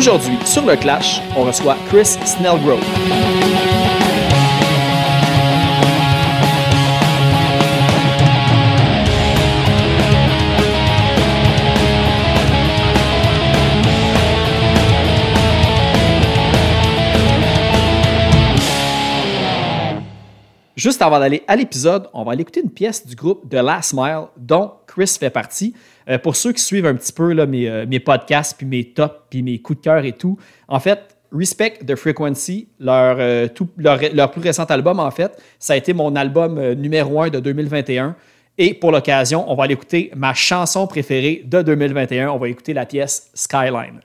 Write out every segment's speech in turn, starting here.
Aujourd'hui, sur le Clash, on reçoit Chris Snellgrove. Juste avant d'aller à l'épisode, on va aller écouter une pièce du groupe The Last Mile dont Chris fait partie. Euh, pour ceux qui suivent un petit peu euh, mes, podcasts, puis mes tops, puis mes coups de cœur et tout, en fait, Respect the Frequency, leur, euh, tout, leur, leur, plus récent album, en fait, ça a été mon album numéro un de 2021. Et pour l'occasion, on va aller écouter ma chanson préférée de 2021. On va écouter la pièce Skyline.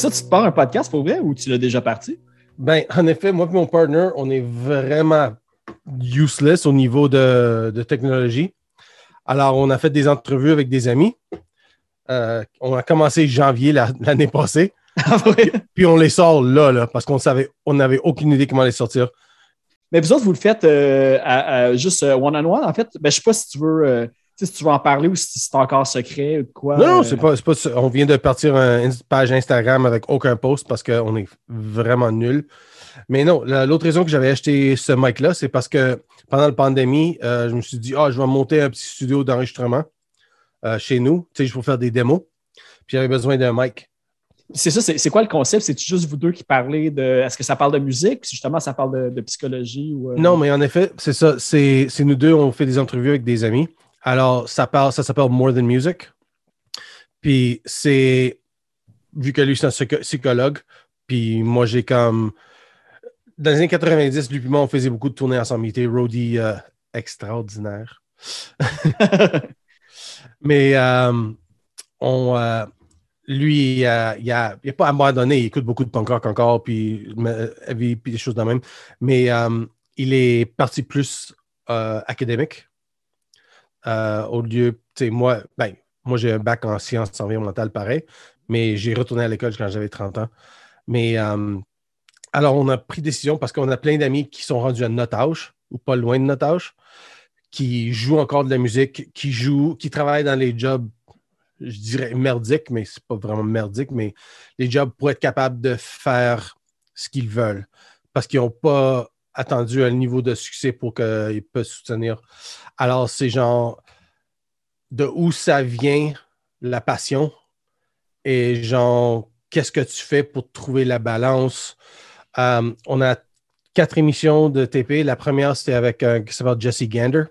Ça, tu te pars un podcast pour vrai ou tu l'as déjà parti? Ben, en effet, moi et mon partner, on est vraiment useless au niveau de, technologie. Alors, on a fait des entrevues avec des amis. Euh, on a commencé janvier l'année passée. Ah puis on les sort là, là parce qu'on savait, on n'avait aucune idée comment les sortir. Mais vous autres, vous le faites euh, juste euh, one-on-one, en fait? Ben, je ne sais pas si tu veux si tu veux en parler ou si c'est encore secret ou quoi. Non, non, c'est pas, pas, On vient de partir une page Instagram avec aucun post parce qu'on est vraiment nul. Mais non, l'autre raison que j'avais acheté ce mic-là, c'est parce que pendant la pandémie, euh, je me suis dit, ah, je vais monter un petit studio d'enregistrement euh, chez nous, tu sais, je vais faire des démos. Puis j'avais besoin d'un mic. C'est ça, c'est quoi le concept? C'est juste vous deux qui parlez de. Est-ce que ça parle de musique? Si justement ça parle de, psychologie? Ou, euh? Non, mais en effet, c'est ça. C'est nous deux, on fait des entrevues avec des amis. Alors, ça, parle, ça s'appelle More Than Music. Puis c'est, vu que lui, c'est un psychologue, puis moi, j'ai comme. Dans les années 90, lui et moi, on faisait beaucoup de tournées ensemble. Il était roadie euh, extraordinaire. Mais euh, on, euh, lui, il n'a pas abandonné. Il écoute beaucoup de punk rock encore, puis, puis des choses de même. Mais il est parti plus académique. Euh, au lieu, tu sais, moi, ben, moi j'ai un bac en sciences environnementales pareil, mais j'ai retourné à l'école quand j'avais 30 ans. Mais euh, alors, on a pris décision parce qu'on a plein d'amis qui sont rendus à notre ou pas loin de notre qui jouent encore de la musique, qui jouent, qui travaillent dans les jobs, je dirais merdiques, mais c'est pas vraiment merdique, mais les jobs pour être capables de faire ce qu'ils veulent parce qu'ils n'ont pas attendu un niveau de succès pour qu'ils puissent soutenir. Alors, c'est genre de où ça vient la passion et genre qu'est-ce que tu fais pour trouver la balance? Euh, on a quatre émissions de TP. La première, c'était avec euh, qui s'appelle Jesse Gander.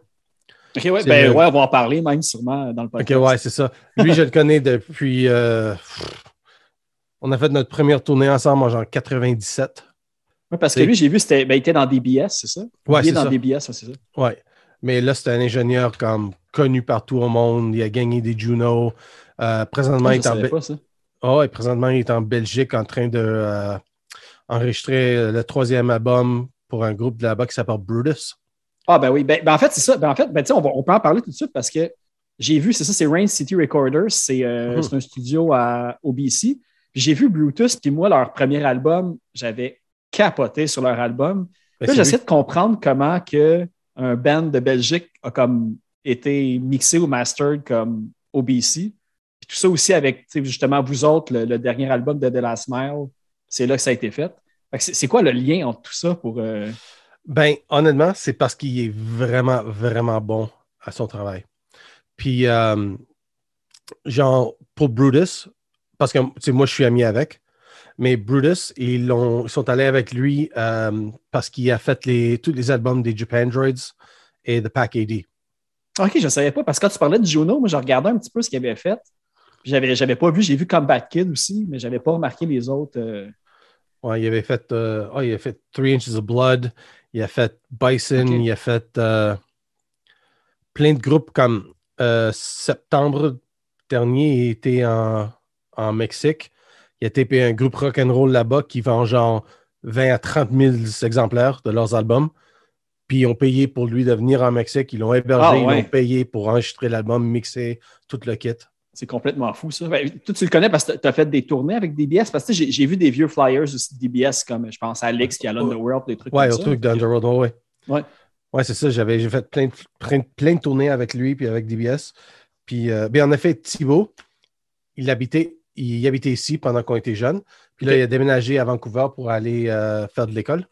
OK, ouais, ben, ouais, on va en parler même sûrement dans le podcast. OK, ouais, c'est ça. Lui, je le connais depuis. Euh, on a fait notre première tournée ensemble en genre 97. Oui, parce que lui, j'ai vu, c'était, ben, il était dans DBS, c'est ça? Est c'est dans ça. DBS, c'est ça. Oui. Mais là, c'est un ingénieur comme connu partout au monde. Il a gagné des Juno. Euh, présentement, Ah, il est en savais Be- pas ça. Ah, et présentement, il est en Belgique en train de euh, enregistrer le troisième album pour un groupe de là-bas qui s'appelle Brutus. Ah, ben oui. Ben, ben, en fait, c'est ça. Ben, en fait, ben, on, va- on peut en parler tout de suite parce que j'ai vu, c'est ça, c'est Rain City Recorders. C'est euh, Mhm. un studio à, au BC. J'ai vu Brutus, puis moi, leur premier album, j'avais capoté sur leur album. Ben, Là, j'essaie de comprendre comment que un band de Belgique a comme été mixé ou mastered comme OBC. Puis tout ça aussi avec, justement, vous autres, le, le dernier album de The Last Smile, c'est là que ça a été fait. C'est quoi le lien entre tout ça pour. euh, Ben, honnêtement, c'est parce qu'il est vraiment, vraiment bon à son travail. Puis, euh, genre, pour Brutus, parce que moi, je suis ami avec, mais Brutus, ils, l'ont- ils sont allés avec lui euh, parce qu'il a fait les, tous les albums des Japan Droids et The Pack AD. OK, je ne savais pas, parce que quand tu parlais de Juno, moi, je regardais un petit peu ce qu'il avait fait. J'avais, j'avais pas vu, j'ai vu Combat Kid aussi, mais j'avais pas remarqué les autres. euh, Ouais, il avait fait, euh, oh, il a fait Three Inches of Blood, il a fait Bison, il a fait euh, plein de groupes comme septembre dernier, il était en, en Mexique. Il a tapé un groupe rock'n'roll là-bas qui vend genre 20 à 30 000 exemplaires de leurs albums. Puis ils ont payé pour lui de venir en Mexique. Ils l'ont hébergé, Ah, ils ouais. l'ont payé pour enregistrer l'album, mixer tout le kit. C'est complètement fou, ça. Ben, toi, tu le connais parce que tu as fait des tournées avec DBS. Parce que j'ai, vu des vieux flyers aussi de DBS, comme je pense à Alex qui a l'Underworld, des trucs Ouais, comme ça. truc d'Underworld, ouais, ouais. Ouais. Ouais, c'est ça. J'avais, j'ai fait plein de, plein, plein de tournées avec lui puis avec DBS. Puis, euh, ben, en effet, Thibaut, il habitait, il habitait ici pendant qu'on était jeunes. Puis là, il a déménagé à Vancouver pour aller euh, faire de l'école.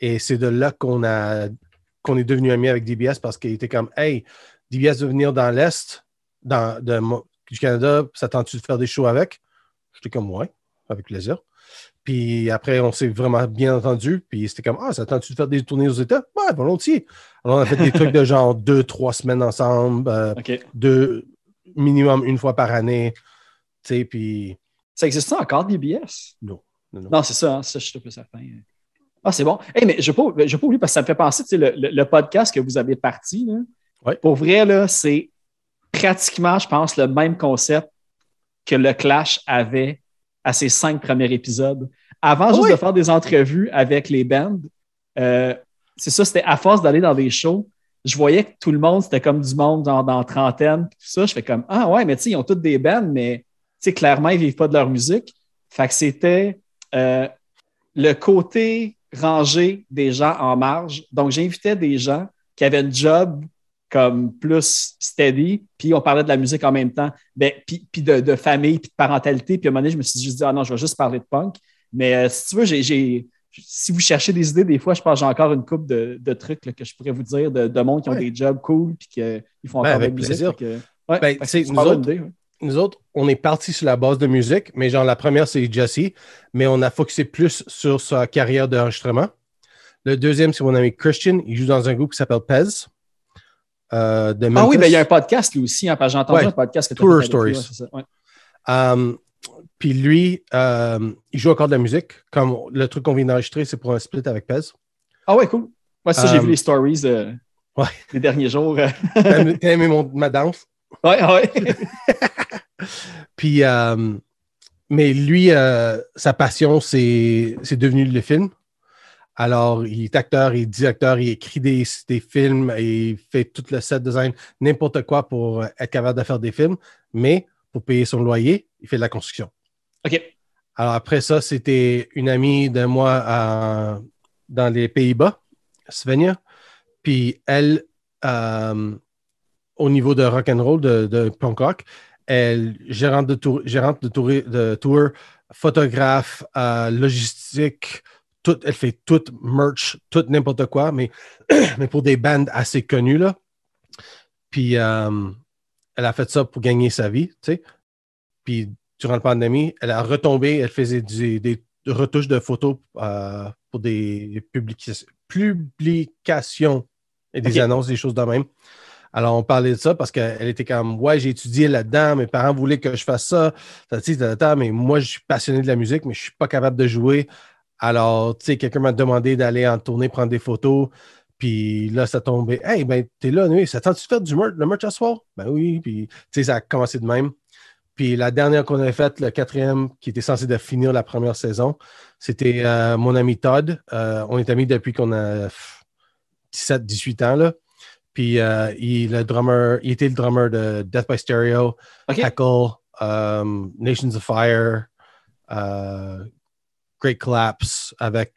Et c'est de là qu'on a qu'on est devenu amis avec DBS parce qu'il était comme Hey, DBS veut venir dans l'Est dans, de, du Canada, s'attends-tu de faire des shows avec? J'étais comme Ouais, avec plaisir. Puis après, on s'est vraiment bien entendu. Puis c'était comme Ah, s'attends-tu de faire des tournées aux États? Ouais, volontiers. Alors, on a fait des trucs de genre deux, trois semaines ensemble, euh, deux, minimum une fois par année. Puis Ça existe encore, DBS? non. non, non. Non, c'est ça, hein, ça, je suis un peu certain. Ah, c'est bon. Hey, mais je ne vais, pas- oublier parce que ça me fait penser, le, le- le podcast que vous avez parti, là, Ouais. pour vrai, là, c'est pratiquement, je pense, le même concept que le Clash avait à ses cinq premiers épisodes. Avant juste oui? de faire des entrevues avec les bands, euh, c'est ça, c'était à force d'aller dans des shows, je voyais que tout le monde, c'était comme du monde dans la trentaine, tout ça. Je fais comme, ah ouais, mais tu sais, ils ont toutes des bands, mais sais, clairement, ils ne vivent pas de leur musique. Fait que c'était euh, le côté rangé des gens en marge. Donc, j'invitais des gens qui avaient un job comme plus steady, puis on parlait de la musique en même temps, ben, puis, puis de, de famille, puis de parentalité. Puis à un moment donné, je me suis juste dit, ah non, je vais juste parler de punk. Mais euh, si tu veux, j'ai, j'ai- si vous cherchez des idées, des fois, je pense que j'ai encore une coupe de, de trucs là, que je pourrais vous dire, de, de monde qui ont Ouais. des jobs cool, puis qu'ils font Ben, encore de la musique. que- ouais, Ben, nous autres, idée, ouais. Nous autres, on est parti sur la base de musique, mais genre la première, c'est Jesse, mais on a focusé plus sur sa carrière d'enregistrement. Le deuxième, c'est mon ami Christian. Il joue dans un groupe qui s'appelle Pez. euh, de Ah oui, ben, il y a un podcast lui aussi, hein, parce que j'ai entendu Ouais. un podcast que Tour Stories. ouais. Um, puis lui, euh, il joue encore de la musique. Comme le truc qu'on vient d'enregistrer, c'est pour un split avec Pez. Ah ouais, cool. Ouais, ça, j'ai Um, vu les stories euh, des derniers jours. T'as aimé- t'as aimé mon- ma danse? Ouais, ouais. Puis, euh, mais lui, euh, sa passion, c'est devenu le film. Alors, il est acteur, il est directeur, il écrit des, des films, il fait tout le set design, n'importe quoi pour être capable de faire des films. Mais pour payer son loyer, il fait de la construction. OK. Alors, après ça, c'était une amie de moi à- dans les Pays-Bas, Svenja. Puis elle, euh, au niveau de rock and roll, de, de punk rock, elle gérante de tour, gérante de tour, de tour photographe, euh, logistique, tout, elle fait tout merch, tout n'importe quoi, mais, mais pour des bandes assez connues là. Puis euh, elle a fait ça pour gagner sa vie, tu sais. Puis durant la pandémie, elle a retombé, elle faisait des retouches de photos euh, pour des publica- publications et des annonces, des choses de même. Alors, on parlait de ça parce qu'elle était comme Ouais, j'ai étudié là-dedans, mes parents voulaient que je fasse ça, mais moi, je suis passionné de la musique, mais je ne suis pas capable de jouer. Alors, tu sais, quelqu'un m'a demandé d'aller en tournée prendre des photos. Puis là, ça tombait. Hey, ben, t'es là, oui, ça tente-tu de faire du merch, le merch à soir? Ben oui. Puis, tu sais, ça a commencé de même. Puis la dernière qu'on avait faite, le quatrième, qui était censé de finir la première saison, c'était euh, mon ami Todd. Euh, on est amis depuis qu'on a 17, 18 ans, là. Puis euh, il, le drummer, il était le drummer de Death by Stereo, Heckle, um, Nations of Fire, Great Collapse avec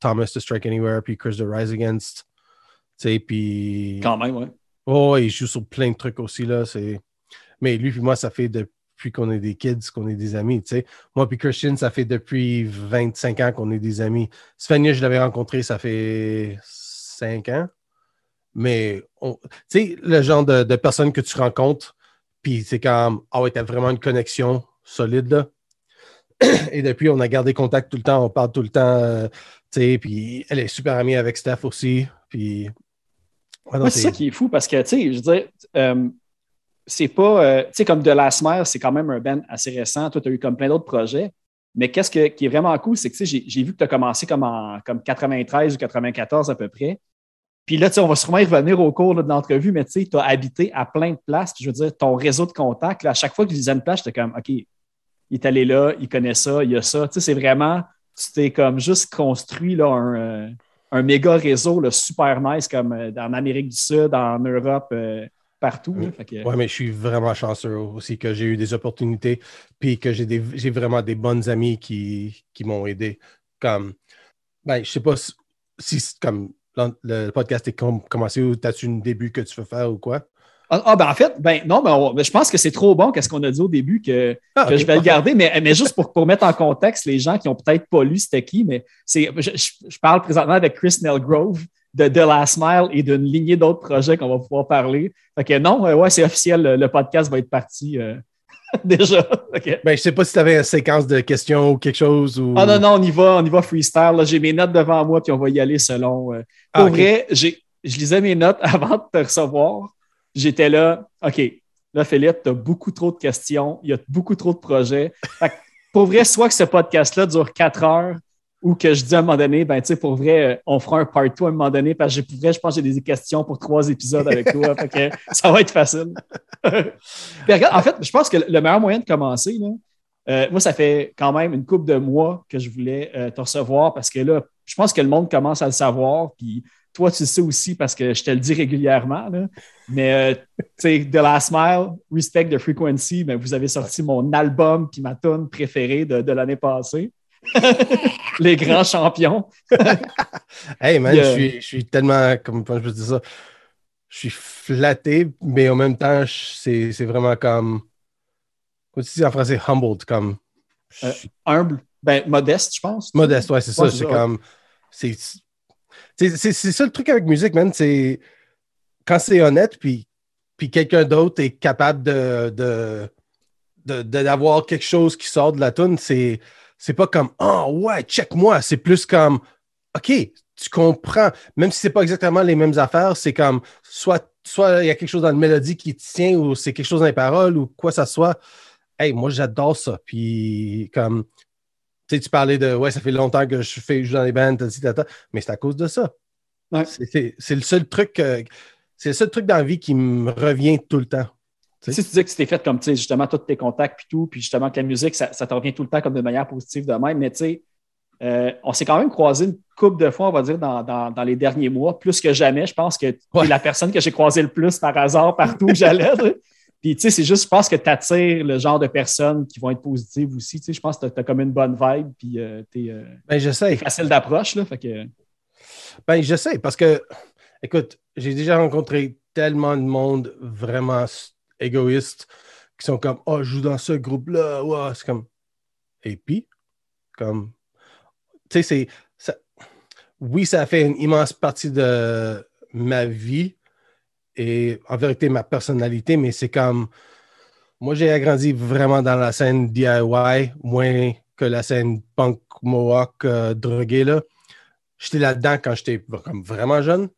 Thomas to Strike Anywhere, puis Chris the Rise Against puis... Quand même, ouais. Oh, il joue sur plein de trucs aussi, là. Mais lui puis moi, ça fait depuis qu'on est des kids, qu'on est des amis, tu sais. Moi puis Christian, ça fait depuis 25 ans qu'on est des amis. Svenja, je l'avais rencontré, ça fait 5 ans. Mais, tu sais, le genre de, de personne que tu rencontres, puis c'est comme, ah ouais, t'as vraiment une connexion solide, là. Et depuis, on a gardé contact tout le temps, on parle tout le temps, euh, tu sais, puis elle est super amie avec Steph aussi, puis c'est ça qui est fou parce que, tu sais, je veux dire, euh, c'est pas, euh, tu sais, comme De Last Mile, c'est quand même un band assez récent. Toi, tu as eu comme plein d'autres projets. Mais qu'est-ce qui est vraiment cool, c'est que, tu sais, j'ai vu que tu as commencé comme en comme 93 ou 94 à peu près. Puis là, tu sais, on va sûrement y revenir au cours de l'entrevue, mais tu sais, tu as habité à plein de places. je veux dire, ton réseau de contacts, à chaque fois que je disais une place, j'étais comme, OK, il est allé là, il connaît ça, il y a ça. Tu sais, c'est vraiment, tu t'es comme juste construit là, un, euh, un méga réseau là, super nice comme euh, en Amérique du Sud, en Europe, euh, partout. Oui, mais je suis vraiment chanceux aussi que j'ai eu des opportunités puis que j'ai, j'ai vraiment des bonnes amies qui, qui m'ont aidé. Comme, ben, je sais pas si, comme le podcast est commencé ou as-tu un début que tu veux faire ou quoi? Ah, ah, ben en fait, ben non, mais je pense que c'est trop bon qu'est-ce qu'on a dit au début que, ah, je vais le garder, mais, mais juste pour, pour mettre en contexte les gens qui n'ont peut-être pas lu c'était qui, mais c'est, je, parle présentement avec Chris Nelgrove de The Last Mile et d'une lignée d'autres projets qu'on va pouvoir parler. Fait que non, ouais, c'est officiel, le, podcast va être parti. Euh, déjà. Ben, je sais pas si tu avais une séquence de questions ou quelque chose. Ou... Ah non, non, on y va, on y va freestyle. J'ai mes notes devant moi, puis on va y aller selon. Euh, pour vrai, je lisais mes notes avant de te recevoir j'étais là, OK, là, Philippe, tu as beaucoup trop de questions, il y a beaucoup trop de projets. pour vrai, soit que ce podcast-là dure quatre heures ou que je dis à un moment donné, ben, tu sais, pour vrai, on fera un part 2 à un moment donné parce que pour vrai, je pense que j'ai des questions pour trois épisodes avec toi. ça va être facile. en fait, je pense que le meilleur moyen de commencer, euh, moi, ça fait quand même une couple de mois que je voulais euh, te recevoir parce que là, je pense que le monde commence à le savoir. Puis toi, tu le sais aussi parce que je te le dis régulièrement. Mais, euh, tu sais, The Last Mile, Respect the Frequency, ben, vous avez sorti mon album puis ma tune préférée de, l'année passée. Les grands champions. hey man, je, suis, tellement, comme je peux dire ça, je suis flatté, mais en même temps, c'est vraiment comme, comment tu dis en français, humbled, comme. Euh, humble, ben modeste, je pense. Modeste, ouais, c'est ça. C'est comme, c'est ça le truc avec musique, man. C'est quand c'est honnête, puis, puis quelqu'un d'autre est capable de, d'avoir de, quelque chose qui sort de la tune, c'est, c'est pas comme Oh ouais, check-moi. C'est plus comme OK, tu comprends. Même si c'est pas exactement les mêmes affaires, c'est comme soit soit il y a quelque chose dans la mélodie qui te tient ou c'est quelque chose dans les paroles ou quoi ça soit. Hey, moi j'adore ça. Puis comme tu parlais de ouais, ça fait longtemps que je fais joue dans les bandes, mais c'est à cause de ça. C'est le seul truc c'est le seul truc dans la vie qui me revient tout le temps. Si tu dis que tu t'es fait comme justement tous tes contacts puis tout, puis justement que la musique, ça, ça te revient tout le temps comme de manière positive de même, mais tu sais, euh, on s'est quand même croisé une couple de fois, on va dire, dans, les derniers mois, plus que jamais. Je pense que tu es la personne que j'ai croisée le plus par hasard partout où j'allais. Puis, tu sais, c'est juste, je pense que tu attires le genre de personnes qui vont être positives aussi. Tu sais, je pense que tu as, comme une bonne vibe, puis euh, tu es, euh, ben, facile d'approche. Là, fait que... Ben, j'essaie parce que, écoute, j'ai déjà rencontré tellement de monde vraiment égoïste qui sont comme, oh, je joue dans ce groupe-là. Ouais, c'est comme, et puis, comme, tu sais, c'est, oui, ça fait une immense partie de ma vie et en vérité ma personnalité, mais c'est comme moi j'ai agrandi vraiment dans la scène DIY, moins que la scène punk mohawk euh, là. J'étais là-dedans quand j'étais vraiment jeune,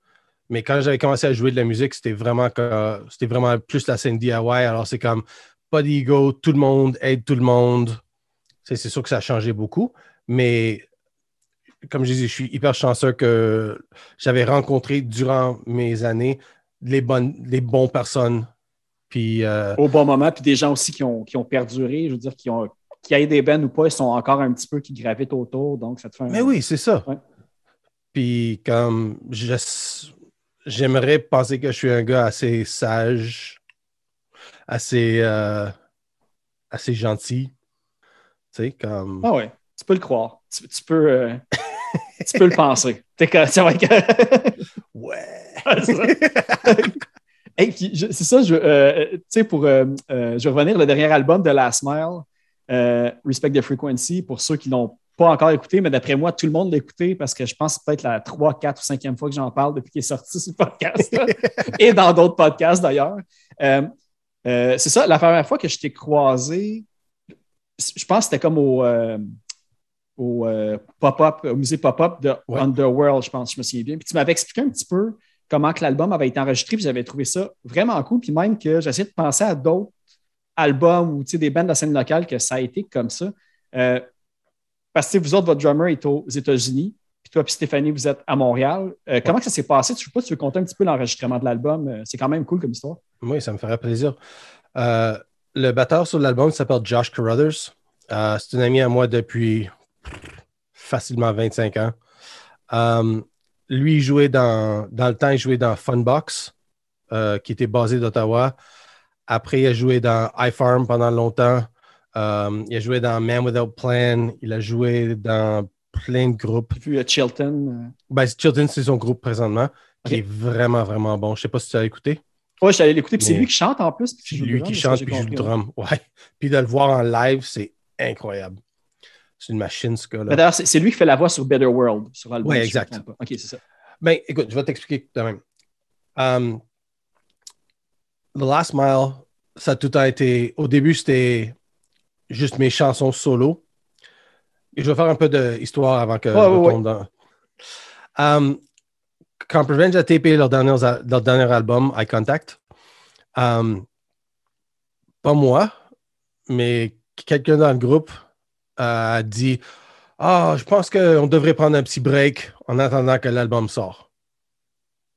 mais quand j'avais commencé à jouer de la musique, c'était vraiment c'était vraiment plus la scène DIY. Alors c'est comme pas d'ego, tout le monde aide tout le monde. C'est sûr que ça a changé beaucoup, mais comme je disais, je suis hyper chanceux que j'avais rencontré durant mes années les bonnes, les bonnes personnes. Puis, euh, Au bon moment, puis des gens aussi qui ont, qui ont perduré, je veux dire, qui ont qui aient des bennes ou pas, ils sont encore un petit peu qui gravitent autour, donc ça te fait un... Mais oui, c'est ça. Ouais. Puis comme je- j'aimerais penser que je suis un gars assez sage, assez, euh, assez gentil. Tu sais, comme. Ah ouais, tu peux le croire. Tu, tu peux, euh, tu peux le penser. T'es que- c'est vrai que- Ouais. c'est ça. Hey, je- c'est ça, je, euh, tu sais, pour, je vais revenir, le dernier album de Last Mile, Respect the Frequency, pour ceux qui l'ont pas encore écouté, mais d'après moi, tout le monde l'a écouté parce que je pense que c'est peut-être la 3, 4 ou 5e fois que j'en parle depuis qu'il est sorti sur le podcast et dans d'autres podcasts d'ailleurs. Euh, euh, c'est ça, la première fois que je t'ai croisé, je pense que c'était comme au, euh, au pop-up, au musée pop-up de Ouais. Underworld, je pense, je me souviens bien. Puis tu m'avais expliqué un petit peu comment que l'album avait été enregistré, puis j'avais trouvé ça vraiment cool. Puis même que j'essayais de penser à d'autres albums ou des bandes de la scène locale que ça a été comme ça. Euh, parce que vous autres, votre drummer est aux États-Unis, puis toi, puis Stéphanie, vous êtes à Montréal. Euh, Comment que ça s'est passé? Tu sais pas, tu veux compter un petit peu l'enregistrement de l'album? Euh, C'est quand même cool comme histoire. Oui, ça me ferait plaisir. Euh, le batteur sur l'album s'appelle Josh Carruthers. Euh, c'est un ami à moi depuis facilement 25 ans. Lui, il jouait dans, dans le temps, il jouait dans Funbox, qui était basé d'Ottawa. Après, il a joué dans iFarm pendant longtemps. Euh, il a joué dans Man Without Plan. Il a joué dans plein de groupes. Vu euh, Chilton. Ben, Children, c'est son groupe présentement, qui est vraiment, vraiment bon. Je ne sais pas si tu as écouté. Ouais, je suis allé l'écouter, puis c'est lui qui chante en plus. puis lui drum, qui chante puis joue le drum. Ouais. Puis de le voir en live, c'est incroyable. C'est une machine, ce gars-là. D'ailleurs, c'est lui qui fait la voix sur Better World, sur l'album. Me exact. OK, c'est ça. Ben, écoute, je vais t'expliquer quand même. Um, The Last Mile, ça a tout a été. Au début, c'était juste mes chansons solo. Et je vais faire un peu d'histoire avant que je ouais, retombe dans. Um, quand Revenge a tapé leur dernier, leur dernier album, Eye Contact, um, pas moi, mais quelqu'un dans le groupe a dit Ah, je pense qu'on devrait prendre un petit break en attendant que l'album sort.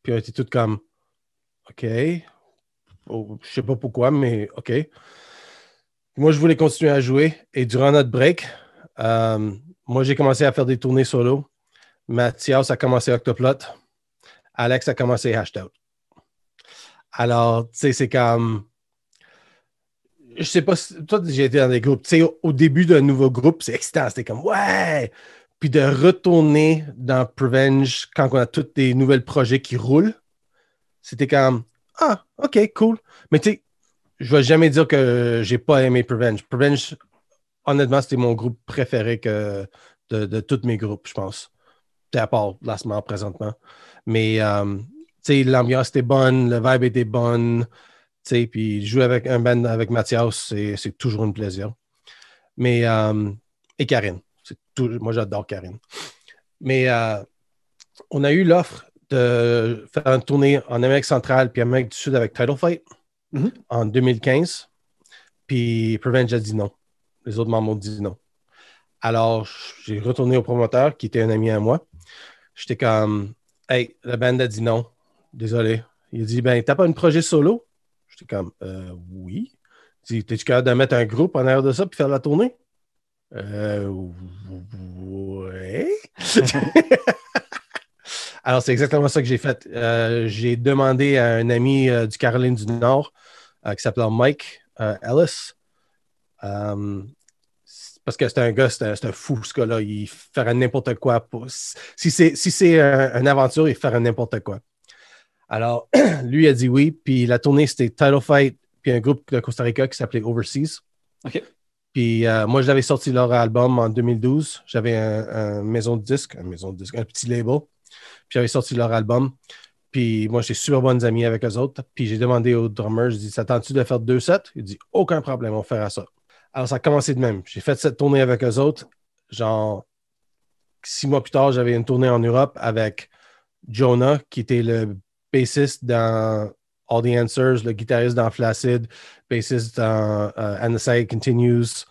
Puis on était tout comme OK. Oh, je sais pas pourquoi, mais OK. Moi, je voulais continuer à jouer. Et durant notre break, euh, moi, j'ai commencé à faire des tournées solo. Mathias a commencé Octoplot. Alex a commencé Hashed Out. Alors, tu sais, c'est comme. Je sais pas si. Toi, j'ai été dans des groupes. Tu sais, au, début d'un nouveau groupe, c'est excitant. C'était comme, ouais! Puis de retourner dans Prevenge quand on a tous des nouveaux projets qui roulent, c'était comme, ah, OK, cool. Mais tu sais, je vais jamais dire que j'ai pas aimé Prevenge. Prevenge, honnêtement, c'était mon groupe préféré de, de tous mes groupes, je pense. À part Last présentement. Mais, euh, l'ambiance était bonne, le vibe était bonne. Puis jouer avec un band avec Mathias, c'est toujours un plaisir. Mais, euh, et Karine. Moi, j'adore Karine. Mais euh, on a eu l'offre de faire une tournée en Amérique centrale puis Amérique du Sud avec Title Fight Mhm. en 2015. Puis Prevenge a dit non. Les autres membres ont dit non. Alors, j'ai retourné au promoteur qui était un ami à moi. J'étais comme, hey, la band a dit non. Désolé. Il a dit, ben, t'as pas un projet solo? J'étais comme, euh, oui. Il dit, t'es-tu capable de mettre un groupe en arrière de ça puis faire la tournée? Euh, ouais. Alors, c'est exactement ça que j'ai fait. Euh, j'ai demandé à un ami euh, du Caroline du Nord euh, qui s'appelait Mike Ellis. Parce que c'est un gars, c'est un, fou, ce gars-là. Il ferait n'importe quoi. Pour, si c'est si un- une aventure, il ferait n'importe quoi. Alors, lui a dit oui. Puis la tournée, c'était Title Fight, puis un groupe de Costa Rica qui s'appelait Overseas. OK. Puis euh, moi, j'avais sorti leur album en 2012. J'avais un, un maison de disque, un maison de disque, un petit label. Puis j'avais sorti leur album. Puis moi, j'ai super bonnes amies avec eux autres. Puis j'ai demandé au drummer, je dis, ça tente-tu de faire deux sets? Il dit, aucun problème, on fera ça. Alors ça a commencé de même. J'ai fait cette tournée avec eux autres. Genre, six mois plus tard, j'avais une tournée en Europe avec Jonah, qui était le bassiste dans All the Answers, le guitariste dans Flaccid, bassiste dans And the Side Continues. Tu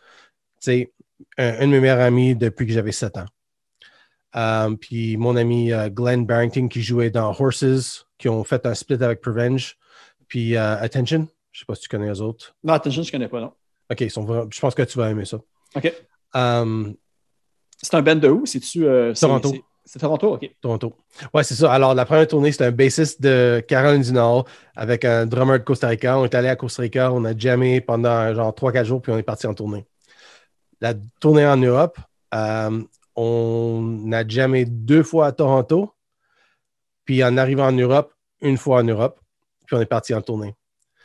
sais, un, un de mes meilleurs amis depuis que j'avais sept ans. Euh, puis mon ami euh, Glenn Barrington qui jouait dans Horses, qui ont fait un split avec Prevenge. Puis euh, Attention, je sais pas si tu connais les autres. Non, Attention, je connais pas, non. Ok, ils sont vra- je pense que tu vas aimer ça. OK. C'est un band de où? C'est-tu... euh, c'est- Toronto. c'est- C'est Toronto, OK. Toronto. Ouais, c'est ça. Alors, la première tournée, c'était un bassiste de Caroline du Nord avec un drummer de Costa Rica. On est allé à Costa Rica, on a jammé pendant genre 3-4 jours, puis on est parti en tournée. La tournée en Europe, euh, on a jammé deux fois à Toronto, puis en arrivant en Europe, une fois en Europe, puis on est parti en tournée.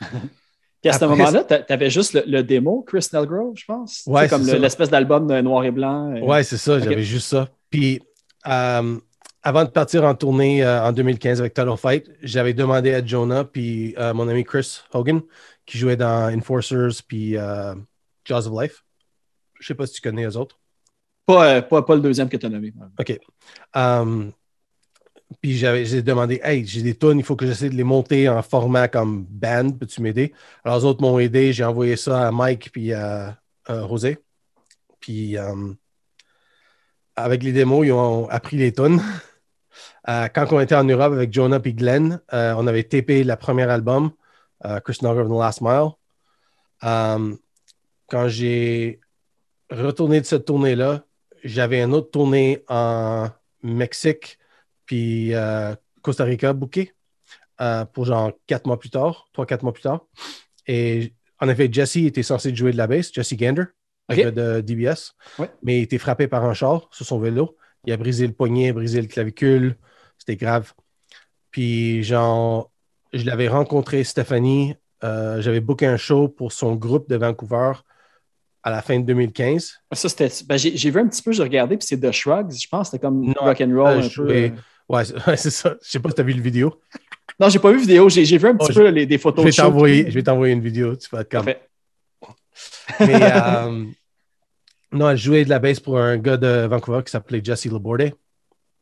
Puis à ce moment-là, t'a- t'avais juste le, le démo, Chris Nelgrove, je pense? Ouais, C'est comme le- l'espèce d'album noir et blanc. euh. Ouais, c'est ça, j'avais juste ça. Puis, euh, avant de partir en tournée euh, en 2015 avec Total Fight, j'avais demandé à Jonah, puis euh, mon ami Chris Hogan, qui jouait dans Enforcers, puis Jaws of Life. Je sais pas si tu connais les autres. Pas, euh, pas, le deuxième que tu as nommé. OK. Euh, puis j'ai demandé, hey, j'ai des tunes, il faut que j'essaie de les monter en format comme band, peux-tu m'aider? Alors, les autres m'ont aidé, j'ai envoyé ça à Mike puis à, José. Puis, euh, avec les démos, ils ont appris les tunes. Euh, quand on était en Europe avec Jonah et Glenn, euh, on avait tapé le premier album, euh, Chris Nogger of the Last Mile. Euh, quand j'ai retourné de cette tournée-là, j'avais une autre tournée en Mexique puis euh, Costa Rica booké euh, pour genre quatre mois plus tard, trois, quatre mois plus tard. Et en effet, Jesse était censé jouer de la basse, Jesse Gander, de DBS, Ouais. mais il été frappé par un char sur son vélo. Il a brisé le poignet, brisé le clavicule. C'était grave. Puis, genre, je l'avais rencontré, Stéphanie. euh, J'avais booké un show pour son groupe de Vancouver à la fin de 2015. Ça, c'était. ben, j'ai, vu un petit peu, j'ai regardé, puis c'est The Shrugs. Je pense c'était comme Non, rock and roll euh, un peu. Ouais, c'est ça. Je sais pas si tu as vu le vidéo. Non, j'ai pas vu vidéo. J'ai, j'ai vu un petit Oh, peu les, des Je photos vais de show. t'envoyer, je vais t'envoyer une vidéo. Tu vas être comme. Mais, euh, non, elle jouait de la basse pour un gars de Vancouver qui s'appelait Jesse Laborde.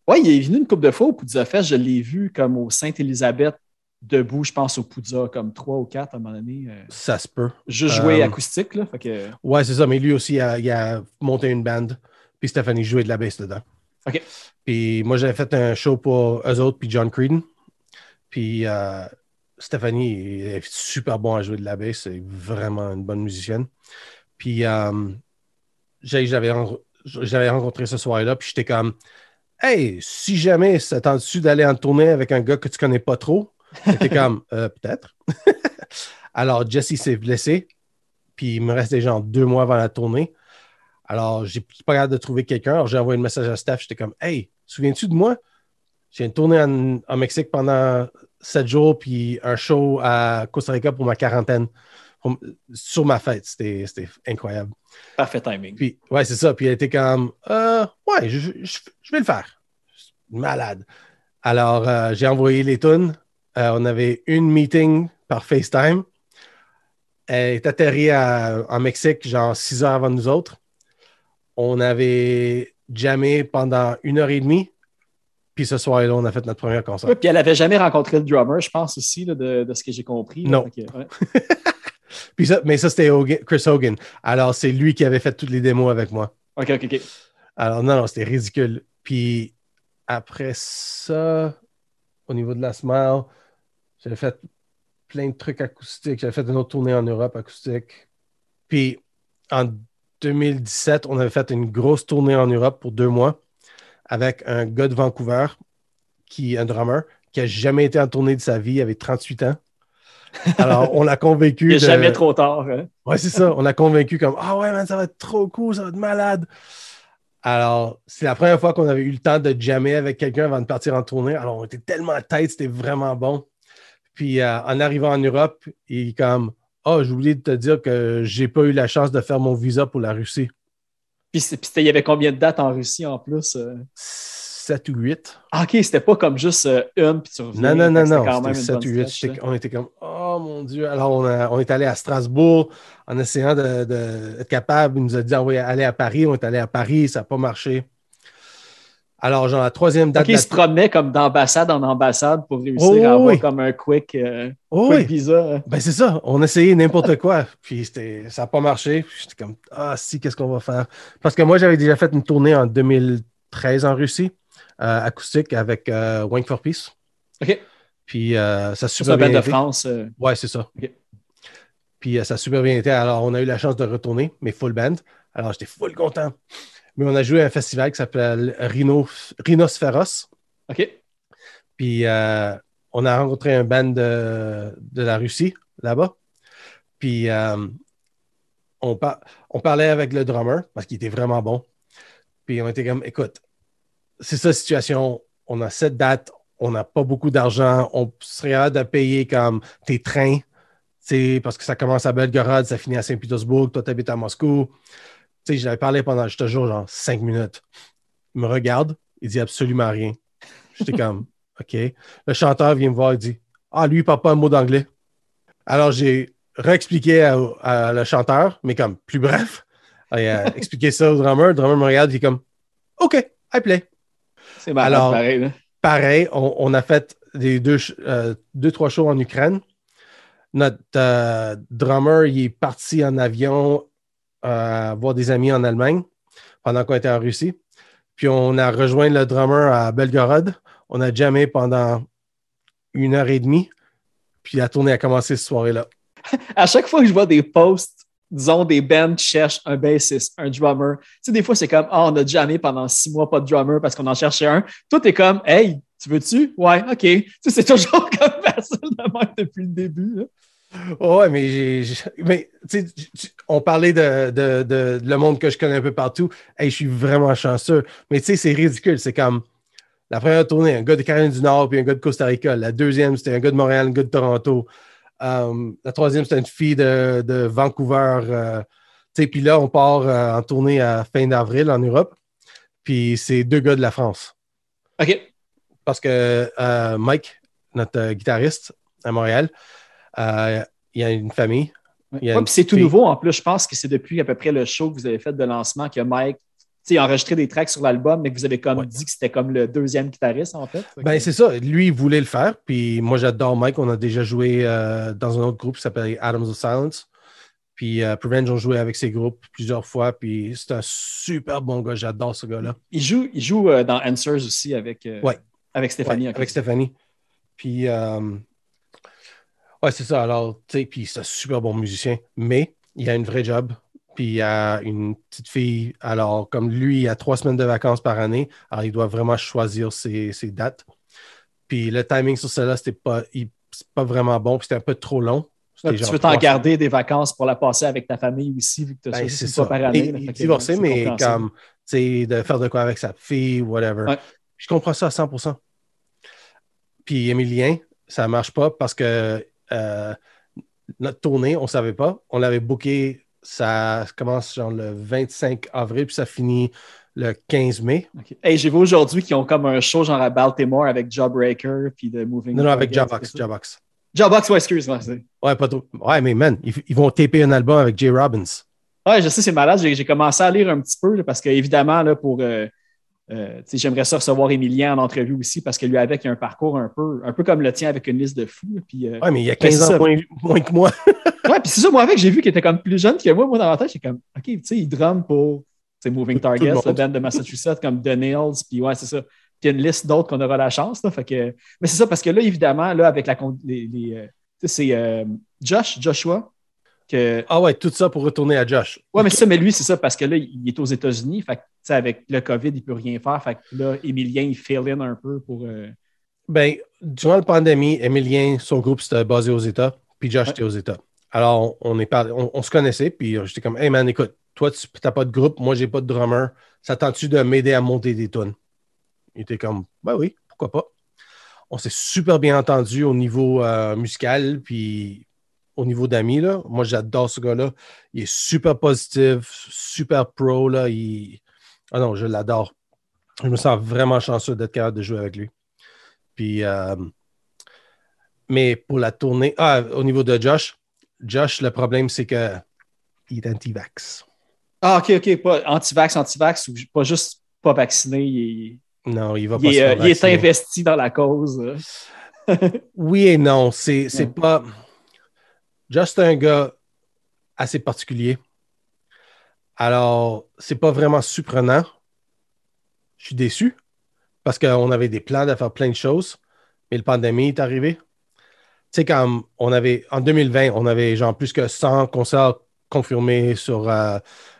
Ouais, il est venu une couple de fois au Poudza Fest. Je l'ai vu comme au Sainte-Élisabeth, debout, je pense, au Poudza, comme trois ou quatre à un moment donné. euh, Ça se peut. juste jouer Euh, acoustique, là. Fait que, Ouais, c'est ça. Mais lui aussi, il a, il a monté une band. Puis Stéphanie jouait de la basse dedans. OK. Puis moi, j'avais fait un show pour eux autres, puis John Creedon. Puis euh, Stéphanie est super bon à jouer de la basse. C'est vraiment une bonne musicienne. Puis euh, j'avais ren- j'avais rencontré ce soir-là, puis j'étais comme Hey, si jamais ça tente dessus d'aller en tournée avec un gars que tu connais pas trop, j'étais comme Euh, peut-être. Alors, Jesse s'est blessé, puis il me restait genre deux mois avant la tournée. Alors, j'ai pas capable de trouver quelqu'un. Alors, j'ai envoyé un message à Steph. J'étais comme Hey, souviens-tu de moi? J'ai une tournée en, en Mexique pendant sept jours, puis un show à Costa Rica pour ma quarantaine. Pour- sur ma fête. C'était c'était incroyable. parfait timing. Puis, ouais, c'est ça. Puis elle était comme, euh, ouais, je, je- je vais le faire. Malade. Alors, euh, j'ai envoyé les tunes. Euh, on avait une meeting par FaceTime. Elle est atterrie à- en Mexique, genre six heures avant nous autres. On avait jammé pendant une heure et demie. Puis ce soir-là, on a fait notre premier concert. Puis elle avait jamais rencontré le drummer, je pense aussi, là, de, de ce que j'ai compris. là. Non. Ouais. Puis ça, mais ça, c'était Chris Hogan. Alors, c'est lui qui avait fait toutes les démos avec moi. OK, OK, OK. Alors, non, non, c'était ridicule. Puis après ça, au niveau de la Smile, j'avais fait plein de trucs acoustiques. J'avais fait une autre tournée en Europe acoustique. Puis en 2017, on avait fait une grosse tournée en Europe pour deux mois avec un gars de Vancouver, qui un drummer, qui a jamais été en tournée de sa vie, il avait 38 ans. Alors, on l'a convaincu. Il n'est de- jamais trop tard. hein? Ouais, c'est ça. On a convaincu comme Ah ouais, man, ça va être trop cool, ça va être malade. Alors, c'est la première fois qu'on avait eu le temps de jammer avec quelqu'un avant de partir en tournée. Alors, on était tellement tête, c'était vraiment bon. Puis, euh, en arrivant en Europe, il est comme Ah, j'ai oublié de te dire que j'ai pas eu la chance de faire mon visa pour la Russie. Puis, il y avait combien de dates en Russie en plus? euh? 7 ou 8. Ah, OK, c'était pas comme juste euh, une, puis tu. Non, non, non, non. C'était une 7 ou bonne 8. stretch, J'étais- On était comme Oh mon Dieu. Alors, on, a- on est allé à Strasbourg en essayant d'être de, capable. Il nous a dit d'aller à Paris. On est allé à Paris. Ça n'a pas marché. Alors, genre, la troisième date. De il se promenait comme d'ambassade en ambassade pour réussir Oh, à avoir oui. comme un quick, euh, Oh, quick oui. visa. hein. Ben, c'est ça. On a essayé n'importe quoi. Puis ça n'a pas marché. J'étais comme Ah, si, qu'est-ce qu'on va faire? Parce que moi, j'avais déjà fait une tournée en 2013 en Russie. euh, acoustique avec euh, Wang for Peace. OK. Puis euh, ça a C'est super band bien de. France. euh, Ouais, c'est ça. Puis ça a super bien été. Alors, on a eu la chance de retourner, mais full band. Alors, j'étais full content. Mais on a joué à un festival qui s'appelle Rhino, Rhinosphéros. OK. Puis euh, on a rencontré un band de, de la Russie là-bas. Puis euh, on, par- on parlait avec le drummer parce qu'il était vraiment bon. Puis on était comme, écoute, c'est ça la situation. On a cette date, on n'a pas beaucoup d'argent, on serait hâte de payer comme tes trains, parce que ça commence à Belgorod, ça finit à Saint-Pétersbourg, toi tu habites à Moscou. Tu sais, j'avais parlé pendant, je te jure, genre cinq minutes. Il me regarde, il dit absolument rien. J'étais comme, OK. Le chanteur vient me voir et dit Ah, lui, il parle pas un mot d'anglais. Alors, j'ai réexpliqué à, à le chanteur, mais comme plus bref. Et, euh, expliqué ça au drummer. Le drummer me regarde, il est comme OK, I play. C'est Alors- pareil. là. Pareil, on, on a fait des deux, euh, deux, trois shows en Ukraine. Notre euh, drummer, il est parti en avion voir des amis en Allemagne pendant qu'on était en Russie. Puis on a rejoint le drummer à Belgorod. On a jamais pendant une heure et demie. Puis la tournée a commencé cette soirée-là. À chaque fois que je vois des posts, disons, des bands cherchent un bassiste, un drummer, tu sais, des fois, c'est comme, ah, on a jamais pendant six mois pas de drummer parce qu'on en cherchait un. Toi, t'es comme, hey, tu veux-tu? Ouais, OK. Tu sais, c'est toujours comme facile de même depuis le début. Ouais, mais, j'ai- j'ai- mais tu on parlait de, de- de- de le monde que je connais un peu partout. Hey, je suis vraiment chanceux. Mais tu sais, c'est ridicule. C'est comme la première tournée, un gars de Caroline du Nord puis un gars de Costa Rica. La deuxième, c'était un gars de Montréal, un gars de Toronto. Um, la troisième, c'était une fille de, de Vancouver. euh, tu sais, puis là, on part euh, en tournée à fin d'avril en Europe. Puis c'est deux gars de la France. OK. Parce que euh, Mike, notre euh, guitariste à Montréal, euh, il a une famille. Il y a Ouais, une puis c'est tout nouveau en plus. Je pense que c'est depuis à peu près le show que vous avez fait de lancement que Mike a enregistré des tracks sur l'album, mais que vous avez comme Ouais. dit que c'était comme le deuxième guitariste en fait. Ben, c'est ça. Lui, il voulait le faire. Puis moi, j'adore Mike. On a déjà joué euh, dans un autre groupe qui s'appelle Atoms of Silence. Puis euh, Prevenge ont joué avec ses groupes plusieurs fois. Puis c'est un super bon gars. J'adore ce gars-là. il joue, il joue euh, dans Answers aussi avec, euh, Ouais. avec Stéphanie. Ouais. Avec Stéphanie. Puis, ouais, c'est ça. Alors, tu sais, puis c'est un super bon musicien. Mais il a une vraie job. Puis il a une petite fille. Alors, comme lui, il a trois semaines de vacances par année. Alors, il doit vraiment choisir ses, ses dates. Puis le timing sur celle-là, c'était pas, il- c'est pas vraiment bon. Puis c'était un peu trop long. Ouais, tu veux t'en garder des vacances pour la passer avec ta famille aussi, vu que tu as Ben, ça ça. par année. Il est divorcé, mais comme, tu sais, de faire de quoi avec sa fille, whatever. Ouais. Je comprends ça à 100%. Puis Emilien, ça marche pas parce que euh, notre tournée, on savait pas. On l'avait booké, ça commence genre le 25 avril, puis ça finit le 15 mai. Ok. Hey, j'ai vu aujourd'hui qu'ils ont comme un show genre à Baltimore avec Jawbreaker puis de Moving. Non, non, avec Jawbox? Jawbox. Jawbox, ouais, excuse-moi. Ouais, pas trop. Ouais, mais man, ils, ils vont taper un album avec Jay Robbins. Ouais, je sais, c'est malade. J'ai commencé à lire un petit peu là, parce qu'évidemment, là, pour. euh, euh, J'aimerais ça recevoir Emilien en entrevue aussi parce que lui, avec, il a un parcours un peu, un peu comme le tien avec une liste de fous. Puis, euh, Ouais, mais il y a Ben, 15 c'est ans ça. moins, moins que moi. Ouais, puis c'est ça, moi avec, j'ai vu qu'il était comme plus jeune que moi. Moi, dans ma tête, j'étais comme, OK, tu sais, il drum pour Moving le Targets, le band de Massachusetts, comme The Nails, puis ouais, c'est ça. Puis il y a une liste d'autres qu'on aura la chance. Là, fait que... Mais c'est ça, parce que là, évidemment, là, avec la. Les, les, euh, tu sais, c'est euh, Josh, Joshua, que. Ah ouais, tout ça pour retourner à Josh. Ouais, mais ça, mais lui, c'est ça, parce que là, il est aux États-Unis. Fait que, tu avec le COVID, il peut rien faire. Fait que là, Emilien, il fill in un peu pour. euh, Ben, durant la pandémie, Emilien, son groupe, c'était basé aux États, puis Josh Ouais. était aux États. Alors, on, est on, on se connaissait, puis euh, j'étais comme, hey man, écoute, toi, tu n'as pas de groupe, moi, j'ai pas de drummer. Ça tente-tu de m'aider à monter des tunes? Il était comme, ben oui, pourquoi pas. On s'est super bien entendu au niveau euh, musical, puis au niveau d'amis. Moi, j'adore ce gars-là. Il est super positif, super pro, là. Il... Ah non, je l'adore. Je me sens vraiment chanceux d'être capable de jouer avec lui. Puis, euh, mais pour la tournée, ah, au niveau de Josh, Josh, le problème, c'est que il est anti-vax. Ah, OK, OK, pas anti-vax, anti-vax, ou pas juste pas vacciné. Il Non, il va il pas est, se faire euh, il est investi dans la cause. Oui et non. C'est c'est Ouais. pas. C'est un gars assez particulier. Alors, c'est pas vraiment surprenant. Je suis déçu, parce qu'on avait des plans de faire plein de choses, mais le pandémie est arrivé. Tu sais, comme on avait, en 2020, on avait genre plus que 100 concerts confirmés sur euh,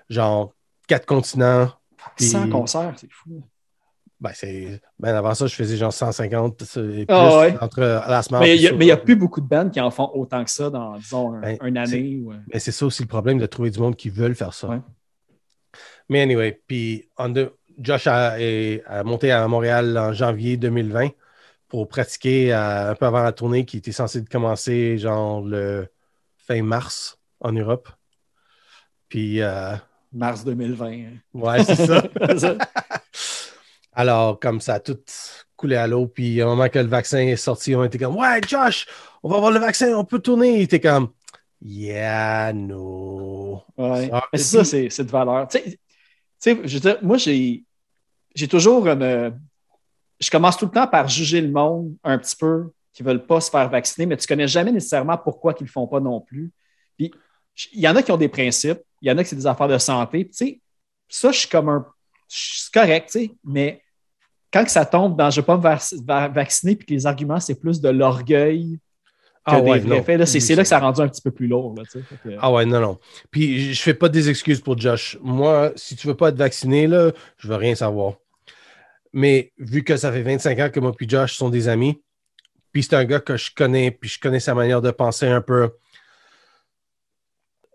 genre quatre continents. Puis- 100 concerts, c'est fou. Ben, c'est... ben, avant ça, je faisais genre 150 et plus Ah ouais. entre la semaine. Mais il n'y a, plus beaucoup de bands qui en font autant que ça dans, disons, un, Ben, une année. ou, euh, Mais c'est ça aussi le problème de trouver du monde qui veulent faire ça. Ouais. Mais anyway, puis Josh a, monté à Montréal en janvier 2020 pour pratiquer euh, un peu avant la tournée qui était censée commencer genre le fin mars en Europe. Puis, euh, mars 2020. hein. ouais, c'est ça. Alors, comme ça a tout coulé à l'eau, puis au moment que le vaccin est sorti, on était comme Ouais, Josh, on va avoir le vaccin, on peut tourner. Il était comme Yeah, no. Ouais. Mais ça, c'est de valeur. Tu sais- tu sais, je veux dire, moi, j'ai j'ai toujours une. Je commence tout le temps par juger le monde un petit peu qui ne veulent pas se faire vacciner, mais tu ne connais jamais nécessairement pourquoi ils ne le font pas non plus. Puis, il y en a qui ont des principes, il y en a qui c'est des affaires de santé. Puis, tu sais, ça, je suis comme un. C'est correct, tu sais, mais quand que ça tombe dans je ne vais pas me vac- va- vacciner, puis que les arguments, c'est plus de l'orgueil que Ah des ouais, vrais faits, c'est là que ça a rendu un petit peu plus lourd. Là, que- Ah ouais, non, non. Puis je fais pas des excuses pour Josh. Moi, si tu veux pas être vacciné, là, je veux rien savoir. Mais vu que ça fait 25 ans que moi puis Josh sont des amis, puis c'est un gars que je connais, puis je connais sa manière de penser un peu,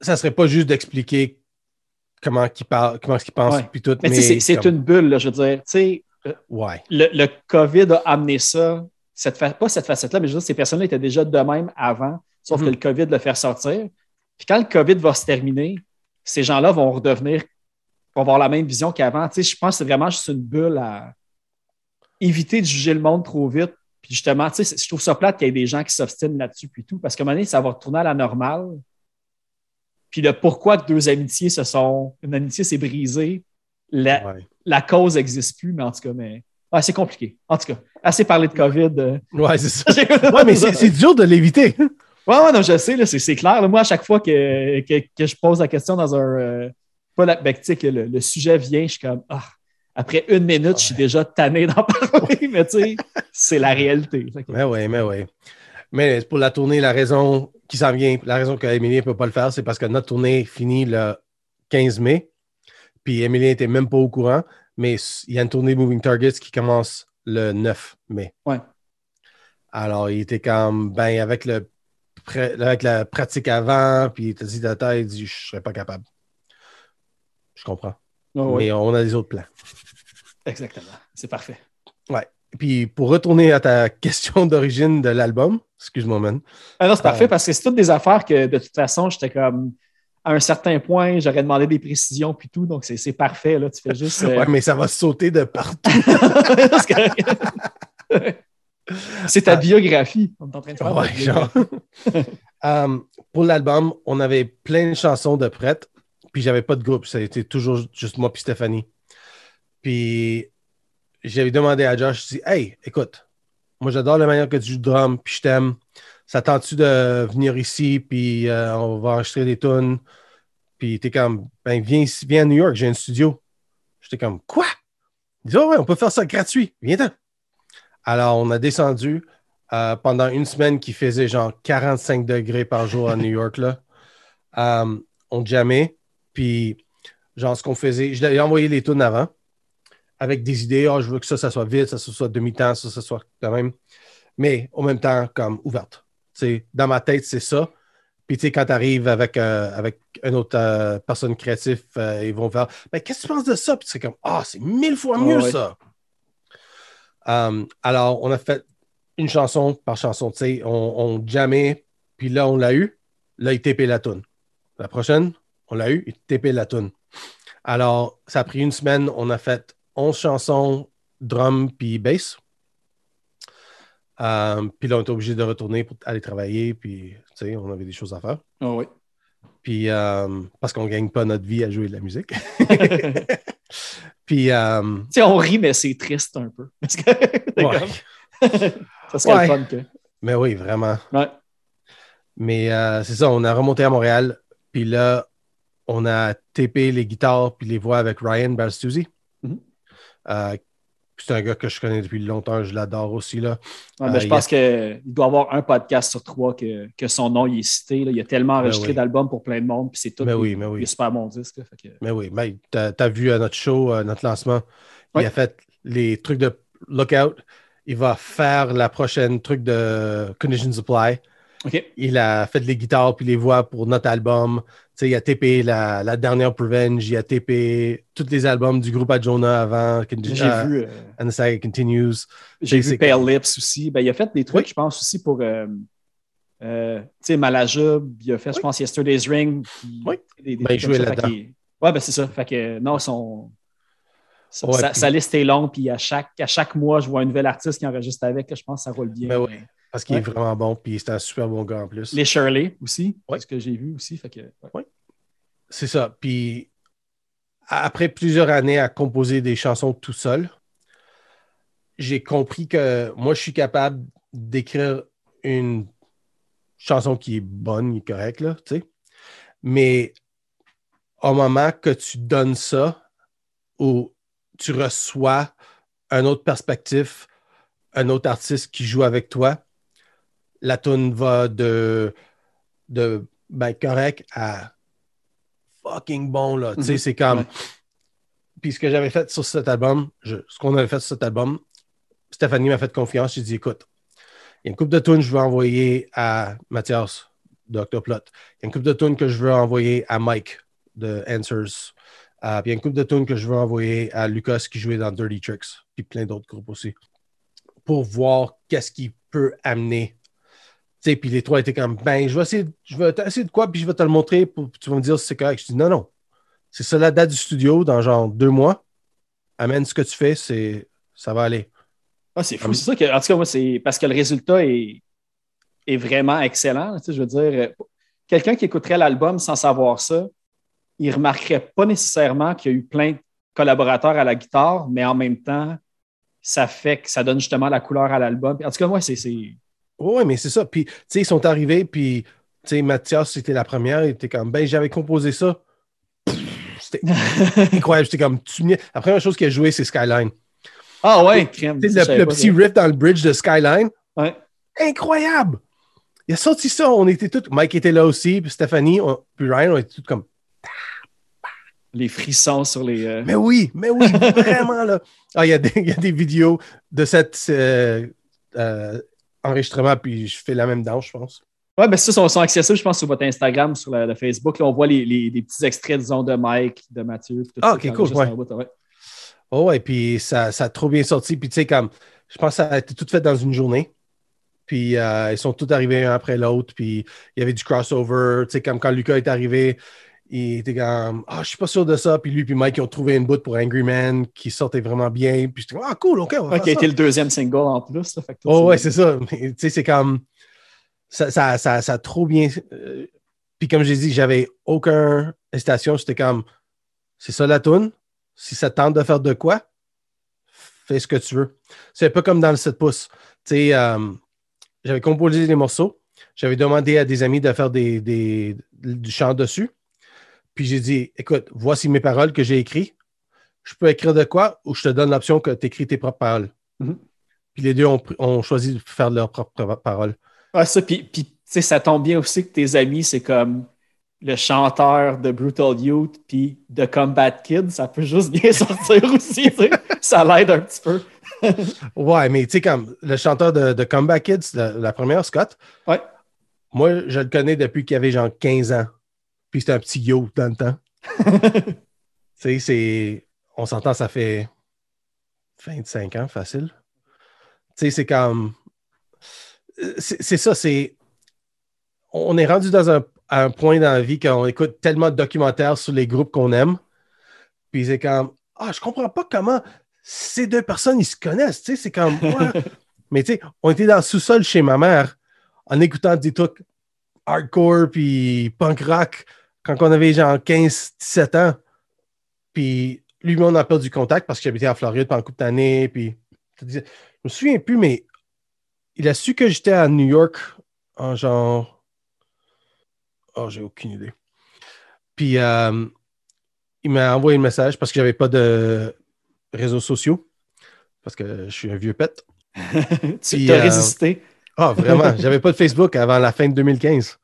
ça serait pas juste d'expliquer comment il parle, comment il pense, Ouais. puis tout. Mais c'est- comme- une bulle, là, je veux dire. Tu sais, Ouais. le, le COVID a amené ça, cette fa- pas cette facette-là, mais je veux dire, ces personnes-là étaient déjà de même avant, sauf Mhm. que le COVID le fait sortir. Puis quand le COVID va se terminer, ces gens-là vont redevenir, vont avoir la même vision qu'avant. Tu sais, je pense que c'est vraiment juste une bulle à éviter de juger le monde trop vite. Puis justement, tu sais, je trouve ça plate qu'il y ait des gens qui s'obstinent là-dessus, puis tout, parce qu'à un moment donné, ça va retourner à la normale. Puis le pourquoi deux amitiés se sont. Une amitié s'est brisée, la, Ouais. la cause n'existe plus, mais en tout cas, mais. Ouais, c'est compliqué. En tout cas, assez parlé de COVID. euh. Ouais, c'est ça. Ouais, mais c'est c'est dur de l'éviter. Ouais, ouais, non, je sais, là, c'est, c'est clair. là. moi, à chaque fois que, que, que je pose la question dans un. euh, pas la, ben, que le, le sujet vient, je suis comme. Ah, après une minute, je suis déjà tanné d'en parler, mais tu sais, c'est la réalité. Que- Mais oui, mais oui. Mais pour la tournée, la raison qui s'en vient, la raison qu'Emilien ne peut pas le faire, c'est parce que notre tournée finit le 15 mai. Puis Emilien n'était même pas au courant, mais il y a une tournée Moving Targets qui commence le 9 mai. Ouais. Alors, il était comme, ben, avec, le, avec la pratique avant, puis il était dit, ta il dit, je ne serais pas capable. Je comprends. Ouais, ouais, Mais on a des autres plans. Exactement. C'est parfait. Puis pour retourner à ta question d'origine de l'album, excuse-moi, man. Ah non, c'est parfait Euh, parce que c'est toutes des affaires que de toute façon, j'étais comme. À un certain point, j'aurais demandé des précisions puis tout, donc c'est, c'est parfait. Là. Tu fais juste. euh, Ouais, mais ça va sauter de partout. C'est ta Ah. biographie. On est en train de faire Ouais, genre. Um, pour l'album, on avait plein de chansons de prêtes, puis j'avais pas de groupe. Ça a été toujours juste moi puis Stéphanie. Puis j'avais demandé à Josh, je dis Hey, écoute, moi j'adore la manière que tu joues drum, puis je t'aime. Ça tente-tu de venir ici, puis euh, on va enregistrer des tunes? Puis t'es comme, ben viens ici, viens à New York, j'ai un studio. J'étais comme, quoi? Il dit, oh, ouais, on peut faire ça gratuit, viens-t'en. Alors, on a descendu euh, pendant une semaine qui faisait genre 45 degrés par jour à New York. Là. Euh, on jammait, puis genre ce qu'on faisait, je l'avais envoyé les tunes avant avec des idées, oh, je veux que ça, ça soit vite, ça, ça soit demi-temps, ça, ça soit quand même, mais en même temps, comme ouverte. dans ma tête, c'est ça. Puis, tu sais, quand tu arrives avec, euh, avec une autre euh, personne créative, euh, ils vont faire Ben, qu'est-ce que tu penses de ça? Puis, c'est comme Ah, c'est mille fois mieux, Ah ouais. ça. Um, alors, on a fait une chanson par chanson. Tu sais, on, on jammait, puis là, on l'a eu. Là, il tapait la toune. La prochaine, on l'a eu, il tapait la toune. Alors, ça a pris une semaine. On a fait 11 chansons, drum puis bass. Um, puis là, on était obligé de retourner pour aller travailler, puis tu sais, on avait des choses à faire. Ah oui. Puis um, parce qu'on ne gagne pas notre vie à jouer de la musique. puis, um, Tu sais, on rit, mais c'est triste un peu. Parce que- c'est ouais. ça serait Ouais. fun que. mais oui, vraiment. Ouais. Mais euh, c'est ça, on a remonté à Montréal, puis là, on a tapé les guitares puis les voix avec Ryan Balstuzzi, Mhm. Euh, C'est un gars que je connais depuis longtemps, je l'adore aussi. Là. Ouais, ben, je Euh, pense qu'il doit avoir un podcast sur trois que, que son nom il est cité. là. Il a tellement enregistré oui. d'albums pour plein de monde, puis c'est tout. Mais des- oui, mais oui. des super bons disques. là. Fait que- Mais oui, mais tu as, vu à notre show, notre lancement, Oui. il a fait les trucs de Lookout. Il va faire la prochaine truc de Condition Supply. Il a fait les guitares puis les voix pour notre album. Il a TP la, la dernière Revenge. Il a TP tous les albums du groupe Adjona avant. J'ai euh, vu, euh, And the Saga Continues. j'ai vu Pale Lips aussi. Ben, il a fait des trucs, Oui. je pense, aussi pour. euh, euh, tu sais, Malajub, il a fait, je pense, Yesterday's Ring. Oui. des- des Ben, il jouait là-dedans. Ouais, ben c'est ça. Fait que non, son. Sa, Ouais, sa- puis- sa liste est longue, puis à chaque, à chaque mois, je vois un nouvel artiste qui enregistre avec. là, je pense que ça roule bien. Ben. Parce qu'il Ouais. est vraiment bon, puis c'est un super bon gars en plus. Les Shirley aussi, Ouais. ce que j'ai vu aussi. Fait que, ouais. C'est ça. Puis après plusieurs années à composer des chansons tout seul, j'ai compris que moi, je suis capable d'écrire une chanson qui est bonne, qui est correcte, là, tu sais. Mais au moment que tu donnes ça ou tu reçois un autre perspective, un autre artiste qui joue avec toi, la tune va de, de ben, correct à fucking bon, là. Tu sais, Mhm. c'est comme. Ouais. Puis ce que j'avais fait sur cet album, je- ce qu'on avait fait sur cet album, Stéphanie m'a fait confiance. J'ai dit, écoute, il y a une coupe de tunes que je veux envoyer à Mathias de Octoplot. Il y a une coupe de tunes que je veux envoyer à Mike de Answers. Euh, puis il y a une coupe de tunes que je veux envoyer à Lucas qui jouait dans Dirty Tricks. Puis plein d'autres groupes aussi. Pour voir qu'est-ce qu'il peut amener. Sais, puis les trois étaient comme, ben, je vais essayer, je vais essayer de quoi, puis je vais te le montrer, pour, tu vas me dire si c'est correct. Je dis, non, non. C'est ça la date du studio dans genre deux mois. Amène ce que tu fais, c'est, ça va aller. Ah, c'est fou. Comme- C'est ça que, en tout cas, moi, c'est parce que le résultat est, est vraiment excellent. Tu sais, je veux dire, euh, quelqu'un qui écouterait l'album sans savoir ça, il remarquerait pas nécessairement qu'il y a eu plein de collaborateurs à la guitare, mais en même temps, ça fait que ça donne justement la couleur à l'album. En tout cas, moi, c'est. c'est- Oui, mais c'est ça. Puis, tu sais, ils sont arrivés, puis, tu sais, Mathias, c'était la première, il était comme, ben, j'avais composé ça. C'était incroyable. J'étais comme, tu venais- La première chose qu'il a joué, c'est Skyline. Ah ouais, crème. Le, le pas, petit riff dans le bridge de Skyline, Ouais. incroyable. Il a sorti ça, on était tous, Mike était là aussi, puis Stéphanie, on- puis Ryan, on était tous comme, Les frissons sur les. euh, mais oui, mais oui, vraiment, là. Ah, il y, a des- il y a des vidéos de cet euh, euh, enregistrement, puis je fais la même danse, je pense. Ouais, ben ça, sont, sont accessibles, je pense, sur votre Instagram, sur le, le Facebook. Là, on voit les, les- les petits extraits, disons, de Mike, de Mathieu. tout Ah, ça, ok, qui cool, ouais. bout, ouais. Oh ouais, puis ça, ça a trop bien sorti. Puis tu sais, comme, je pense que ça a été tout fait dans une journée. Puis euh, ils sont tous arrivés un après l'autre. Puis il y avait du crossover. Tu sais, comme quand Lucas est arrivé, il était comme, ah, je suis pas sûr de ça. Puis lui, puis Mike, ils ont trouvé une bout pour Angry Man qui sortait vraiment bien. Puis j'étais comme, ah, cool, ok, on va été ça. le deuxième single en plus. là, fait Oh ouais, c'est ça. Tu sais, c'est comme, ça, ça, ça, ça a trop bien. euh, puis comme j'ai dit, j'avais aucune hésitation. J'étais comme, c'est ça la toune? Si ça te tente de faire de quoi, fais ce que tu veux. C'est un peu comme dans le 7 pouces. Tu sais, euh, j'avais composé des morceaux. J'avais demandé à des amis de faire des, des- du chant dessus. Puis j'ai dit, écoute, voici mes paroles que j'ai écrites. Je peux écrire de quoi ou je te donne l'option que tu écris tes propres paroles? Mhm. Puis les deux ont, choisi de faire leurs propres paroles. Ouais, ça, puis, puis, ça tombe bien aussi que tes amis, c'est comme le chanteur de Brutal Youth puis de Combat Kid, ça peut juste bien sortir aussi, ça l'aide un petit peu. Ouais, mais tu sais, comme le chanteur de, de Comeback Kids, la, la première, Scott, Ouais. moi, je le connais depuis qu'il avait genre 15 ans. Puis c'était un petit yo dans le temps. Tu sais, c'est. On s'entend, ça fait 25 ans, facile. Tu sais, c'est comme. C'est ça, c'est. On est rendu dans un, à un point dans la vie qu'on écoute tellement de documentaires sur les groupes qu'on aime. Puis c'est comme. Ah, je comprends pas comment ces deux personnes, ils se connaissent. Tu sais, c'est comme. ouais. Mais tu sais, on était dans le sous-sol chez ma mère en écoutant des trucs hardcore puis punk rock quand on avait genre 15-17 ans. Puis lui, on a perdu contact parce qu'il habitait en Floride pendant une couple d'années. Puis je me souviens plus, mais il a su que j'étais à New York en genre. Oh, j'ai aucune idée. Puis euh, il m'a envoyé un message parce que j'avais pas de réseaux sociaux. parce que je suis un vieux pet. tu Puis, as euh, résisté. Ah, vraiment, j'avais pas de Facebook avant la fin de 2015.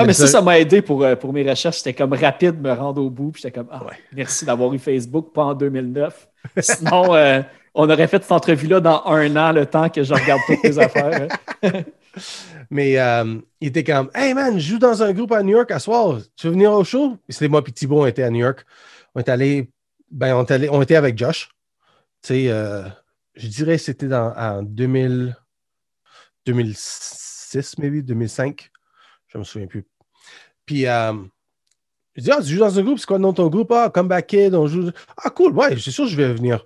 Ouais, mais ça, ça- m'a aidé pour, euh, pour mes recherches. C'était comme rapide de me rendre au bout. Puis j'étais comme, ah, Ouais. merci d'avoir eu Facebook, pas en 2009. Sinon, euh, on aurait fait cette entrevue-là dans un an, le temps que je regarde toutes mes affaires. hein. Mais euh, il était comme Hey man, je joue dans un groupe à New York à soir. Tu veux venir au show? C'était moi et Thibault, on était à New York. On est allé, ben, on, est allé- on était avec Josh. Tu sais, euh, je dirais que c'était en 2000, 2006, maybe, 2005. Je me souviens plus. Puis, euh, je dis, ah, tu joues dans un groupe, c'est quoi le nom de ton groupe? Ah, Comeback Kid, on joue. Ah, cool, ouais, c'est sûr que je vais venir.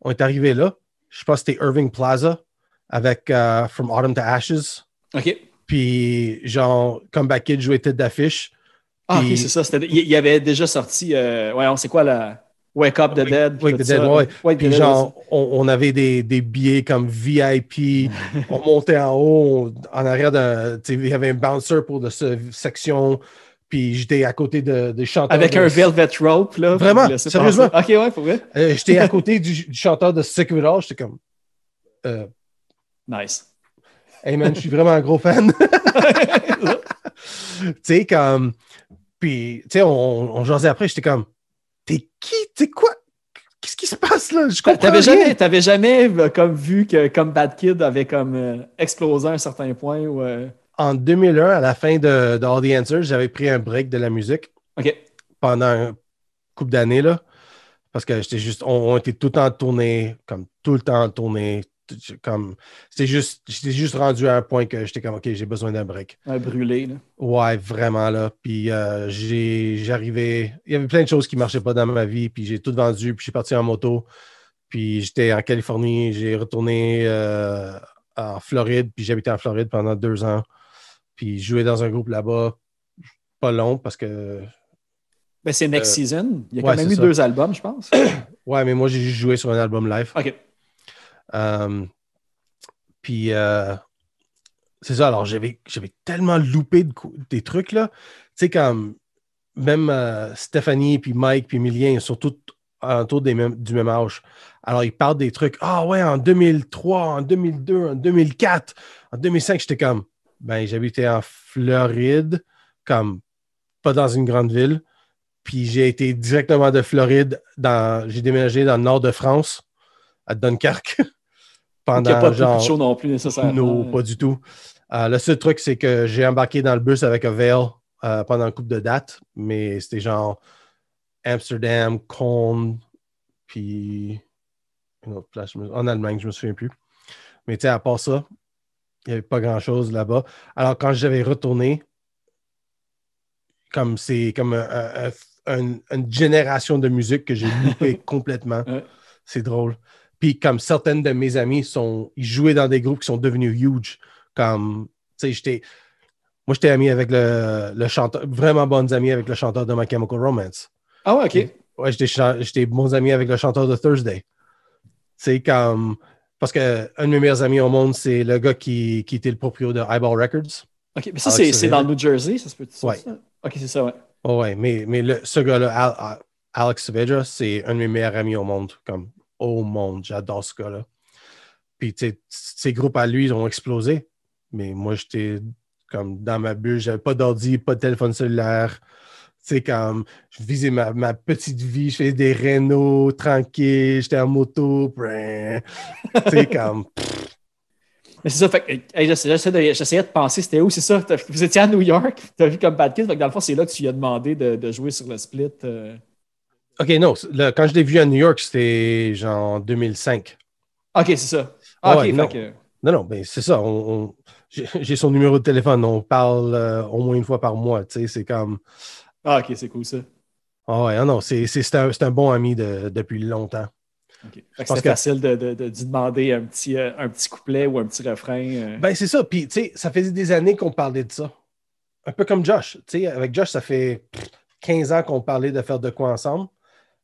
On est arrivé là. Je pense que c'était Irving Plaza avec euh, From Autumn to Ashes. OK. Puis, genre, Comeback Kid jouait tête d'affiche. Ah, OK, c'est ça. Il y avait déjà sorti, euh, ouais, on sait quoi, la Wake Up the Dead. puis Wake the. Dead, ouais. Wake the Puis, Dead genre, on, on avait des, des billets comme VIP. on montait en haut, on- en arrière d'un. Il y avait un bouncer pour de cette section. Puis, j'étais à côté de, des chanteurs. Avec de- un velvet rope, là. Vraiment? Sérieusement? OK, ouais, pour vrai. Euh, j'étais à côté du, du chanteur de All. J'étais comme. euh, Nice. Hey man, je suis vraiment un gros fan. tu sais, comme. Puis, tu sais, on, on jasait après, j'étais comme. T'es qui? T'es quoi? Qu'est-ce qui se passe là? Je comprends. T'avais rien. jamais, t'avais jamais comme vu que comme Bad Kid avait comme euh, explosé à un certain point ou euh, En 2001, à la fin de, de All the Answers, j'avais pris un break de la musique OK. pendant un couple d'années, là. Parce que j'étais juste. On, on était tout le temps tourné, comme tout le temps tourné. Comme. C'était juste. J'étais juste rendu à un point que j'étais comme, OK, j'ai besoin d'un break. Un brûlé, là. Ouais, vraiment là. Puis euh, j'ai, j'arrivais. Il y avait plein de choses qui ne marchaient pas dans ma vie. Puis j'ai tout vendu. Puis je suis parti en moto. Puis j'étais en Californie. J'ai retourné euh, en Floride. Puis j'habitais en Floride pendant deux ans. Puis je jouais dans un groupe là-bas. Pas long parce que. Ben, c'est Next Euh, Season. Il y a ouais, quand même eu ça. deux albums, je pense. Ouais, mais moi j'ai juste joué sur un album live. OK. Euh, puis euh, c'est ça, alors j'avais, tellement loupé des trucs là. Tu sais, comme même euh, Stéphanie, puis Mike, puis Emilien, ils sont tous autour du même âge. Alors ils parlent des trucs. Ah ouais, en 2003, en 2002, en 2004, en 2005, j'étais comme, ben j'habitais en Floride, comme pas dans une grande ville. Puis j'ai été directement de Floride, j'ai déménagé dans le nord de France, à Dunkerque. Il n'y Pendant a pas de genre. de show non plus nécessairement. Non, pas du tout. Euh, le seul truc, c'est que j'ai embarqué dans le bus avec Avail euh, pendant un couple de dates, mais c'était genre Amsterdam, Cône, puis une autre place, me- en Allemagne, je me souviens plus. Mais tu sais, à part ça, il n'y avait pas grand-chose là-bas. Alors, quand j'avais retourné, comme c'est comme un- un- un- une génération de musique que j'ai loupé complètement. Ouais. C'est drôle. Puis comme certaines de mes amis sont, ils jouaient dans des groupes qui sont devenus huge. Comme, tu sais, j'étais, moi j'étais ami avec le, le chanteur, vraiment bonnes amies avec le chanteur de My Chemical Romance. Ah ouais, OK. Ouais, j'étais, bons amis avec le chanteur de Thursday. C'est comme, parce que un de mes meilleurs amis au monde, c'est le gars qui, qui était le propriétaire de Eyeball Records. OK. Mais ça, Alex c'est dans le New Jersey, ça se peut? Ouais. ça? OK, c'est ça, ouais. Oh ouais, mais, mais le, ce gars-là, Al- Al- Alex Saavedra, c'est un de mes meilleurs amis au monde, comme au monde. J'adore ce gars-là. Puis, ces groupes à lui, ils ont explosé. Mais moi, j'étais comme dans ma bulle, j'avais pas d'ordi, pas de téléphone cellulaire. Tu sais, comme je visais ma, petite vie, je faisais des rénaux tranquilles, j'étais en moto. Tu sais, comme. Mais c'est ça, fait j'essayais de penser, c'était où, c'est ça? Vous étiez à New York, tu as vu comme Bad Kid, fait que dans le fond, c'est là que tu lui as demandé de, de jouer sur le split. euh. OK, non, le- quand je l'ai vu à New York, c'était genre 2005. OK, c'est ça. Ah, Ouais, OK, non. que. Non, non, ben c'est ça. on- on- j'ai son numéro de téléphone. On parle euh, au moins une fois par mois. Tu sais, c'est comme. Ah, OK, c'est cool ça. Ah ouais, ah non, c'est c'est- c'est un, c'est un bon ami de- depuis longtemps. OK. Fait que pense c'était que- facile de, de, demander un petit, euh, un petit couplet ou un petit refrain. euh. Ben c'est ça. Puis, tu sais, ça faisait des années qu'on parlait de ça. Un peu comme Josh. Tu sais, avec Josh, ça fait pff, 15 ans qu'on parlait de faire de quoi ensemble.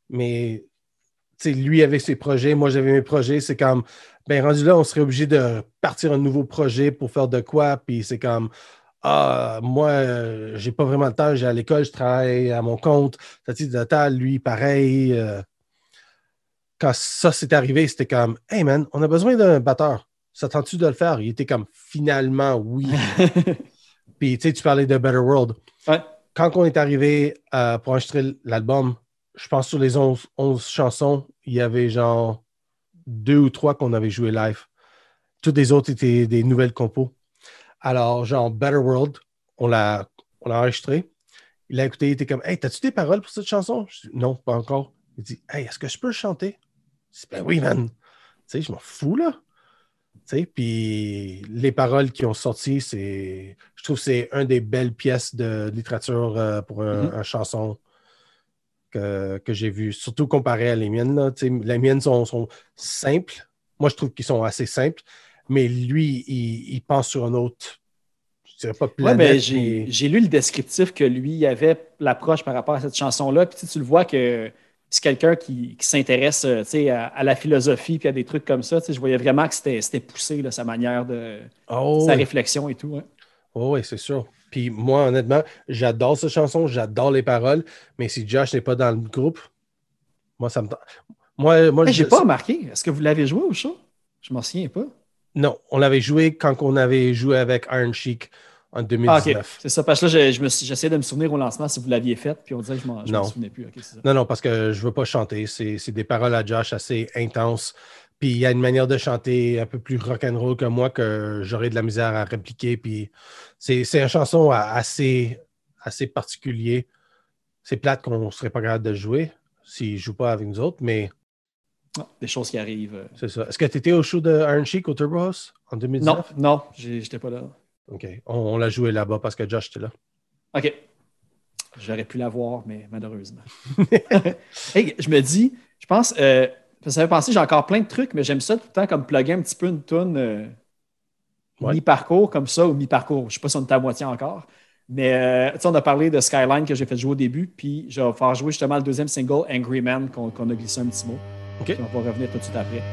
Mais, lui avait ses projets, moi j'avais mes projets. C'est comme, ben rendu là, on serait obligé de partir un nouveau projet pour faire de quoi. Puis c'est comme, ah, moi, euh, j'ai pas vraiment le temps, j'ai à l'école, je travaille à mon compte. Lui, pareil. euh. quand ça s'est arrivé, c'était comme Hey man, on a besoin d'un batteur. S'attends-tu de le faire? Il était comme finalement oui. Puis tu sais, tu parlais de Better World. Ouais. Quand on est arrivé euh, pour enregistrer l'album, je pense sur les 11, 11 chansons, il y avait genre deux ou trois qu'on avait joué live. Toutes les autres étaient des nouvelles compos. Alors, genre Better World, on l'a on l'a enregistré. Il a écouté, il était comme Hey, t'as-tu des paroles pour cette chanson? Je dis, non, pas encore. Il dit Hey, est-ce que je peux chanter? Je dis, ben oui, man. Tu sais, je m'en fous, là. Tu sais, puis les paroles qui ont sorti, c'est. Je trouve que c'est une des belles pièces de littérature euh, pour un, Mhm. un chanson que, que j'ai vu, surtout comparé à les miennes. Là. Les miennes sont, sont simples. Moi, je trouve qu'ils sont assez simples, mais lui, il, il pense sur un autre. Je dirais pas Ouais, planète. ben, j'ai mais- lu le descriptif que lui avait l'approche par rapport à cette chanson-là. Puis tu le vois que c'est quelqu'un qui, qui s'intéresse euh, à, à la philosophie puis à des trucs comme ça. Je voyais vraiment que c'était c'était poussé, là, sa manière de. Oh, sa oui. réflexion et tout. hein. Oh, oui, c'est sûr. Puis moi, honnêtement, j'adore cette chanson, j'adore les paroles, mais si Josh n'est pas dans le groupe, moi, ça me. tente. Moi, moi J'ai je- pas remarqué. Est-ce que vous l'avez joué au show? Je m'en souviens pas. Non, on l'avait joué quand on avait joué avec Iron Chic en Ah, ok. 2019. C'est ça. Parce que là, je- je de me souvenir au lancement si vous l'aviez fait. Puis on dirait que je je m'en souvenais plus. Ça. Non, non, parce que je veux pas chanter. C'est des paroles à Josh assez intenses. Puis il y a une manière de chanter un peu plus rock'n'roll que moi que j'aurais de la misère à répliquer. Puis c'est c'est une chanson assez, assez particulier. C'est plate qu'on ne serait pas capable de jouer s'il ne joue pas avec nous autres, mais Ah, des choses qui arrivent. euh. c'est ça. Est-ce que tu étais au show de Iron Chic au Turbo House en 2019? Non, non, j'étais pas là. OK. On, on l'a joué là-bas parce que Josh était là. OK. J'aurais pu l'avoir, mais malheureusement. hey, je me dis, je pense, euh, ça fait penser, j'ai encore plein de trucs, mais j'aime ça tout le temps comme plugger un petit peu une toune euh, Ouais. mi-parcours comme ça ou mi-parcours. Je ne sais pas si on est à moitié encore. Mais euh, tu sais, on a parlé de Skyline que j'ai fait jouer au début, puis je vais faire jouer justement le deuxième single, Angry Man, qu'on a glissé un petit mot. OK. Puis on va revenir tout de suite après.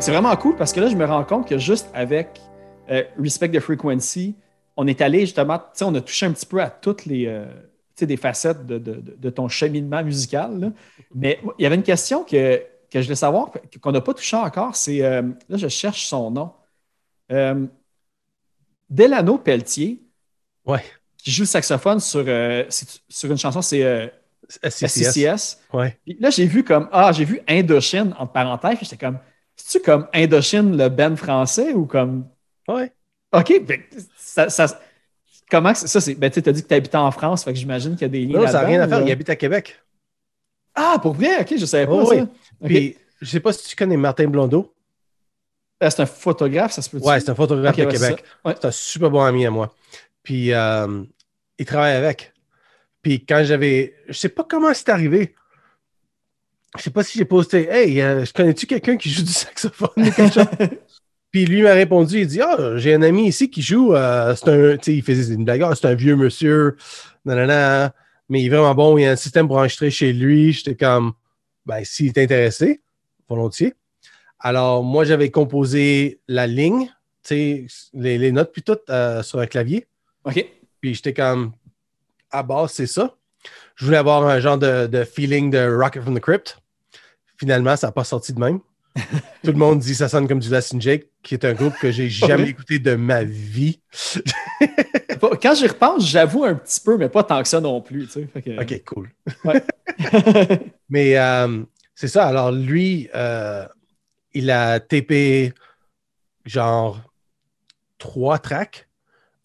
C'est vraiment cool parce que là, je me rends compte que juste avec euh, Respect the Frequency, on est allé justement, tu sais, on a touché un petit peu à toutes les euh, des facettes de, de- de- de ton cheminement musical. là. Mais il y avait une question que, que je voulais savoir, qu'on n'a pas touché encore, c'est, euh, là, je cherche son nom. Delano Pelletier, Ouais. qui joue le saxophone sur, sur une chanson, c'est SCCS. SCCS. Ouais. Puis là, j'ai vu comme, ah, j'ai vu Indochine, entre parenthèses, puis j'étais comme, c'est-tu comme Indochine, le band français, ou comme, Ouais. OK, ben, ça, ça- comment ça, c'est, ben, tu as dit que tu habitais en France, fait que j'imagine qu'il y a des liens Non, ça n'a rien à faire. Il habite à Québec. Ah, pour vrai? OK, je savais pas Oh, ça. oui. Puis, je sais pas si tu connais Martin Blondeau. Euh, c'est un photographe, ça se peut Ouais, c'est un photographe de ouais, Québec. Ouais. C'est un super bon ami à moi. Puis, euh, il travaille avec. Puis, quand j'avais. Je sais pas comment c'est arrivé. Je sais pas si j'ai posté Hey, euh, je connais-tu quelqu'un qui joue du saxophone ou quelque chose? Puis lui m'a répondu, il dit Ah, j'ai un ami ici qui joue. euh, c'est un. Tu sais, il faisait une blague. Ah, c'est un vieux monsieur. Nanana. Mais il est vraiment bon. Il y a un système pour enregistrer chez lui. J'étais comme Ben, s'il est intéressé, volontiers. Alors, moi, j'avais composé la ligne, tu sais, les, les notes, puis tout euh, sur un clavier. OK. Puis j'étais comme, à base, c'est ça. Je voulais avoir un genre de, de feeling de Rocket from the Crypt. Finalement, ça n'a pas sorti de même. Tout le monde dit ça sonne comme du Less and Jake, qui est un groupe que j'ai jamais écouté de ma vie. Quand j'y repense, j'avoue un petit peu, mais pas tant que ça non plus. tu sais. Que- OK, cool. Ouais. Mais euh, c'est ça. Alors, lui, euh, il a TP genre trois tracks.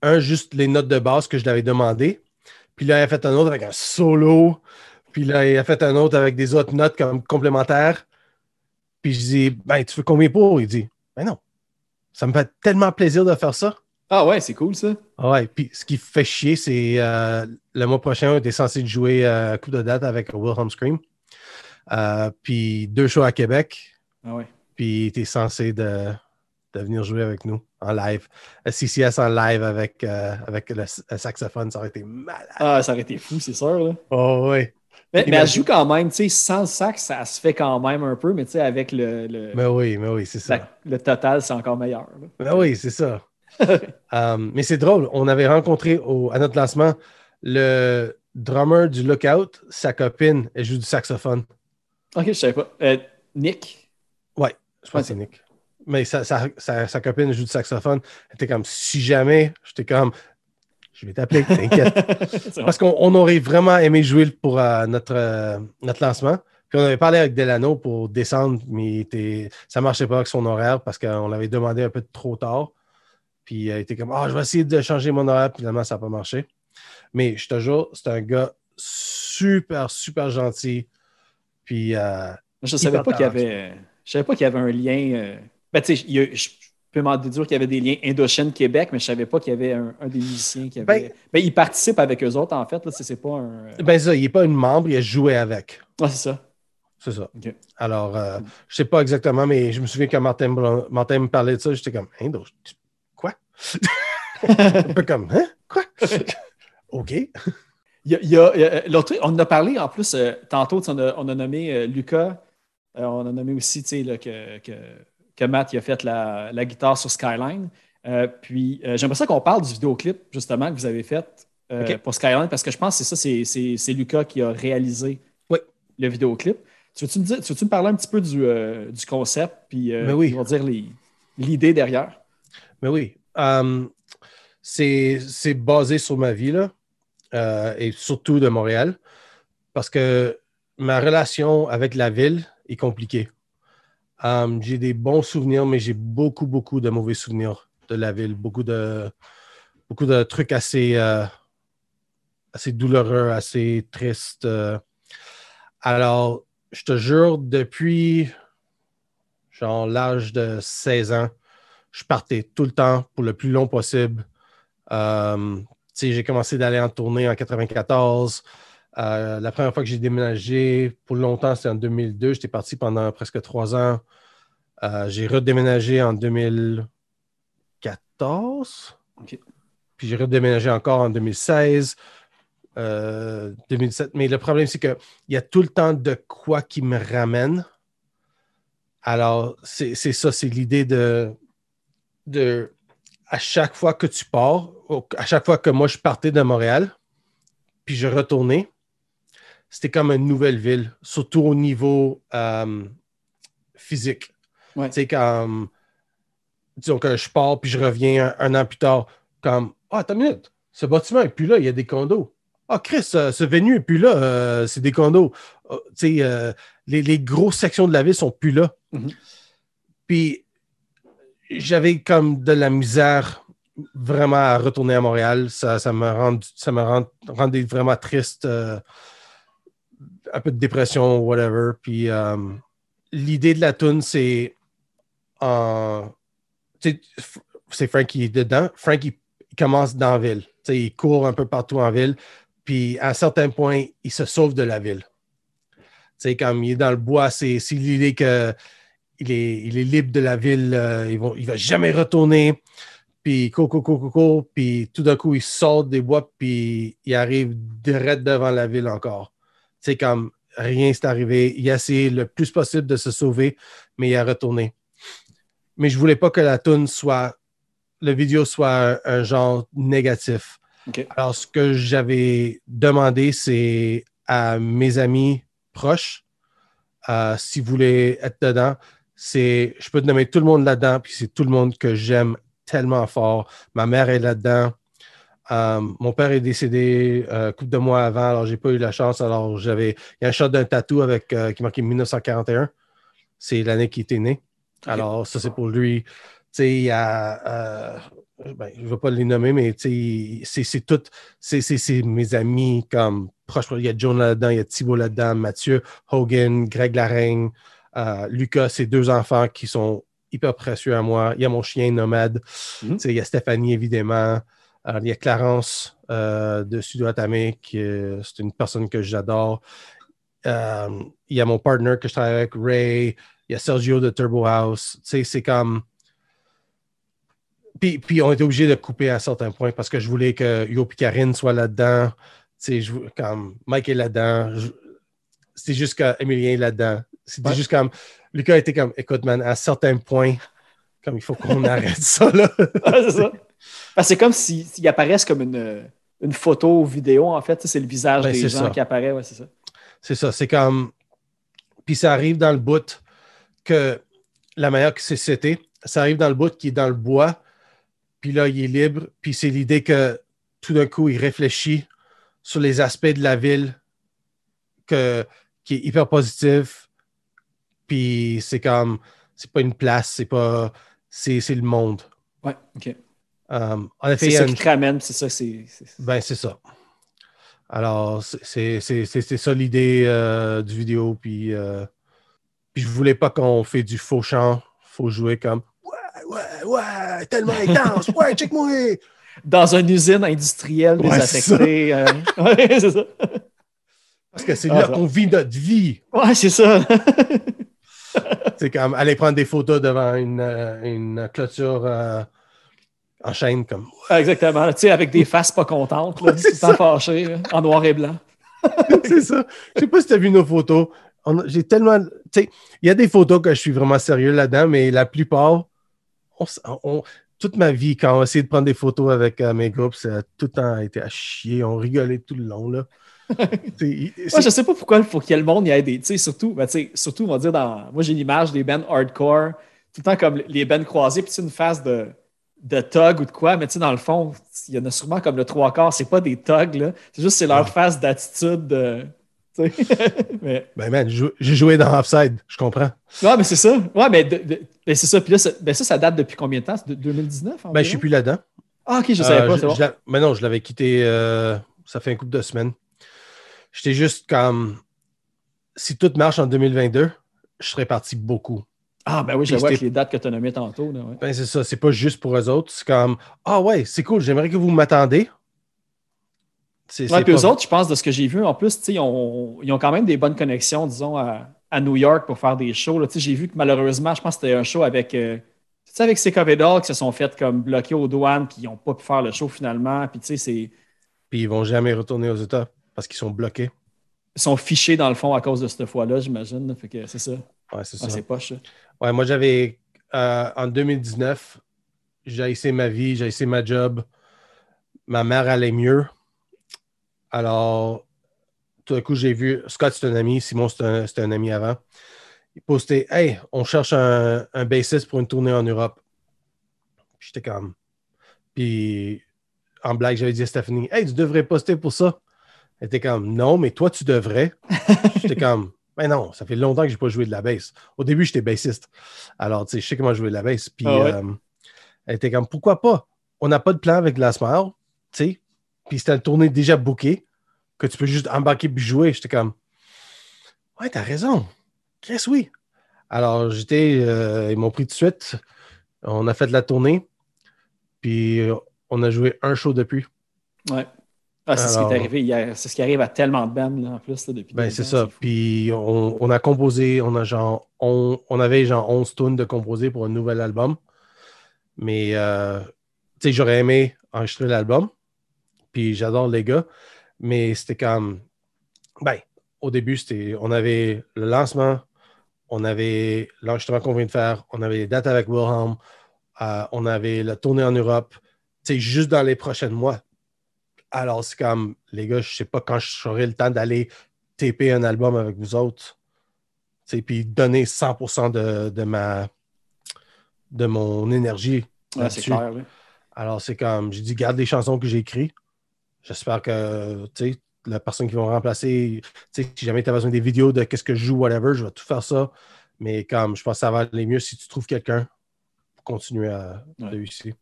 Un, juste les notes de base que je l'avais demandé. Puis là, il a fait un autre avec un solo. Puis là, il a fait un autre avec des autres notes comme complémentaires. Puis je dis, ben, tu veux combien pour? Il dit, ben non. Ça me fait tellement plaisir de faire ça. ah ouais, c'est cool ça. Ah Ouais, puis ce qui fait chier, c'est euh, le mois prochain, on était censé jouer euh, coup de date avec Wilhelm Scream. Euh, puis deux shows à Québec, Ah ouais. puis tu es censé de, de venir jouer avec nous en live. CCS en live avec, euh, avec le, le saxophone, ça aurait été malade. Ah, ça aurait été fou, c'est sûr. Là. Oh oui. Mais, mais elle joue quand même, tu sais, sans le sax, ça se fait quand même un peu, mais tu sais, avec le, le, Mais oui, mais oui, c'est ça. la- le total, c'est encore meilleur. là. Ben oui, c'est ça. Um, mais c'est drôle, on avait rencontré au- à notre lancement le drummer du Lookout, sa copine, elle joue du saxophone. Ok, je savais pas. Euh, Nick? Je pense Ouais, que c'est Nick. Mais sa, sa- sa- sa copine joue du saxophone. Elle était comme, si jamais, j'étais comme, je vais t'appeler, t'inquiète. Parce qu'on on aurait vraiment aimé jouer pour euh, notre, euh, notre lancement. Puis on avait parlé avec Delano pour descendre, mais était- ça ne marchait pas avec son horaire parce qu'on l'avait demandé un peu trop tard. Puis euh, il était comme, ah, je vais essayer de changer mon horaire. Puis finalement, ça n'a pas marché. Mais je te jure, c'est un gars super, super gentil. Puis euh, Je savais Hyper pas qu'il y avait. Je savais pas qu'il y avait un lien. Ben, tu sais, je peux m'en déduire qu'il y avait des liens Indochine Québec, mais je savais pas qu'il y avait un, un des musiciens qui avait. Ben- Ben, il participe avec eux autres, en fait. Là, c'est pas un. ben ça, il n'est pas une membre, il a joué avec. Ah, c'est ça. C'est ça. Alors, euh, je sais pas exactement, mais je me souviens quand Martin, Blanc- Martin me parlait de ça, j'étais comme, tu- quoi? un peu comme, hein? Quoi? OK. Il y a, il y a- euh, l'autre on en a parlé en plus euh, tantôt, on a, on a nommé euh, Lucas, on a nommé aussi tu sais, là, que, que, que Matt il a fait la, la guitare sur Skyline. Euh, puis euh, j'aimerais ça qu'on parle du vidéoclip justement que vous avez fait euh, pour Skyline parce que je pense que c'est ça, c'est- Lucas qui a réalisé Oui. le vidéoclip. Tu veux-tu me, dire- tu veux-tu me parler un petit peu du, euh, du concept puis oui. on va dire l'idée derrière? Mais oui. euh, c'est basé sur ma vie, là, et surtout de Montréal, parce que ma relation avec la ville est compliquée. Euh, j'ai des bons souvenirs, mais j'ai beaucoup, beaucoup de mauvais souvenirs de la ville. Beaucoup de, beaucoup de trucs assez, euh, assez douloureux, assez tristes. euh. Alors, je te jure, depuis genre l'âge de 16 ans, je partais tout le temps pour le plus long possible. J'ai commencé d'aller en tournée en 94. Euh, la première fois que j'ai déménagé pour longtemps, c'était en 2002. J'étais parti pendant presque trois ans. Euh, j'ai redéménagé en 2014. Ok. Puis j'ai redéménagé encore en 2016, euh, 2017. Mais le problème, c'est qu'il y a tout le temps de quoi qui me ramène Alors, c'est ça, c'est l'idée de, de, à chaque fois que tu pars, à chaque fois que moi je partais de Montréal, puis je retournais, c'était comme une nouvelle ville, surtout au niveau euh, physique. Ouais. Tu sais, comme, disons que je pars, puis je reviens un, un an plus tard, comme, ah, attends une minute, ce bâtiment est plus là, il y a des condos. Ah, Chris, euh, ce venue est plus là, euh, c'est des condos. Tu sais, euh, les, les grosses sections de la ville sont plus là. Mhm. Puis, j'avais comme de la misère vraiment à retourner à Montréal. Ça, ça me, rend, ça me rend- rendait vraiment triste, un peu de dépression, whatever. Puis, euh, l'idée de la tune, c'est en. C'est Frank qui est dedans. Frank, il, commence dans la ville. Tu sais, il court un peu partout en ville. Puis, à un certain point, il se sauve de la ville. Tu sais, comme il est dans le bois, c'est l'idée que il est, il est libre de la ville. euh, il va jamais retourner. Puis, coco, coco, coco. Puis, tout d'un coup, il sort des bois. Puis, il arrive direct devant la ville encore. Sais, comme rien s'est arrivé. Il a essayé le plus possible de se sauver, mais il a retourné. Mais je voulais pas que la tune soit, le vidéo soit un, un genre négatif. Alors, ce que j'avais demandé, c'est à mes amis proches, euh, si vous voulez être dedans, c'est, je peux te nommer tout le monde là-dedans, puis c'est tout le monde que j'aime tellement fort. Ma mère est là-dedans. Euh, mon père est décédé euh, couple de mois avant, alors j'ai pas eu la chance. Alors j'avais, il y a un shot d'un tatou avec euh, qui marquait 1941. C'est l'année qu'il était né. Alors ça c'est pour lui. Tu sais, il y a, euh, ben, je ne vais pas les nommer, mais tu sais, c'est tout, c'est mes amis comme proches. Il y a John là-dedans, il y a Thibault là-dedans, Mathieu, Hogan, Greg Laraigne, euh, Lucas, ces deux enfants qui sont hyper précieux à moi. Il y a mon chien nomade. Tu sais, Il y a Stéphanie, évidemment. Alors, il y a Clarence euh, de Sud-Ouest qui est- c'est une personne que j'adore. Euh, il y a mon partner que je travaille avec, Ray. Il y a Sergio de Turbo House. Tu sais, c'est comme. Puis, puis on était obligé de couper à certains points parce que je voulais que Yo et Karine soient là-dedans. Tu sais, je comme Mike est là-dedans. C'était juste qu'Emilien est là-dedans. C'était Ouais. juste comme. Lucas était comme, écoute, man, à certains points, comme il faut qu'on arrête ça, là. C'est ça. Parce que c'est comme s'ils s'ils apparaissent comme une, une photo ou vidéo, en fait. C'est le visage Ben, des gens ça. qui apparaît. Ouais, c'est ça. C'est ça, c'est comme. Puis ça arrive dans le bout que la manière que c'est c'était, ça arrive dans le bout qui est dans le bois, puis là, il est libre, puis c'est l'idée que tout d'un coup, il réfléchit sur les aspects de la ville que, qui est hyper positif, puis c'est comme, c'est pas une place, c'est pas, c'est c'est le monde. Ouais, OK. Um, en effet, C'est ça une- qui te ramène, c'est ça. c'est ben, c'est ça. Alors, c'est- c'est c'est- c'est- c'est ça l'idée euh, du vidéo. Puis, euh, puis je voulais pas qu'on fait du faux chant. faut jouer comme Ouais, ouais, ouais, tellement intense. Ouais, check-moi. Dans une usine industrielle Ouais, désaffectée. euh, ouais, c'est ça. Parce que c'est Ah, là ça. qu'on vit notre vie. Ouais, c'est ça. C'est comme aller prendre des photos devant une, euh, une clôture euh, en chaîne. comme Ouais, Exactement. Tu sais, avec des faces pas contentes, là, tout fâchées, là, en noir et blanc. c'est ça. Je sais pas si tu as vu nos photos. J'ai tellement. Tu sais, il y a des photos que je suis vraiment sérieux là-dedans, mais la plupart, on s- on- toute ma vie, quand on a essayé de prendre des photos avec euh, mes groupes, ça a tout le temps été à chier. On rigolait tout le long. Là. Moi, je sais pas pourquoi il faut qu'il y ait le monde y ait des. Tu sais, surtout, ben, surtout, on va dire, dans. Moi, j'ai l'image des bands hardcore, tout le temps comme les bands croisés, puis tu sais, une phase de, de tug ou de quoi, mais tu sais, dans le fond, il y en a sûrement comme le trois quarts, c'est pas des thugs, là. C'est juste, c'est leur phase d'attitude. mais, Ben, man, j'ai jou- j'ai joué dans Offside, je comprends. ouais, mais c'est ça. Ouais, mais de- ben, c'est ça. Puis là, ça, ben, ça, ça date depuis combien de temps? C'est de 2019? Ben, je suis plus là-dedans. Ah, ok, je savais Euh, pas, bon. mais non, je l'avais quitté, euh, ça fait un couple de semaines. J'étais juste comme, si tout marche en 2022, je serais parti beaucoup. Ah, ben oui, je vois avec les dates que tu as nommées tantôt. Là, ouais. Ben, c'est ça, c'est pas juste pour eux autres. C'est comme, ah ouais, c'est cool, j'aimerais que vous m'attendez. C'est Ouais, puis pas- eux autres, je pense, de ce que j'ai vu, en plus, ils ont, ils ont quand même des bonnes connexions, disons, à, à New York pour faire des shows. là. J'ai vu que malheureusement, je pense que c'était un show avec, euh, tu sais, avec ces Dog qui se sont fait comme bloquer aux douanes, puis ils n'ont pas pu faire le show finalement. Puis tu sais, c'est- Puis ils vont jamais retourner aux États parce qu'ils sont bloqués. ils sont fichés dans le fond à cause de cette fois-là, j'imagine. là. Fait que c'est ça. Ouais, c'est ça. c'est poche. Ouais, moi, j'avais, euh, en 2019, j'ai essayé ma vie, j'ai essayé ma job. Ma mère allait mieux. Alors, tout d'un coup, j'ai vu, Scott, c'est un ami, Simon, c'est un, c'est un ami avant. Il postait, Hey, on cherche un, un bassiste pour une tournée en Europe. J'étais comme. Puis, en blague, j'avais dit à Stéphanie, Hey, tu devrais poster pour ça. Elle était comme, Non, mais toi, tu devrais. J'étais comme, Ben non, ça fait longtemps que j'ai pas joué de la basse. Au début, j'étais bassiste. Alors, tu sais, je sais comment jouer de la basse. Puis, Ah ouais? euh, elle était comme, pourquoi pas? On n'a pas de plan avec Last Mile, tu sais. Puis c'était une tournée déjà bookée, que tu peux juste embarquer puis jouer. J'étais comme, ouais, t'as raison. Chris, oui. Alors, j'étais, euh, ils m'ont pris tout de suite. On a fait de la tournée. Puis, euh, on a joué un show depuis. Ouais. Ah, c'est ce qui est arrivé hier. C'est ce qui arrive à tellement de bands, là, en plus, là, depuis Ben, c'est ça. Puis on, on a composé, on a genre, on, on avait genre 11 tunes de composer pour un nouvel album. Mais, euh, tu sais, j'aurais aimé enregistrer l'album. Puis j'adore les gars. Mais c'était comme, ben, au début, c'était, on avait le lancement, on avait l'enregistrement qu'on vient de faire, on avait les dates avec Wilhelm, euh, on avait la tournée en Europe, juste dans les prochains mois. Alors, c'est comme, les gars, je sais pas quand j'aurai le temps d'aller taper un album avec vous autres. Puis donner 100% de, de ma de mon énergie. Ouais, c'est clair. Alors, c'est comme, j'ai dit, garde les chansons que j'ai écrites. J'espère que, tu sais, la personne qui va me remplacer, tu sais, si jamais tu as besoin des vidéos de qu'est-ce que je joue, whatever, je vais tout faire ça. Mais comme, je pense que ça va aller mieux si tu trouves quelqu'un pour continuer à Ouais. réussir.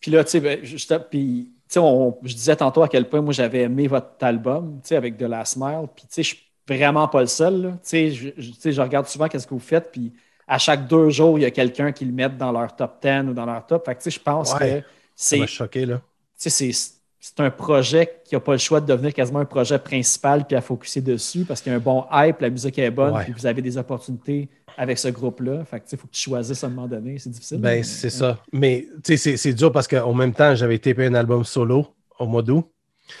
Puis là, tu sais, ben, puis, on- je disais tantôt à quel point moi j'avais aimé votre album, tu sais, avec The Last Mile. Puis, tu sais, je suis vraiment pas le seul. là. Tu sais, je, je- je regarde souvent qu'est-ce que vous faites. Puis, à chaque deux jours, il y a quelqu'un qui le met dans leur top 10 ou dans leur top. Fait que, tu sais, je pense Ouais. que Ça c'est m'a choqué, là. tu sais, c'est c'est un projet qui n'a pas le choix de devenir quasiment un projet principal puis à focuser dessus parce qu'il y a un bon hype, la musique est bonne, Ouais. puis vous avez des opportunités avec ce groupe-là. Fait que, il faut que tu choisisses à un moment donné. C'est difficile. Ben, mais- c'est ça. Mais, tu sais, c'est- dur parce qu'en même temps, j'avais tapé un album solo au mois d'août.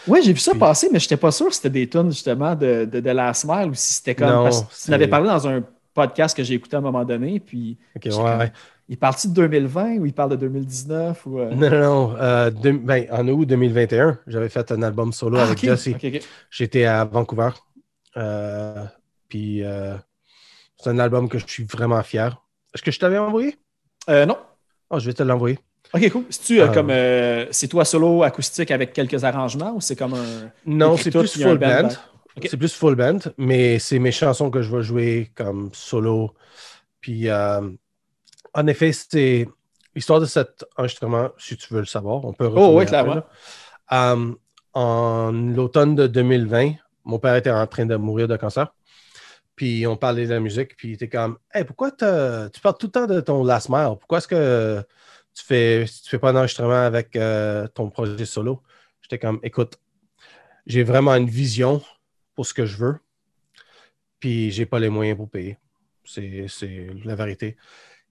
Oui, j'ai vu ça Puis- passer, mais je n'étais pas sûr si c'était des tunes justement de, de, de Last Mile ou si c'était comme. Non, parce que tu n'avais parlé dans un podcast que j'ai écouté à un moment donné, puis Ok, J'étais ouais, comme- ouais. Il parle-tu de 2020 ou il parle de 2019 ou. euh, Non, non, non. euh, ben, en août 2021, j'avais fait un album solo Ah, avec ok, Jesse. J'étais à Vancouver. Euh, puis c'est un album que je suis vraiment fier. Est-ce que je t'avais envoyé? Non. Oh, je vais te l'envoyer. Ok, cool. C'est-tu comme. c'est toi solo acoustique avec quelques arrangements ou c'est comme un. Non, c'est plus full band? band. C'est plus full band, mais c'est mes chansons que je vais jouer comme solo. Puis, euh, en effet, c'est l'histoire de cet enregistrement, si tu veux le savoir, on peut Oh, oui, clairement. en l'automne de 2020, mon père était en train de mourir de cancer. Puis on parlait de la musique, puis il était comme Hey, pourquoi tu parles tout le temps de ton last mile? Pourquoi est-ce que tu fais, tu fais pas d'enregistrement avec euh, ton projet solo? J'étais comme Écoute, j'ai vraiment une vision pour ce que je veux, puis j'ai pas les moyens pour payer. C'est la vérité.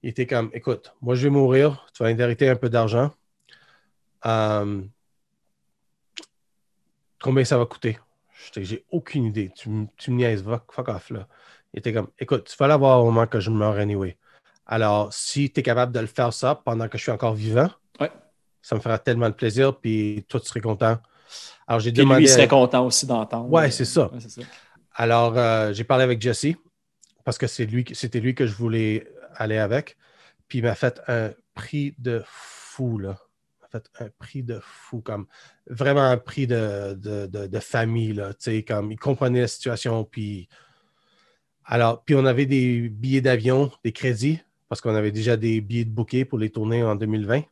Il était comme Écoute, moi je vais mourir, tu vas hériter un peu d'argent. Euh, combien ça va coûter? J'ai aucune idée. Tu, tu me niaises, fuck, off là. Il était comme, écoute, tu vas l'avoir au moment que je meurs anyway. Alors, si tu es capable de le faire ça pendant que je suis encore vivant, Ouais. ça me fera tellement de plaisir, puis toi, tu serais content. Alors, j'ai Puis lui, demandé. il serait à- content aussi d'entendre. Ouais, c'est ça. Ouais, c'est ça. Alors, euh, j'ai parlé avec Jesse parce que c'est lui, c'était lui que je voulais aller avec. Puis il m'a fait un prix de fou, là. Il m'a fait un prix de fou, comme vraiment un prix de, de, de- famille, là. Tu sais, comme il comprenait la situation. Puis, alors, puis on avait des billets d'avion, des crédits, parce qu'on avait déjà des billets de bouquet pour les tournées en 2020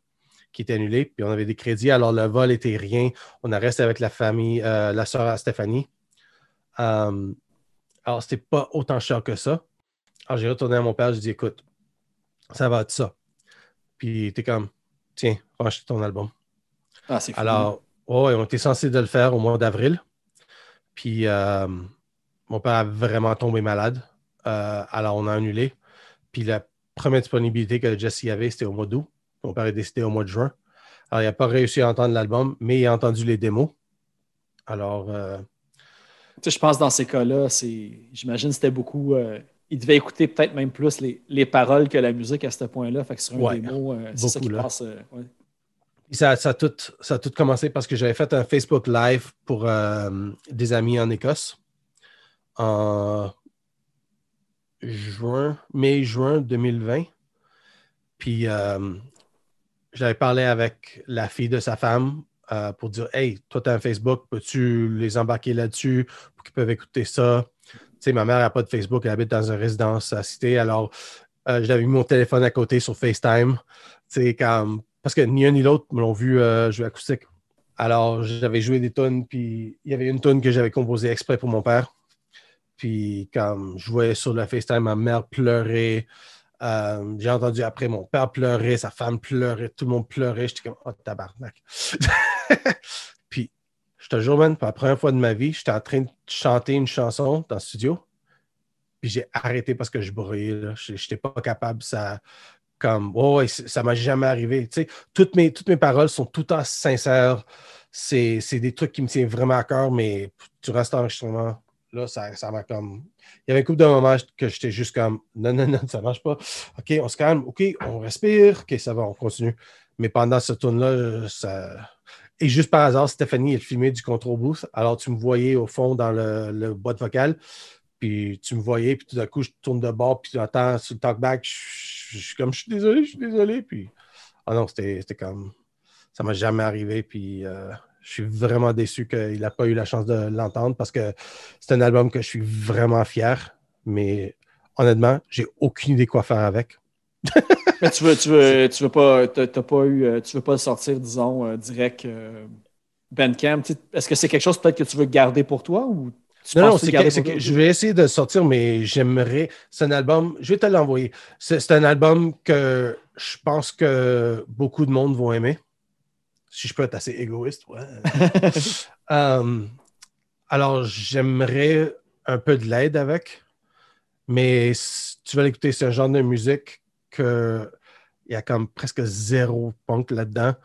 qui étaient annulés. Puis on avait des crédits. Alors, le vol était rien. On a resté avec la famille, euh, la soeur à Stéphanie. Euh, alors, c'était pas autant cher que ça. Alors, j'ai retourné à mon père, j'ai dit, écoute, ça va être ça. Puis, il était comme, tiens, va acheter ton album. Ah, c'est. Alors, ouais, on était censé de le faire au mois d'avril. Puis, euh, mon père a vraiment tombé malade. Euh, alors, on a annulé. Puis, la première disponibilité que Jesse avait, c'était au mois d'août. Mon père est décédé au mois de juin. Alors, il n'a pas réussi à entendre l'album, mais il a entendu les démos. Alors, euh, Tu sais, je pense que dans ces cas-là, c'est, j'imagine que c'était beaucoup. euh, il devait écouter peut-être même plus les, les paroles que la musique à ce point-là. Fait que sur un Ouais, démo, euh, c'est ça beaucoup, qui là. passe. euh, ouais. Puis Ça, ça, a tout, ça a tout commencé parce que j'avais fait un Facebook Live pour euh, des amis en Écosse en juin, mai-juin 2020. Puis euh, j'avais parlé avec la fille de sa femme euh, pour dire Hey, toi, tu as un Facebook, peux-tu les embarquer là-dessus pour qu'ils peuvent écouter ça? Ma mère n'a pas de Facebook, elle habite dans une résidence à Cité. Alors, euh, j'avais mis mon téléphone à côté sur FaceTime. Parce que ni un ni l'autre me l'ont vu euh, jouer acoustique. Alors, j'avais joué des tunes, puis il y avait une tune que j'avais composée exprès pour mon père. Puis, comme je voyais sur le FaceTime ma mère pleurer, euh, j'ai entendu après mon père pleurer, sa femme pleurait, tout le monde pleurait. J'étais comme, oh tabarnak. je te jure, man, pour la première fois de ma vie, j'étais en train de chanter une chanson dans le studio. Puis j'ai arrêté parce que je brûlais. Je n'étais pas capable. Ça, comme, oh, ça m'a jamais arrivé. Toutes mes, toutes mes paroles sont tout temps sincères. C'est c'est des trucs qui me tiennent vraiment à cœur, mais durant cet enregistrement, là, ça ça m'a comme. Il y avait un couple de moments que j'étais juste comme, non, non, non, ça marche pas. OK, on se calme. OK, on respire. OK, ça va, on continue. Mais pendant ce tour-là, ça. Et juste par hasard, Stéphanie, elle filmait du control booth. Alors, tu me voyais au fond dans le, le boîte vocale. Puis tu me voyais, puis tout d'un coup, je tourne de bord, puis tu entends sur le talkback, je, suis comme, je suis désolé, je suis désolé. Puis, ah non, c'était c'était comme, ça m'a jamais arrivé. Puis, euh, je suis vraiment déçu qu'il n'a pas eu la chance de l'entendre parce que c'est un album que je suis vraiment fier. Mais honnêtement, j'ai aucune idée quoi faire avec. Mais tu veux, tu veux, tu veux pas, t'as, t'as pas eu, euh, tu veux pas le sortir, disons, euh, direct euh, Bandcamp. Est-ce que c'est quelque chose peut-être que tu veux garder pour toi ou tu Non, non, c'est que, c'est que je vais essayer de le sortir, mais j'aimerais. C'est un album, je vais te l'envoyer. C'est c'est un album que je pense que beaucoup de monde vont aimer. Si je peux être assez égoïste, ouais. Alors, j'aimerais un peu de l'aide avec, mais si tu vas l'écouter, c'est un genre de musique que il y a comme presque zéro punk là-dedans.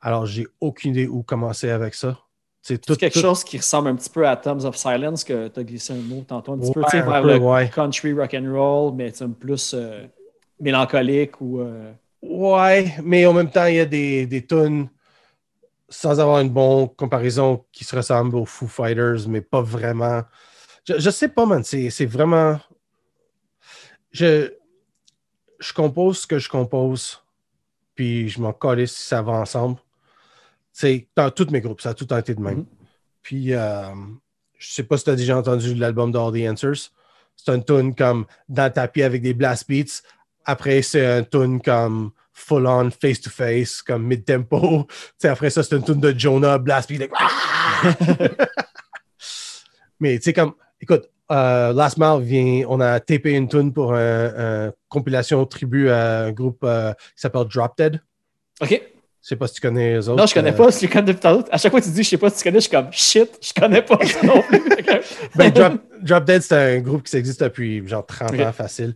Alors, j'ai aucune idée où commencer avec ça. C'est tout, quelque tout- chose qui ressemble un petit peu à Thumbs of Silence que tu as glissé un mot tantôt, un petit peu, Ouais, tu sais, un vers peu, le ouais. country rock and roll, mais plus euh, mélancolique ou euh, Ouais, mais en même temps, il y a des, des tunes sans avoir une bonne comparaison qui se ressemblent aux Foo Fighters, mais pas vraiment. Je, je sais pas, man. C'est c'est vraiment. Je, je compose ce que je compose, puis je m'en colle si ça va ensemble. C'est dans tous mes groupes, ça a tout été de même. Mhm. Puis, euh, je sais pas si tu as déjà entendu l'album d'All the Answers. C'est un tune comme dans le tapis avec des blast beats. Après, c'est un tune comme full on, face to face, comme mid tempo. après ça, c'est une tune de Jonah, blast beat. like! Mais tu sais, comme, écoute, euh, Last Mile vient, on a tapé une tune pour une compilation tribu à un groupe euh, qui s'appelle Drop Dead. OK. Je sais pas si tu connais les autres. Non, je connais euh, pas, je les connais depuis tantôt. À chaque fois que tu dis je sais pas si tu connais, je suis comme shit, je connais pas non plus. Ben, Drop, Drop Dead, c'est un groupe qui existe depuis genre 30 Ok. ans facile.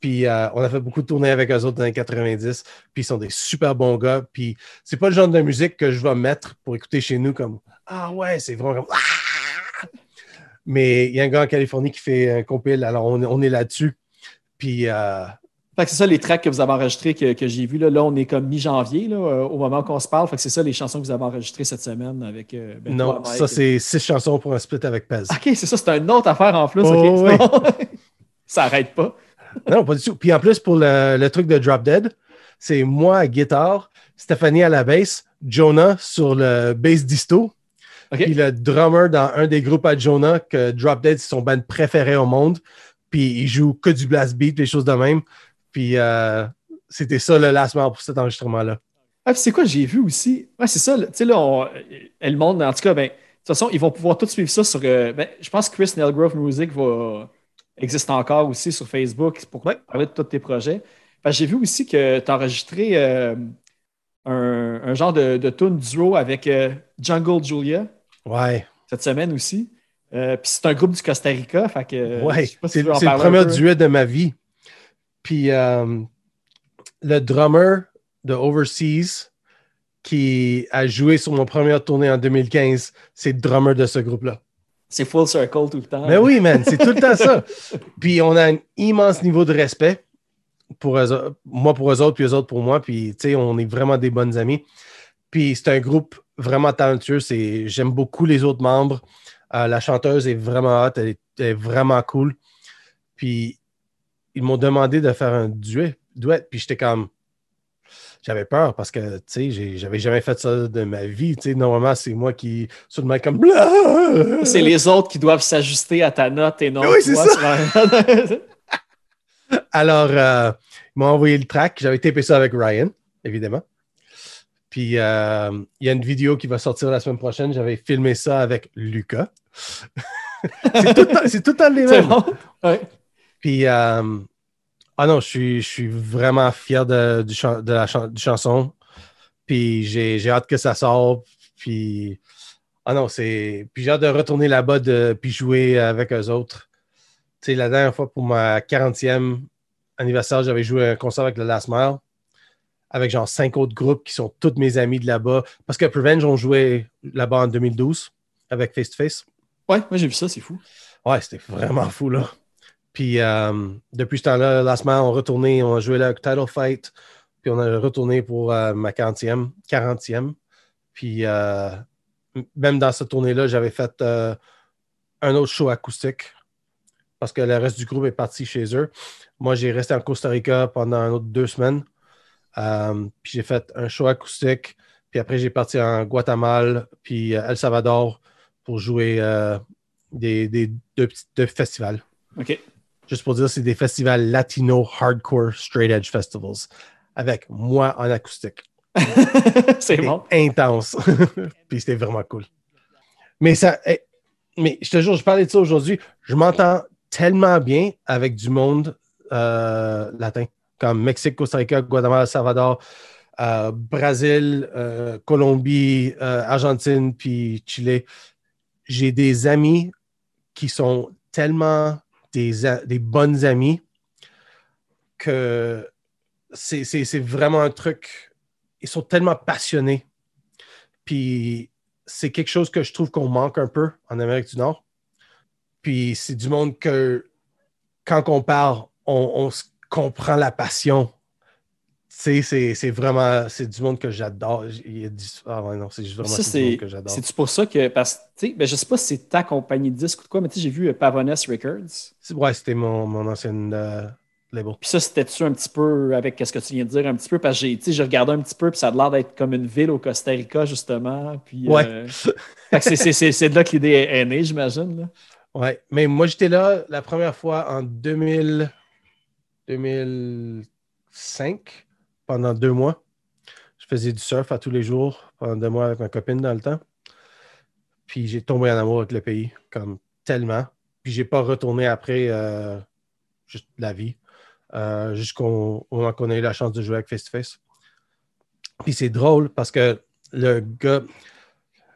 Puis euh, on a fait beaucoup de tournées avec eux autres dans les 90. Puis ils sont des super bons gars. Puis c'est pas le genre de musique que je vais mettre pour écouter chez nous comme Ah ouais, c'est vraiment comme Ah! Mais il y a un gars en Californie qui fait un compile, alors on, on est là-dessus. Puis euh, Fait que c'est ça les tracks que vous avez enregistrés que, que j'ai vus. Là. là, on est comme mi-janvier là, euh, au moment qu'on se parle. Fait que c'est ça les chansons que vous avez enregistrées cette semaine avec. euh, ben, non, Mike. ça c'est six chansons pour un split avec Pez. OK, c'est ça, c'est une autre affaire en plus. Oh, oui. Ça arrête pas. Non, pas du tout. Puis en plus, pour le, le truc de Drop Dead, c'est moi à guitare, Stéphanie à la basse, Jonah sur le bass disto, OK. puis le drummer dans un des groupes à Jonah, que Drop Dead, c'est son band préféré au monde. Puis il joue que du blast beat, des choses de même. Puis euh, c'était ça le last mile pour cet enregistrement-là. Ah, c'est quoi, j'ai vu aussi? Ouais, c'est ça. Tu sais, là, on, elle montre, en tout cas, ben, de toute façon, ils vont pouvoir tout suivre ça sur. euh, ben, je pense que Chris Nelgrove Music va, existe encore aussi sur Facebook pour Ouais. parler de tous tes projets. Que j'ai vu aussi que tu as enregistré euh, un, un genre de, de tune duo avec Jungle Julia Ouais, cette semaine aussi. Euh, puis c'est un groupe du Costa Rica. Fait que, euh, ouais. si C'est le premier duet de ma vie. Puis euh, le drummer de Overseas qui a joué sur mon première tournée en 2015, c'est le drummer de ce groupe-là. C'est full circle tout le temps. Mais oui, man, c'est tout le temps ça. Puis on a un immense niveau de respect pour eux autres- moi pour eux autres, puis eux autres pour moi. Puis, tu sais, on est vraiment des bonnes amies. Puis c'est un groupe vraiment talentueux. J'aime beaucoup les autres membres. Euh, la chanteuse est vraiment hot, elle est, elle est vraiment cool. Puis ils m'ont demandé de faire un duet, duet puis j'étais comme. J'avais peur parce que, tu sais, j'avais jamais fait ça de ma vie. Tu sais, normalement, c'est moi qui, sur le mic, comme. C'est les autres qui doivent s'ajuster à ta note et non Oui, c'est Alors, euh, ils m'ont envoyé le track. J'avais tapé ça avec Ryan, évidemment. Puis, euh, il y a une vidéo qui va sortir la semaine prochaine. J'avais filmé ça avec Lucas. c'est tout, le temps- c'est tout le temps les mêmes. bon? Ouais. Puis, euh, ah non, je suis, je suis vraiment fier de, du chan- de la chan- du chanson. Puis, j'ai hâte que ça sorte. Puis, ah non, c'est. Puis, j'ai hâte de retourner là-bas de, puis jouer avec eux autres. Tu sais, la dernière fois pour ma 40e anniversaire, j'avais joué un concert avec le Last Mile, avec genre cinq autres groupes qui sont tous mes amis de là-bas. Parce que Prevenge ont joué là-bas en 2012 avec Face to Face. Ouais, moi j'ai vu ça, c'est fou. Ouais, c'était vraiment fou, là. Puis euh, depuis ce temps-là, Last Mile, on retourné, on a joué là avec Title Fight, puis on a retourné pour euh, ma 40e, 40e. Puis euh, même dans cette tournée-là, j'avais fait un autre show acoustique parce que le reste du groupe est parti chez eux. Moi, j'ai resté en Costa Rica pendant un autre deux semaines. Euh, puis j'ai fait un show acoustique. Puis après, j'ai parti en Guatemala, puis euh, El Salvador pour jouer euh, des, des deux, petits- deux festivals. OK. Juste pour dire, c'est des festivals latino hardcore straight edge festivals avec moi en acoustique. c'est bon. intense. Puis c'était vraiment cool. Mais ça, mais je te jure, je parlais de ça aujourd'hui. Je m'entends tellement bien avec du monde euh, latin, comme Mexique, Costa Rica, Guatemala, Salvador, euh, Brésil, euh, Colombie, euh, Argentine, puis Chili. J'ai des amis qui sont tellement des, des bonnes amies que c'est vraiment un truc. Ils sont tellement passionnés. Puis c'est quelque chose que je trouve qu'on manque un peu en Amérique du Nord. Puis c'est du monde que quand on parle, on, on se comprend la passion. Tu sais, c'est- c'est vraiment, c'est du monde que j'adore. Il du- ah ouais, non, c'est juste vraiment Ça, c'est du monde que j'adore. c'est pour ça que, parce que, tu sais, ben, je sais pas si c'est ta compagnie de disques ou de quoi, mais tu sais, j'ai vu euh, Pavones Records. Ouais, c'était mon, mon ancienne euh, label. Puis ça, c'était-tu un petit peu avec ce que tu viens de dire, un petit peu, parce que j'ai tu sais, j'ai regardé un petit peu, puis ça a l'air d'être comme une ville au Costa Rica, justement. Puis, Ouais. euh, que c'est- c'est de là que l'idée est, est née, j'imagine. là. Ouais, mais moi j'étais là la première fois en 2000, 2005, pendant deux mois. Je faisais du surf à tous les jours pendant deux mois avec ma copine dans le temps. Puis j'ai tombé en amour avec le pays, comme tellement. Puis j'ai pas retourné après euh, juste la vie, euh, jusqu'au au moment qu'on a eu la chance de jouer avec Face to Face. Puis c'est drôle parce que le gars,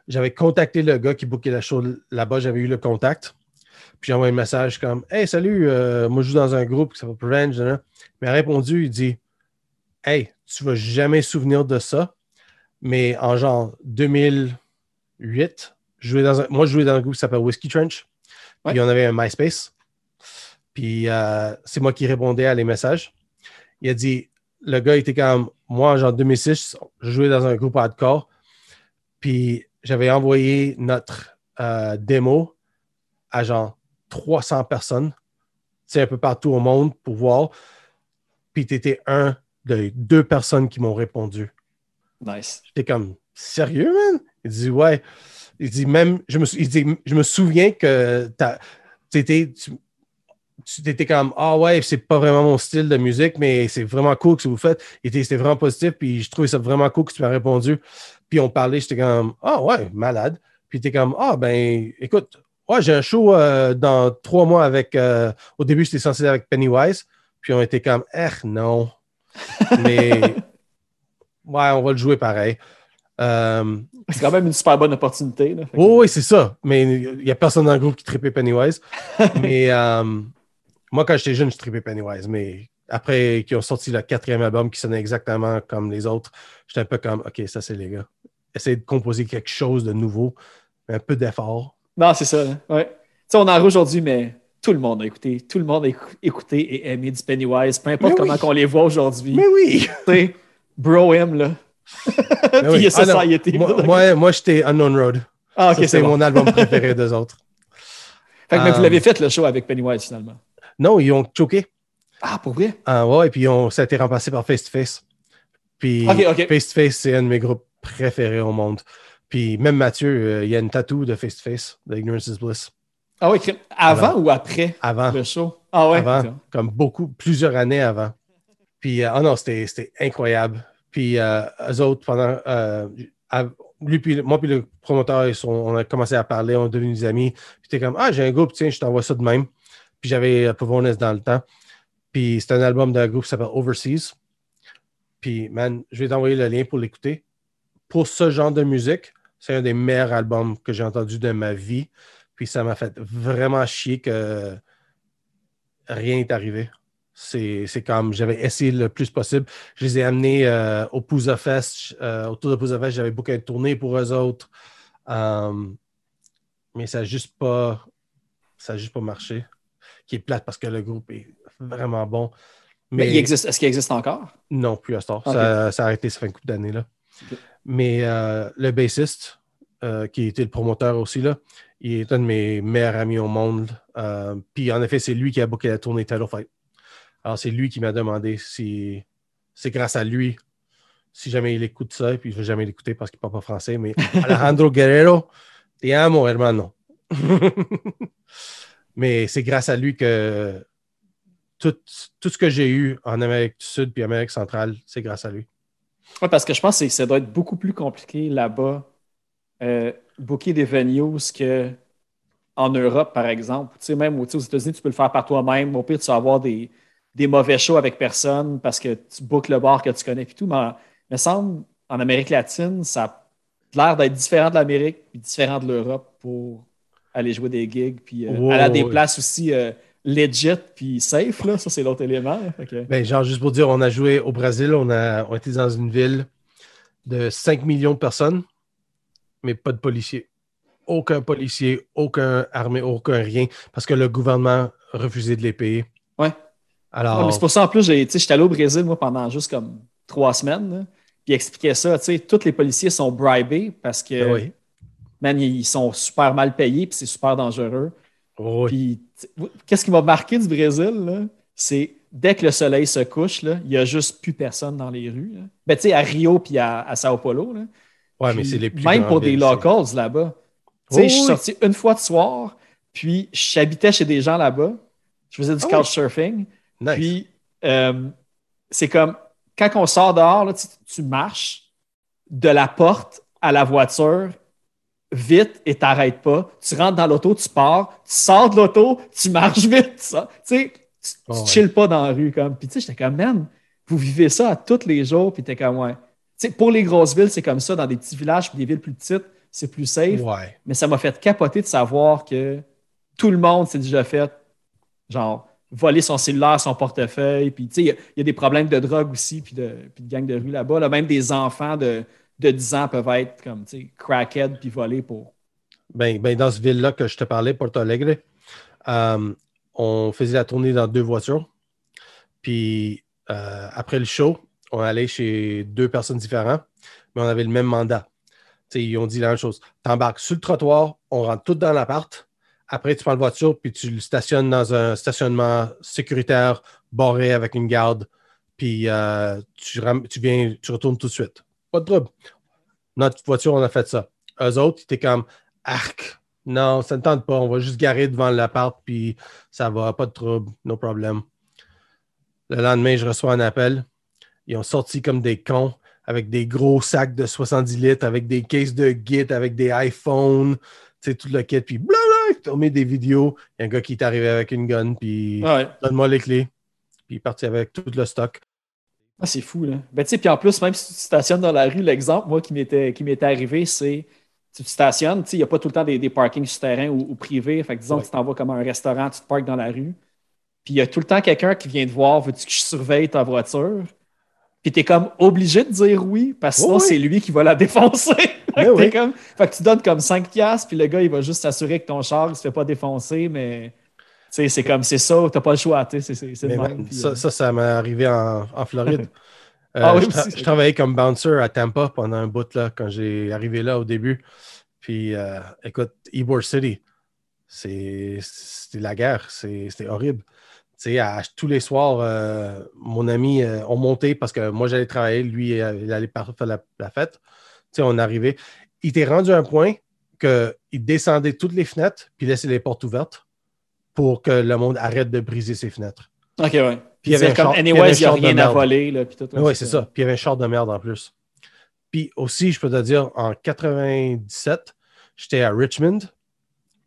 j'avais contacté le gars qui bookait la show là-bas, j'avais eu le contact. Puis j'ai envoyé un message comme Hey, salut, euh, moi je joue dans un groupe qui s'appelle. Mais il a répondu, il dit Hey, tu vas jamais souvenir de ça. Mais en genre 2008, je jouais dans un- moi je jouais dans un groupe qui s'appelle Whiskey Trench. Ouais. Puis on avait un MySpace. Puis euh, c'est moi qui répondais à les messages. Il a dit Le gars était comme Moi, en genre 2006, je jouais dans un groupe hardcore. Puis j'avais envoyé notre euh, démo à genre 300 personnes, c'est un peu partout au monde pour voir. Puis tu étais un de deux personnes qui m'ont répondu. Nice. J'étais comme sérieux, man? Il dit ouais. Il dit même, je me, sou- il dit, je me souviens que t'étais, tu tu t'étais comme ah ouais, c'est pas vraiment mon style de musique, mais c'est vraiment cool que ce que vous faites. C'était vraiment positif, puis je trouvais ça vraiment cool que tu m'as répondu. Puis on parlait, j'étais comme ah ouais, malade. Puis t'es comme ah ben écoute, ouais, j'ai un show euh, dans trois mois avec. euh, au début, j'étais censé avec Pennywise, puis on était comme eh non. Mais ouais, on va le jouer pareil. Euh, C'est quand même une super bonne opportunité. Là. Que- oui, oui, c'est ça. Mais il n'y a personne dans le groupe qui tripait Pennywise. mais moi, quand j'étais jeune, je tripais Pennywise. Mais après qu'ils ont sorti le quatrième album qui sonnait exactement comme les autres, j'étais un peu comme, OK, ça, c'est les gars. Essayez de composer quelque chose de nouveau, un peu d'effort. Non, c'est ça. là. Ouais. Tu sais, on en aujourd'hui, mais tout le monde a écouté. Tout le monde a écou- écouté et aimé du Pennywise, peu importe Mais comment oui. qu'on les voit aujourd'hui. Mais oui! Bro him, là. Puis oui. il y a Ah Society. moi, moi, moi, j'étais Unknown Road. ah, ok, c'est bon. mon album préféré des autres. Fait que, mais vous Euh, l'avez fait le show avec Pennywise finalement. Non, ils ont choqué. Ah, pour vrai? Ah ouais, et puis on, ça a été remplacé par Face to Face. Puis. Face to Face, c'est un de mes groupes préférés au monde. Puis même Mathieu, euh, il y a une tatou de Face to Face, de Ignorance is Bliss. Ah oui, avant Alors. ou après Avant, le show? Ah ouais. avant, comme beaucoup, plusieurs années avant. Puis, euh, oh non, c'était incroyable. Puis, euh, eux autres, pendant. euh, à- lui, puis, moi, puis le promoteur, ils sont- on a commencé à parler, on est devenus des amis. Puis, t'es comme, ah, j'ai un groupe, tiens, je t'envoie ça de même. Puis, j'avais Pavones dans le temps. Puis, c'est un album d'un groupe qui s'appelle Overseas. Puis, man, je vais t'envoyer le lien pour l'écouter. Pour ce genre de musique, c'est un des meilleurs albums que j'ai entendu de ma vie. Puis, ça m'a fait vraiment chier que rien n'est arrivé. C'est c'est comme j'avais essayé le plus possible. Je les ai amenés euh, au Pouza Fest. euh, autour de Pouza Fest, j'avais beaucoup de tournées pour eux autres. Um, mais ça n'a juste pas ça a juste pas marché. Qui est plate parce que le groupe est vraiment bon. Mais, il existe, est-ce qu'il existe encore? Non, plus à ce temps. Ça, ça a arrêté, ça fait une couple d'années. là. Mais euh, le bassiste, euh, qui était le promoteur aussi, là, il est un de mes meilleurs amis au monde. Euh, Puis en effet, c'est lui qui a booké la tournée Title Fight. Alors c'est lui qui m'a demandé si c'est grâce à lui, si jamais il écoute ça, puis je ne vais jamais l'écouter parce qu'il ne parle pas français, mais Alejandro Guerrero, te amo, hermano. mais c'est grâce à lui que tout, tout ce que j'ai eu en Amérique du Sud puis Amérique centrale, c'est grâce à lui. Oui, parce que je pense que ça doit être beaucoup plus compliqué là-bas, euh, booker des venues que en Europe, par exemple. Tu sais, même aux États-Unis, tu peux le faire par toi-même. Au pire, tu vas avoir des, des mauvais shows avec personne parce que tu bookes le bar que tu connais et tout. Mais il me semble, en Amérique latine, ça a l'air d'être différent de l'Amérique et différent de l'Europe pour aller jouer des gigs puis euh, aller à des ouais. places aussi euh, legit puis safe. Là. Ça, c'est l'autre élément. Ben, genre, juste pour dire, on a joué au Brésil, on a on était dans une ville de 5 millions de personnes, mais pas de policiers. Aucun policier, aucun armée, aucun rien, parce que le gouvernement refusait de les payer. Ouais. Alors, Ouais, c'est pour ça, en plus, j'étais allé au Brésil, moi, pendant juste comme trois semaines. là, puis expliquait ça. Tu sais, tous les policiers sont bribés parce que, ben oui. man, ils sont super mal payés puis c'est super dangereux. Oui. Puis, qu'est-ce qui m'a marqué du Brésil? C'est dès que le soleil se couche, là, il n'y a juste plus personne dans les rues. là. Ben, tu sais, à Rio puis à, à Sao Paulo. là. Ouais, mais c'est les plus Même pour des locals là-bas. Tu sais, Oh, je suis oui. sorti une fois de soir, puis j'habitais chez des gens là-bas. Je faisais du Ah couchsurfing. Nice. Puis, euh, c'est comme quand on sort dehors, là, tu, tu marches de la porte à la voiture vite et t'arrêtes pas. Tu rentres dans l'auto, tu pars, tu sors de l'auto, tu marches vite. Ça. Tu sais, tu, tu Oh, ouais. chilles pas dans la rue. Comme. Puis, tu sais, j'étais comme, man, vous vivez ça à tous les jours, puis t'es comme, ouais. Tu sais, pour les grosses villes, c'est comme ça. Dans des petits villages, puis des villes plus petites, c'est plus safe. Ouais. Mais ça m'a fait capoter de savoir que tout le monde s'est déjà fait, genre, voler son cellulaire, son portefeuille. Puis, tu sais, il y a- il y, a des problèmes de drogue aussi, puis de, puis de gang de rue là-bas. là. Même des enfants de, de 10 ans peuvent être comme, tu sais, crackhead puis voler pour. Ben, ben, dans ce ville-là que je te parlais, Porto Alegre, euh, on faisait la tournée dans deux voitures. Puis euh, après le show, on allait chez deux personnes différentes, mais on avait le même mandat. Tu sais, ils ont dit la même chose. Tu embarques sur le trottoir, on rentre tout dans l'appart. Après, tu prends la voiture, puis tu le stationnes dans un stationnement sécuritaire, barré avec une garde. Puis euh, tu, tu viens, tu retournes tout de suite. Pas de trouble. Notre voiture, on a fait ça. Eux autres, ils étaient comme Arc. Non, ça ne tente pas. On va juste garer devant l'appart, puis ça va, pas de trouble, no problem. Le lendemain, je reçois un appel. Ils ont sorti comme des cons avec des gros sacs de 70 litres, avec des cases de Git, avec des iPhones, tu sais, tout le kit, puis blablabla, ils ont mis des vidéos. Il y a un gars qui est arrivé avec une gun, puis Ouais. donne-moi les clés. Puis il est parti avec tout le stock. Ah, c'est fou, là. Ben, tu sais, puis en plus, même si tu stationnes dans la rue, l'exemple, moi, qui m'était, qui m'était arrivé, c'est tu te stationnes, tu sais, il n'y a pas tout le temps des, des parkings souterrains ou, ou privés. Fait que disons Ouais. que tu t'en vas comme à un restaurant, tu te parques dans la rue. Puis il y a tout le temps quelqu'un qui vient te voir, veux-tu que je surveille ta voiture? Puis puis t'es comme obligé de dire oui, parce que sinon Oui, oui. c'est lui qui va la défoncer. fait, que Oui, comme- fait que tu donnes comme 5 piastres, puis le gars, il va juste s'assurer que ton char, il se fait pas défoncer, mais tu c'est comme, c'est ça, t'as pas le choix, même. puis, ça, ça, ça m'est arrivé en, en Floride. Euh, Ah oui, je, tra- aussi. je travaillais comme bouncer à Tampa pendant un bout là, quand j'ai arrivé là au début. Puis, euh, écoute, Ybor City, c'est- c'était la guerre. c'est- C'était horrible. À- tous les soirs, euh, mon ami, on montait parce que moi, j'allais travailler, lui, il allait faire la, la fête. Tu sais, on arrivait. Il était rendu à un point qu'il descendait toutes les fenêtres puis laissait les portes ouvertes pour que le monde arrête de briser ses fenêtres. Ok, ouais. Puis il y avait comme, anyways, il n'y a rien à voler, là, puis tout. Oui, c'est ça. Puis il y avait un char de merde en plus. Puis aussi, je peux te dire, en 97, j'étais à Richmond,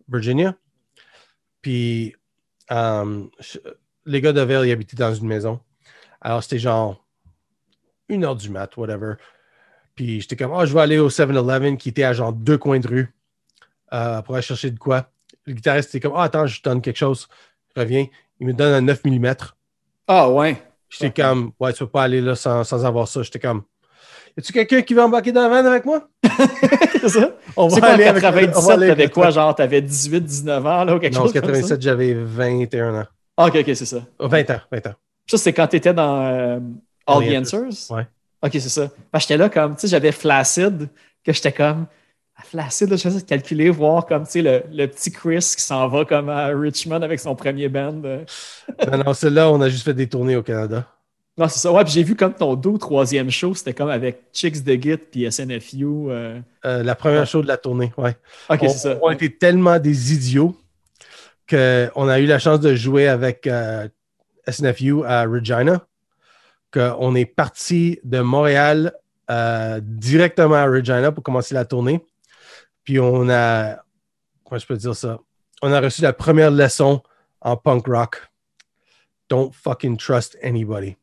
Virginia. Puis euh, je- les gars de Vail, ils habitaient dans une maison. Alors, c'était genre une heure du mat, whatever. Puis j'étais comme, oh, je vais aller au 7-Eleven qui était à genre deux coins de rue euh, pour aller chercher de quoi. Le guitariste était comme, ah, attends, je te donne quelque chose. Je reviens. Il me donne un 9 mm. Ah, ouais. J'étais comme, ouais, tu peux pas aller là sans, sans avoir ça. J'étais comme, y a-tu quelqu'un qui veut embarquer dans la van avec moi? c'est ça. On C'est quoi, en avec- on va 97, aller avec t'avais quoi, genre, t'avais 18, 19 ans, là, ou quelque Non, en chose ça? 87, j'avais 21 ans. Ah, ok, ok, c'est ça. Oh, 20 ans, 20 ans. Ça, c'est quand t'étais dans euh, All the Answers? Ouais. Ok, c'est ça. Parce que j'étais là comme, tu sais, j'avais Flaccid, que j'étais comme, Flaccid, là, je faisais calculer, voir comme, tu sais, le, le petit Chris qui s'en va comme à Richmond avec son premier band. euh. Non, non, celle-là, on a juste fait des tournées au Canada. Non, c'est ça. Ouais, puis j'ai vu comme ton deux ou troisième show, c'était comme avec Chicks de Git puis SNFU. euh. Euh, la première Ouais. show de la tournée, ouais. Ok, on, c'est ça. on était tellement des idiots qu'on a eu la chance de jouer avec euh, SNFU à Regina, qu'on est parti de Montréal directement à Regina pour commencer la tournée. Puis on a, comment je peux dire ça? On a reçu la première leçon en punk rock. Don't fucking trust anybody.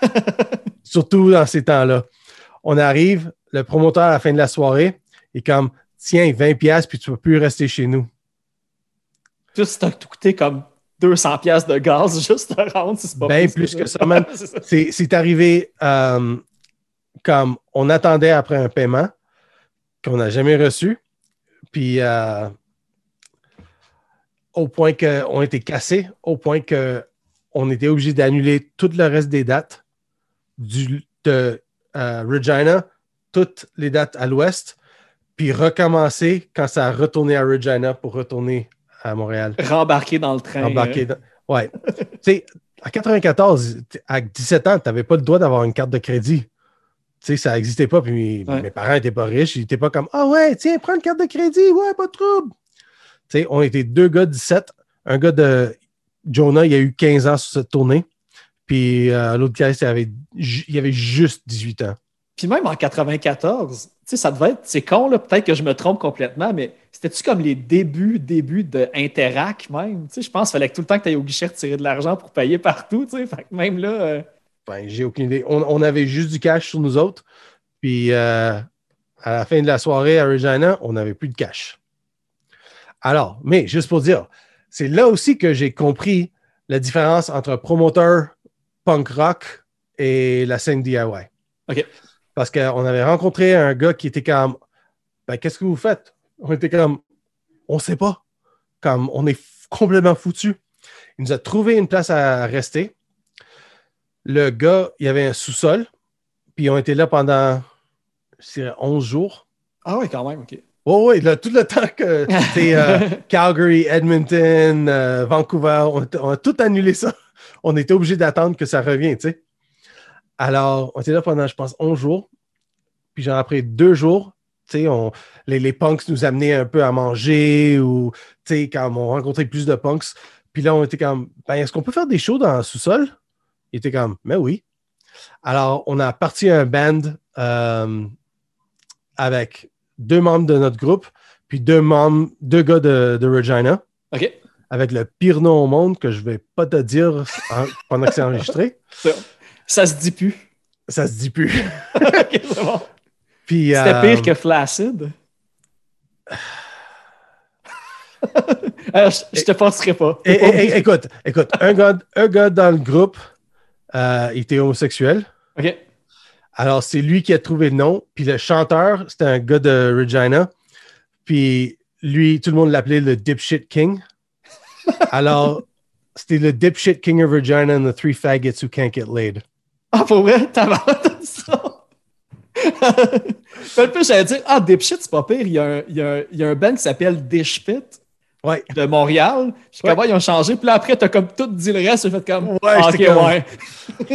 Surtout dans ces temps-là. On arrive, le promoteur à la fin de la soirée est comme Tiens, 20 pièces puis tu ne peux plus rester chez nous. Tout ça t'a coûté comme 200 pièces de gaz juste à rendre, si c'est pas Ben plus que ça. C'est c'est arrivé euh, comme on attendait après un paiement qu'on n'a jamais reçu. Puis euh, au point qu'on était cassé, au point qu'on était obligé d'annuler tout le reste des dates du, de euh, Regina, toutes les dates à l'ouest, puis recommencer quand ça a retourné à Regina pour retourner à Montréal. Rembarqué dans le train. Embarqué euh. dans- Ouais. tu sais, à 94, t- à 17 ans, tu n'avais pas le droit d'avoir une carte de crédit. Tu sais, ça n'existait pas. Puis mes, Ouais. mes parents n'étaient pas riches. Ils n'étaient pas comme Ah ouais, tiens, prends une carte de crédit. Ouais, pas de trouble. Tu sais, on était deux gars de 17. Un gars de Jonah, il a eu 15 ans sur cette tournée. Puis euh, l'autre gars, il avait, il avait juste 18 ans. Puis même en 94, tu sais, ça devait être, c'est con, là, peut-être que je me trompe complètement, mais c'était-tu comme les débuts, débuts de Interac même? Tu sais, je pense qu'il fallait que tout le temps que tu ailles au guichet retirer de l'argent pour payer partout, tu sais. Fait que même là, euh, Ben, j'ai aucune idée. On, on avait juste du cash sur nous autres. Puis euh, à la fin de la soirée à Regina, on n'avait plus de cash. Alors, mais juste pour dire, c'est là aussi que j'ai compris la différence entre promoteur punk rock et la scène DIY. OK. Parce qu'on avait rencontré un gars qui était comme Ben, qu'est-ce que vous faites? On était comme On sait pas. Comme on est complètement foutu. Il nous a trouvé une place à rester. Le gars, il y avait un sous-sol, puis ils ont été là pendant je dirais, 11 jours. ah oui, quand même, OK. Oh oui, là, tout le temps que c'était euh, Calgary, Edmonton, euh, Vancouver, on, on a tout annulé ça. On était obligé d'attendre que ça revienne, tu sais. Alors, on était là pendant, je pense, 11 jours. Puis, genre, après deux jours, tu sais, on- les, les punks nous amenaient un peu à manger ou, tu sais, quand on rencontrait plus de punks. Puis là, on était comme, ben, est-ce qu'on peut faire des shows dans le sous-sol? Il était comme, mais oui. Alors, on a parti un band euh, avec deux membres de notre groupe, puis deux membres, deux gars de, de Regina, OK. avec le pire nom au monde que je vais pas te dire en- pendant que c'est enregistré. Ça, ça se dit plus. Ça se dit plus. C'est bon. Puis, C'était euh, pire que Flaccid? Alors, je, je te penserai pas. écoute, écoute, un gars, un gars dans le groupe, euh, il était homosexuel. OK. Alors, c'est lui qui a trouvé le nom. Puis le chanteur, c'était un gars de Regina. Puis lui, tout le monde l'appelait le Dipshit King. Alors, c'était le Dipshit King of Regina and the Three Faggots Who Can't Get Laid. Ah, pour vrai, t'as ça? Fait le plus, j'allais dire, ah, Dipshit, c'est pas pire. Il y a un, il y a un, il y a un band qui s'appelle Dishpit Ouais. de Montréal. Ouais. comment ils ont changé. Puis là, après, t'as comme tout dit le reste. Fait comme, Ouais, ah, comme- ouais.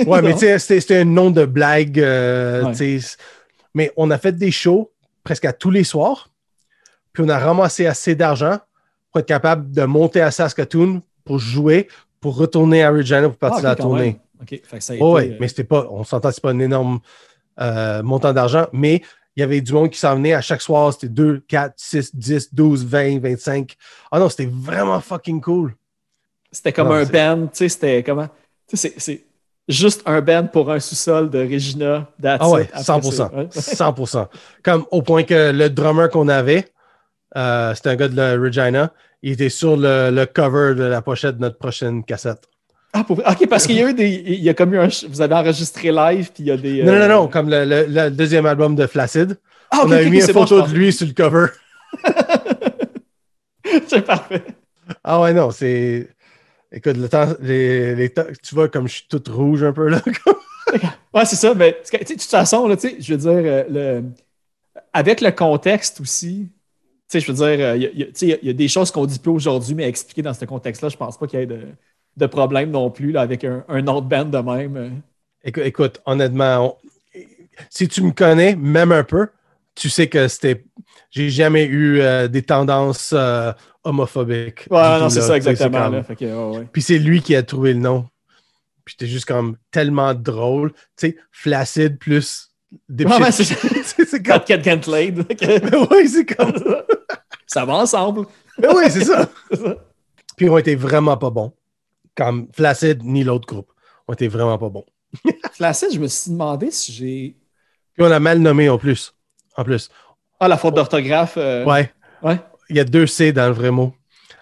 Ouais, mais tu sais, c'était un nom de blague. euh, Ouais. Mais on a fait des shows presque à tous les soirs. Puis on a ramassé assez d'argent pour être capable de monter à Saskatoon pour jouer, pour retourner à Regina pour partir Ah, à ok, la tournée. même. OK, fait que ça a été, ouais, euh, mais c'était pas, on s'entend, c'est pas un énorme euh, montant d'argent, mais il y avait du monde qui s'en venait à chaque soir. C'était 2, 4, 6, 10, 12, 20, 25. Ah non, c'était vraiment fucking cool. C'était comme Non, un band, tu sais, c'était comment? Tu sais, c'est- juste un band pour un sous-sol de Regina. Ah ouais, it. Après, 100%. c'est- ouais. 100%. Comme au point que le drummer qu'on avait, euh, c'était un gars de la Regina, il était sur le, le cover de la pochette de notre prochaine cassette. Ah, pour... OK, parce qu'il y a eu des. Il y a comme eu un. Vous avez enregistré live, puis il y a des. Non, non, euh, non, non, comme le, le- le deuxième album de Flaccid. Ah, ok, on ok, mis une photo de lui sur le cover. c'est parfait. Ah ouais, non, c'est. Écoute, le temps, les, les temps- tu vois comme je suis toute rouge un peu là. Ouais, c'est ça. Mais de toute façon, là, je veux dire, euh, le... avec le contexte aussi, tu sais, je veux dire, euh, il y a- y, a- y a des choses qu'on dit plus aujourd'hui, mais expliquées dans ce contexte-là, je pense pas qu'il y ait de, de problème non plus là, avec un, un autre band de même. Écoute, écoute, honnêtement, on- si tu me connais, même un peu, tu sais que c'était. J'ai jamais eu euh, des tendances euh, homophobiques. Ouais, non, c'est ça exactement. comme- là. Fait que, ouais, ouais. Puis c'est lui qui a trouvé le nom. Puis c'était juste comme tellement drôle. Tu sais, flaccide plus des Ouais, ouais, petits- c'est comme. Que- oui, c'est comme. ça va ensemble. Mais oui, c'est ça. Ça. Puis on était vraiment pas bons. Comme Flaccid ni l'autre groupe. On était vraiment pas bons. Flaccid, je me suis demandé si j'ai. Puis on a mal nommé en plus. En plus. Ah, la faute d'orthographe. euh, Ouais. ouais. Il y a deux C dans le vrai mot.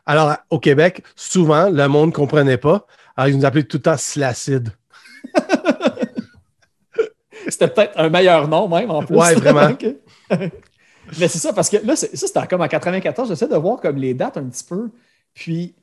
Alors, au Québec, souvent, le monde ne comprenait pas. Alors, ils nous appelaient tout le temps Slacid. C'était peut-être un meilleur nom même en plus. Ouais, vraiment. Mais c'est ça, parce que là, ça, c'était comme en 94. J'essaie de voir comme les dates un petit peu. Puis,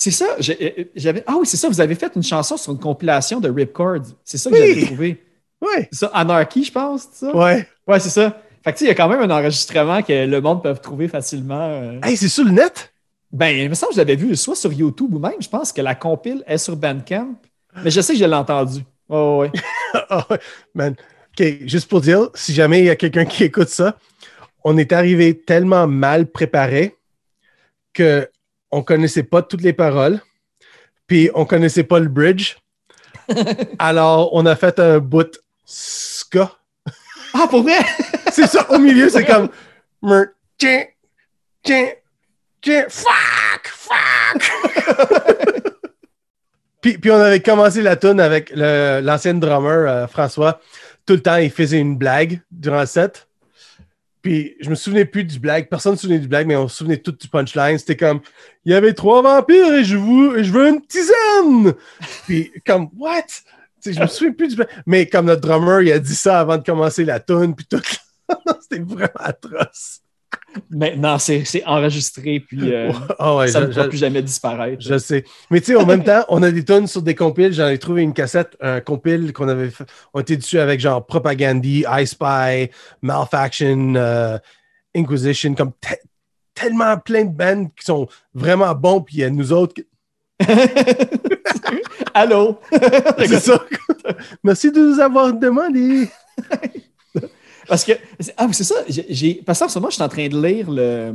c'est ça. j'ai- J'avais, ah oui, c'est ça. Vous avez fait une chanson sur une compilation de Ripcord. C'est ça que Oui. j'avais trouvé. Ouais. C'est ça, Anarchy, je pense, ça? Ouais. Ouais, c'est ça. Fait que tu sais, il y a quand même un enregistrement que le monde peut trouver facilement. euh. Hey, c'est sur le net? Ben, il me semble que je l'avais vu soit sur YouTube ou même, je pense que la compile est sur Bandcamp. Mais je sais que je l'ai entendu. Oh, ouais. Ouais, man. OK, juste pour dire, si jamais il y a quelqu'un qui écoute ça, on est arrivé tellement mal préparé que on connaissait pas toutes les paroles, puis on connaissait pas le bridge. Alors, on a fait un bout ska. Ah, pour vrai? C'est ça, au milieu, c'est comme... Tchin, tchin, tchin, fuck, fuck. puis, puis on avait commencé la tune avec l'ancien drummer, euh, François. Tout le temps, il faisait une blague durant le set. Puis je me souvenais plus du blague. Personne ne se souvenait du blague, mais on se souvenait tout du punchline. C'était comme il y avait trois vampires et je, je veux une tisane. Puis comme what? Tu sais, je me souviens plus du blague. Mais comme notre drummer, il a dit ça avant de commencer la tune, puis tout. C'était vraiment atroce. Maintenant, c'est enregistré, puis euh, Ah ouais, ça je- ne je- plus jamais disparaître. Je sais. Mais tu sais, en même temps, on a des tonnes sur des compiles. J'en ai trouvé une cassette, un compile qu'on avait fait. On était dessus avec genre Propagandy, I Spy, Malfaction, euh, Inquisition, comme te- tellement plein de bands qui sont vraiment bons. Puis il y a nous autres. Allô? C'est ça. Merci de nous avoir demandé. Parce que, ah oui, c'est ça. j'ai- parce qu'en ce moment, je suis en train de lire le,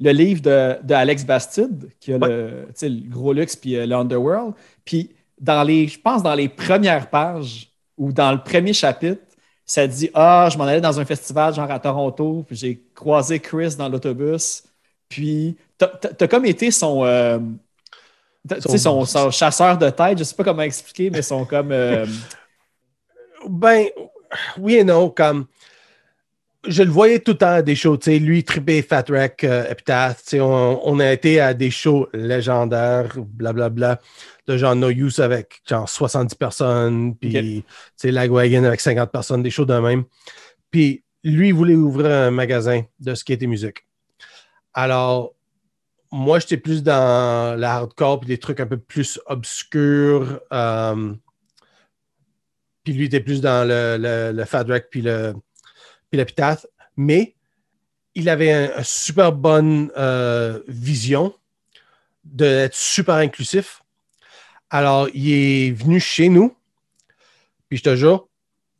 le livre de, de Alex Bastide, qui a le, le gros luxe puis euh, le Underworld. Puis, dans les, je pense, dans les premières pages ou dans le premier chapitre, ça dit Ah, je m'en allais dans un festival, genre à Toronto, puis j'ai croisé Chris dans l'autobus. Puis, t'as, comme été son. euh, son, son chasseur de tête, je sais pas comment expliquer, mais son comme. euh, Ben, oui et non. Comme je le voyais tout le temps à des shows. tu sais, Lui, trippé Fat Wreck, euh, Epitaph. tu sais, On, on a été à des shows légendaires, blablabla, de genre No Use avec genre 70 personnes, puis tu sais, Lagwagon avec 50 personnes, des shows de même. Puis lui, il voulait ouvrir un magasin de skate et musique. Alors, moi, j'étais plus dans la hardcore, puis des trucs un peu plus obscurs. euh, puis lui était plus dans le, le, le Fat Wreck, puis le puis l'épitaphe, mais il avait un, un super bonne euh, vision d'être super inclusif. Alors, il est venu chez nous, puis je te jure,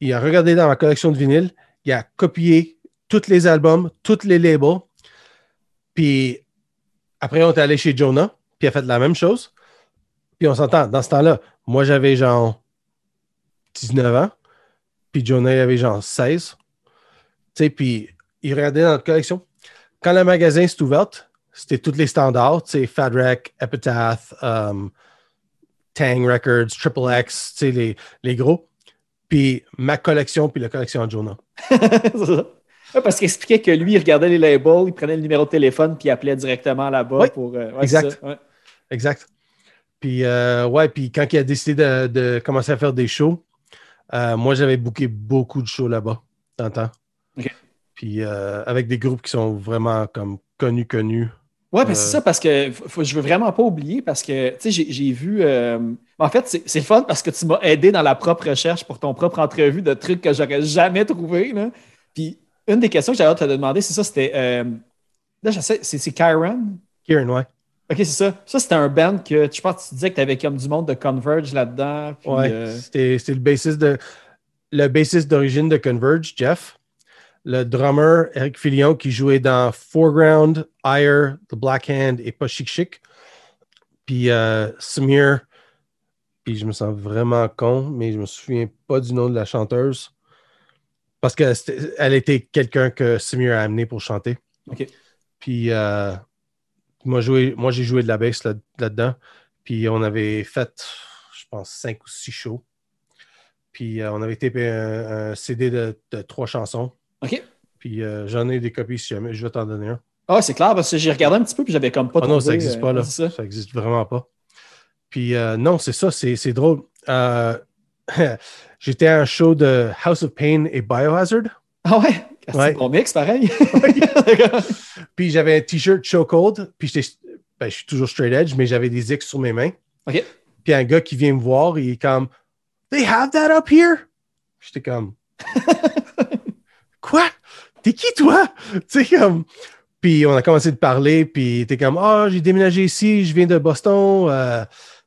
il a regardé dans ma collection de vinyles, il a copié tous les albums, tous les labels, puis après, on est allé chez Jonah, puis il a fait la même chose. Puis on s'entend, dans ce temps-là, moi j'avais genre 19 ans, puis Jonah avait genre 16. Tu sais, puis il regardait dans notre collection. Quand le magasin s'est ouvert, c'était tous les standards, tu sais, Epitaph, um, Tang Records, Triple X, tu sais, les, les gros. Puis ma collection, puis la collection de Jonah. Ouais, parce qu'il expliquait que lui, il regardait les labels, il prenait le numéro de téléphone, puis il appelait directement là-bas Oui, pour. euh, ouais, exact. ça, ouais. Exact. Puis, euh, ouais, puis quand il a décidé de, de commencer à faire des shows, euh, moi, j'avais booké beaucoup de shows là-bas, dans le temps. Puis, euh, avec des groupes qui sont vraiment comme connus, connus. Ouais, ben c'est Euh, ça, parce que faut- je veux vraiment pas oublier, parce que, tu sais, j'ai- vu. euh, en fait, c'est fun parce que tu m'as aidé dans la propre recherche pour ton propre entrevue de trucs que j'aurais jamais trouvé. Là. Puis, une des questions que de te demander, c'est ça, c'était. euh, là, je sais, c'est Kyron? Kieran, ouais. Ok, c'est ça. Ça, c'était un band que je pense que tu disais que tu avais comme du monde de Converge là-dedans. Ouais, euh, c'était c'était le bassiste de le bassiste d'origine de Converge, Jeff. Le drummer, Eric Filion, qui jouait dans Foreground, Ire, The Black Hand et Pas Chic Chic. Puis euh, Samir, puis je me sens vraiment con, mais je me souviens pas du nom de la chanteuse. Parce qu'elle était quelqu'un que Samir a amené pour chanter. Ok. Puis euh, moi, j'ai joué de la bass là- là-dedans. puis on avait fait, je pense, cinq ou six shows. Puis euh, on avait tapé un, un CD de, de trois chansons. OK. Puis euh, j'en ai des copies si jamais. Je vais t'en donner un. Ah, c'est clair, parce que j'ai regardé un petit peu puis j'avais comme pas Ah non, ça n'existe euh, pas là. ouais, c'est ça. N'existe vraiment pas. Puis euh, non, c'est ça, c'est drôle. Euh, J'étais à un show de House of Pain et Biohazard. Ah ouais? C'est Ouais. bon mix, pareil. Puis j'avais un t-shirt Chokehold. Puis j'étais, ben, je suis toujours straight edge, mais j'avais des X sur mes mains. OK. Puis un gars qui vient me voir, il est comme They have that up here? J'étais comme Quoi? T'es qui toi? Tu sais, comme. Puis on a commencé de parler, puis t'es comme Ah, j'ai déménagé ici, je viens de Boston. euh,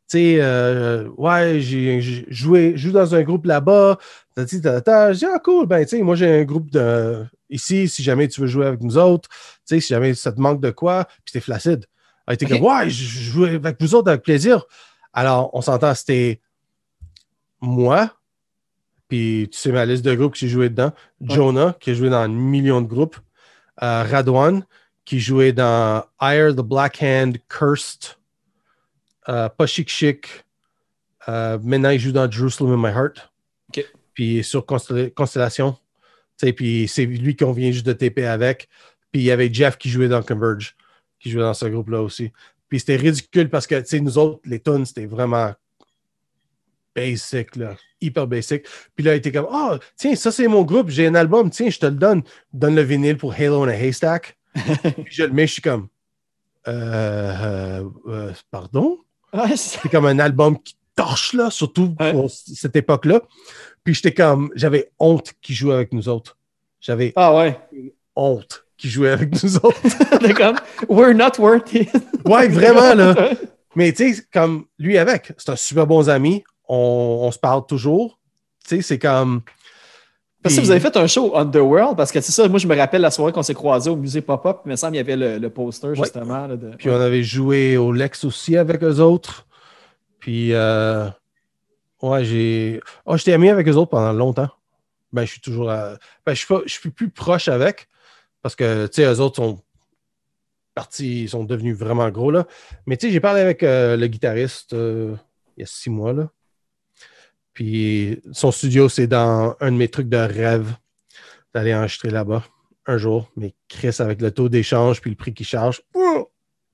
tu sais, euh, ouais, j'ai joué, joue dans un groupe là-bas. Tati, tata. Je dis, ah, cool, ben, tu sais, moi, j'ai un groupe de, ici, si jamais tu veux jouer avec nous autres, tu sais, si jamais ça te manque de quoi, puis c'était flacide. Elle était comme, ouais, je je joue avec vous autres avec plaisir. Alors, on s'entend, c'était moi, puis tu sais ma liste de groupes que j'ai joué dedans, Jonah, qui a joué dans un million de groupes, euh, Radwan, qui jouait dans Ire, The Black Hand, Cursed, euh, Pas Chic Chic. Euh, maintenant, il joue dans Jerusalem in My Heart. Puis sur Constel- Constellation. Puis c'est lui qu'on vient juste de TP avec. Puis il y avait Jeff qui jouait dans Converge, qui jouait dans ce groupe-là aussi. Puis c'était ridicule parce que, tu sais, nous autres, les tunes, c'était vraiment basic, là, hyper basic. Puis là, il était comme, oh, tiens, ça c'est mon groupe, j'ai un album, tiens, je te le donne. Donne le vinyle pour Halo in a Haystack. Puis je le mets, je suis comme, euh, euh, euh, pardon? Ouais, c'est- comme un album qui torche, là, surtout Ouais. pour cette époque-là. Puis j'étais comme, j'avais honte qu'il jouait avec nous autres. J'avais ah ouais. honte qu'il jouait avec nous autres. T'es comme, we're not worth it. ouais, vraiment, là. Mais tu sais, comme lui avec, c'est un super bon ami. On, on se parle toujours. Tu sais, c'est comme. Parce que vous avez fait un show Underworld, parce que c'est ça, moi je me rappelle la soirée qu'on s'est croisés au musée Pop-Up, il me semble qu'il y avait le, le poster justement. là, de... Puis on avait joué au Lex aussi avec eux autres. Puis, euh, ouais, j'ai. Oh, j'étais ami avec eux autres pendant longtemps. Ben, je suis toujours. à- Ben, je suis, pas... je suis plus proche avec parce que, tu sais, eux autres sont partis, ils sont devenus vraiment gros, là. Mais, tu sais, j'ai parlé avec euh, le guitariste euh, il y a six mois, là. Puis, son studio, c'est dans un de mes trucs de rêve d'aller enregistrer là-bas. un jour, mais Chris, avec le taux d'échange puis le prix qu'il charge, ouh,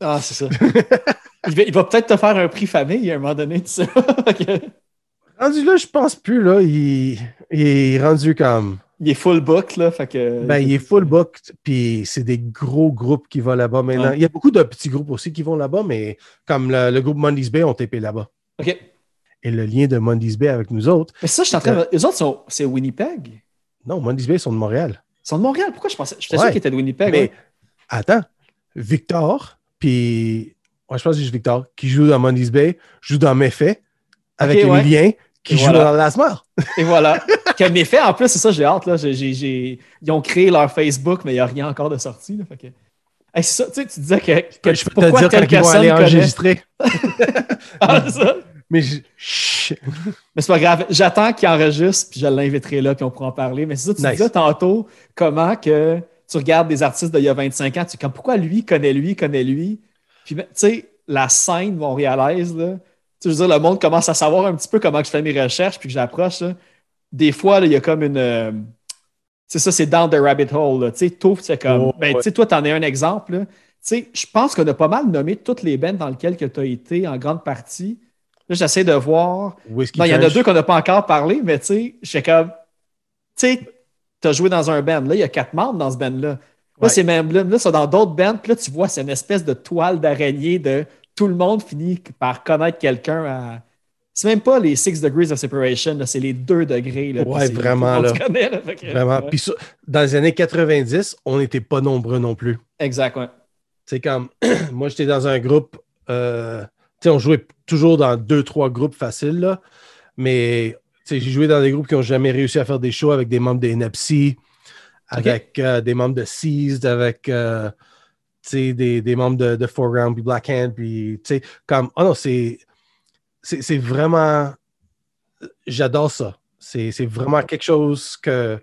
Ah, c'est ça. il va, peut-être te faire un prix famille à un moment donné, tu sais. Rendu là, je pense plus, là, il, il est rendu comme. il est full book, là. Fait que. Ben, il est full booked, puis c'est des gros groupes qui vont là-bas maintenant. Ouais. Il y a beaucoup de petits groupes aussi qui vont là-bas, mais comme le, le groupe Mondays Bay ont tapé là-bas. OK. Et le lien de Mondays Bay avec nous autres, Mais ça, je suis en train de. Eux autres, sont... c'est Winnipeg? non, Mondays Bay sont de Montréal. Ils sont de Montréal? Pourquoi je pensais. J'étais Ouais. sûr qu'ils étaient de Winnipeg. Mais ouais. attends, Victor, puis ouais, je pense que c'est juste Victor, qui joue dans Mondays Bay, joue dans Méfait avec Ok, ouais. Emilien, qui Et joue voilà. dans Lasmar. Et voilà. Comme effet, en plus, c'est ça, j'ai hâte. Là. Ils ont créé leur Facebook, mais il n'y a rien encore de sorti. Là. Fait que... Hey, c'est ça, tu sais, tu disais que, que Je peux pourquoi te dire quand ils vont aller enregistrer. Ah, c'est ça. Mais je-. Mais c'est pas grave. J'attends qu'il enregistre, puis je l'inviterai là, puis on pourra en parler. Mais c'est ça, tu Nice. disais tantôt comment que tu regardes des artistes d'il y a 25 ans, tu comme pourquoi lui connaît lui, connaît lui? Puis, ben, tu sais, la scène montréalaise, là, tu veux dire, le monde commence à savoir un petit peu comment je fais mes recherches, puis que j'approche. Des fois, il y a comme une. euh, c'est ça, c'est down the rabbit hole. Tu sais, c'est comme. Oh, ben, ouais. tu sais, toi, t'en es un exemple. Tu sais, je pense qu'on a pas mal nommé toutes les bands dans lesquelles tu as été en grande partie. Là, j'essaie de voir. Non, il y en a deux qu'on n'a pas encore parlé, mais tu sais, j'étais comme. Tu sais, tu as joué dans un band. Là, il y a quatre membres dans ce band-là. Là, Ouais. ces membres-là, là, sont dans d'autres bands. Puis là, tu vois, c'est une espèce de toile d'araignée de tout le monde finit par connaître quelqu'un à. C'est même pas les Six Degrees of Separation, c'est les deux degrés. Là, Ouais, vraiment, là. se connaît, là, fait que- Vraiment. ouais. Puis ça, dans les années 90, on n'était pas nombreux non plus. Exact, ouais. C'est comme, moi, j'étais dans un groupe, euh, on jouait toujours dans deux, trois groupes faciles, là. Mais, j'ai joué dans des groupes qui n'ont jamais réussi à faire des shows avec des membres de NFC, avec euh, des membres de Seized, avec, euh, des, des membres de, de Foreground, puis Black Hand, puis, comme, oh non, c'est, vraiment, j'adore ça. C'est vraiment quelque chose que,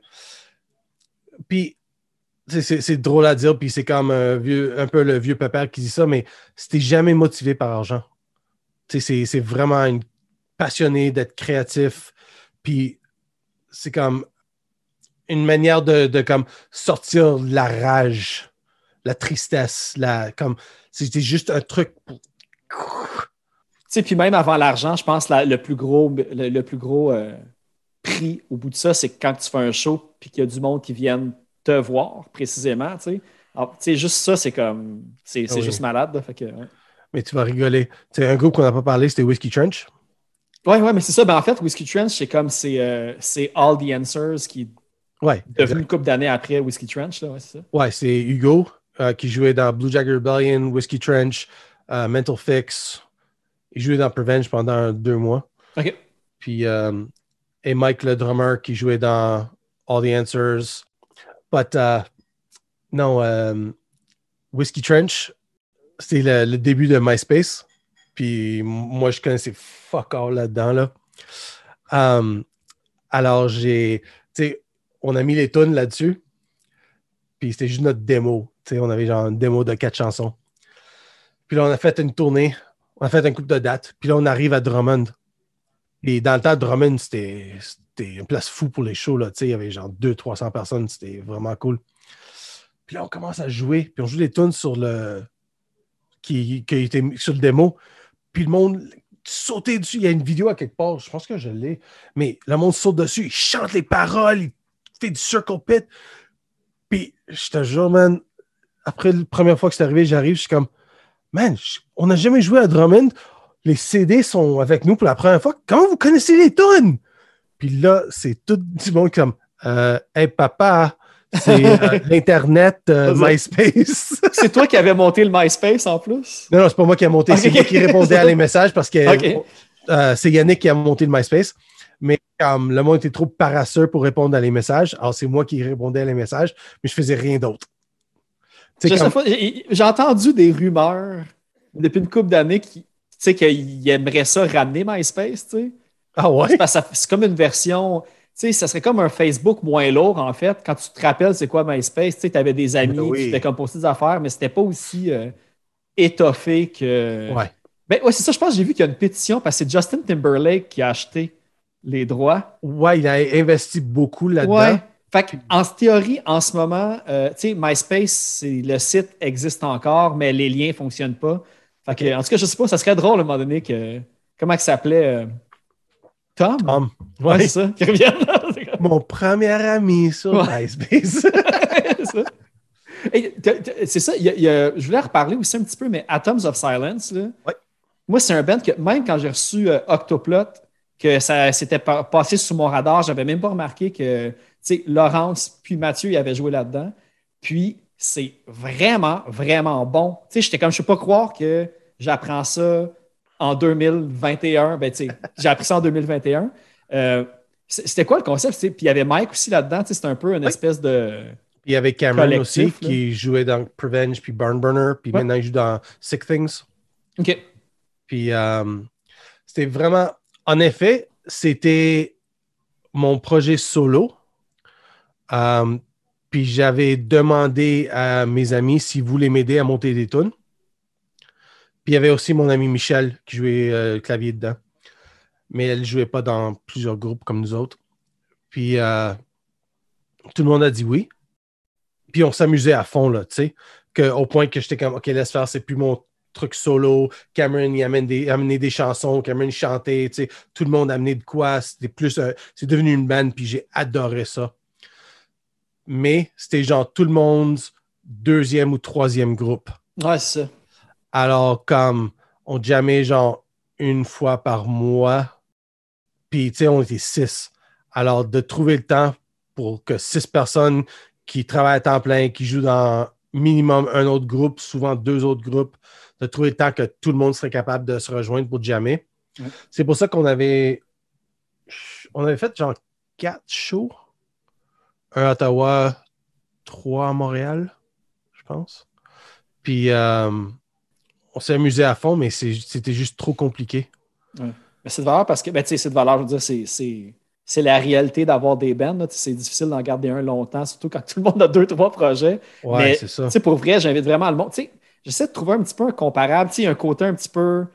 puis, c'est drôle à dire, puis c'est comme un, vieux, un peu le vieux papa qui dit ça, mais c'était jamais motivé par argent. C'est vraiment une passionné d'être créatif, puis c'est comme une manière de, de comme sortir la rage, la tristesse, la comme c'était juste un truc pour- Tu sais, puis même avant l'argent, je pense la- le plus gros, le, le plus gros euh, prix au bout de ça, c'est quand tu fais un show puis qu'il y a du monde qui vienne te voir précisément. Tu sais, Alors, tu sais, juste ça, c'est comme. C'est Ah oui. juste malade. fait que. Mais tu vas rigoler. C'est un groupe qu'on n'a pas parlé, c'était Whiskey Trench. Ouais, ouais, mais c'est ça. Ben, en fait, Whiskey Trench, c'est comme c'est euh, All the Answers qui est Ouais. devenu une couple d'années après Whiskey Trench. Là, ouais, c'est ça. Ouais, c'est Hugo euh, qui jouait dans Blue Jacket Rebellion, Whiskey Trench, euh, Mental Fix. Il jouait dans Prevenge pendant deux mois. OK. Puis, et Mike le drummer qui jouait dans All the Answers. But, euh, non, Whiskey Trench, c'était le, début de MySpace. Puis, moi, je connaissais fuck all là-dedans. Là. Um, alors, j'ai, tu sais, on a mis les tunes là-dessus. Puis, c'était juste notre démo. Tu sais, on avait genre une démo de quatre chansons. Puis là, on a fait une tournée. On a fait un couple de dates. Puis là, on arrive à Drummond. Et dans le temps, Drummond, c'était une place fou pour les shows. Là. Tu sais, Il y avait genre 200-300 personnes. C'était vraiment cool. Puis là, on commence à jouer. Puis on joue des tunes sur le. Qui, qui était sur le démo. Puis le monde sautait dessus. Il y a une vidéo à quelque part. Je pense que je l'ai. Mais le monde saute dessus. Il chante les paroles. Il fait du circle pit. Puis je te jure, man, après la première fois que c'est arrivé, j'arrive, je suis comme, man, on n'a jamais joué à Drummond. Les CD sont avec nous pour la première fois. Comment vous connaissez les tunes? Puis là, c'est tout du monde comme, euh, hey papa, c'est euh, l'Internet, euh, MySpace. C'est toi qui avais monté le MySpace en plus? non, non, c'est pas moi qui ai monté, c'est moi qui répondais à les messages parce que euh, c'est Yannick qui a monté le MySpace. Mais comme le monde était trop paresseux pour répondre à les messages, alors c'est moi qui répondais à les messages, mais je faisais rien d'autre. Comme- j'ai entendu des rumeurs depuis une couple d'années qui, qu'ils aimeraient ça ramener MySpace, tu sais. Ah ouais? C'est comme une version, sais, ça serait comme un Facebook moins lourd, en fait. Quand tu te rappelles c'est quoi MySpace, tu avais des amis, Ben oui. tu t'es comme posté des affaires, mais c'était pas aussi euh, étoffé que... Ouais. Ben ouais, c'est ça, je pense que j'ai vu qu'il y a une pétition parce que c'est Justin Timberlake qui a acheté les droits. Ouais, il a investi beaucoup là-dedans. Ouais. Fait que, en théorie, en ce moment, euh, tu sais, MySpace, le site existe encore, mais les liens ne fonctionnent pas. Fait que, en tout cas, je sais pas, ça serait drôle à un moment donné que. Comment il s'appelait euh, Tom? Tom. Ouais, ça, qui Mon premier ami sur Ouais. MySpace. c'est ça. Hey, t'as- t'as- c'est ça, il y a- il y a- je voulais reparler aussi un petit peu, mais Atoms of Silence, là, Ouais. moi, c'est un band que même quand j'ai reçu euh, Octoplot, que ça s'était pa- passé sous mon radar, j'avais même pas remarqué que Laurence puis Mathieu ils avaient joué là-dedans. Puis c'est vraiment, vraiment bon. J'étais comme, je ne peux pas croire que j'apprends ça en 2021. Ben, j'ai appris ça en 2021. Euh, c'était quoi le concept? Puis il y avait Mike aussi là-dedans. C'était un peu une espèce de. Puis il y avait Cameron aussi là. qui jouait dans Prevenge puis Barn Burner, puis Ouais. maintenant il joue dans Sick Things. OK. Puis euh, c'était vraiment. En effet, c'était mon projet solo. Euh, puis j'avais demandé à mes amis s'ils voulaient m'aider à monter des tunes. Puis il y avait aussi mon ami Michel qui jouait euh, le clavier dedans. Mais elle ne jouait pas dans plusieurs groupes comme nous autres. Puis euh, tout le monde a dit oui. Puis on s'amusait à fond, là, tu sais. Au point que j'étais comme, OK, laisse faire, c'est plus mon truc solo. Cameron, il des, amenait des chansons. Cameron, chantait, tu. Tout le monde amenait de quoi. C'était plus, c'est devenu une band, puis j'ai adoré ça. Mais c'était genre tout le monde deuxième ou troisième groupe. Ouais, c'est ça. Alors, comme on jammait genre une fois par mois, puis tu sais, on était six. Alors, de trouver le temps pour que six personnes qui travaillent à temps plein, qui jouent dans minimum un autre groupe, souvent deux autres groupes, de trouver le temps que tout le monde serait capable de se rejoindre pour jammer. C'est pour ça qu'on avait, on avait fait genre quatre shows. Un à Ottawa, trois à Montréal, je pense. Puis, euh, on s'est amusé à fond, mais c'était juste trop compliqué. Mais c'est de valeur parce que, ben, c'est de valeur, je veux dire, c'est- la réalité d'avoir des bands. C'est difficile d'en garder un longtemps, surtout quand tout le monde a deux, trois projets. Ouais, c'est ça. Tu sais, pour vrai, j'invite vraiment le monde. Tu sais, j'essaie de trouver un petit peu un comparable. Tu sais, il y a un côté un petit peu,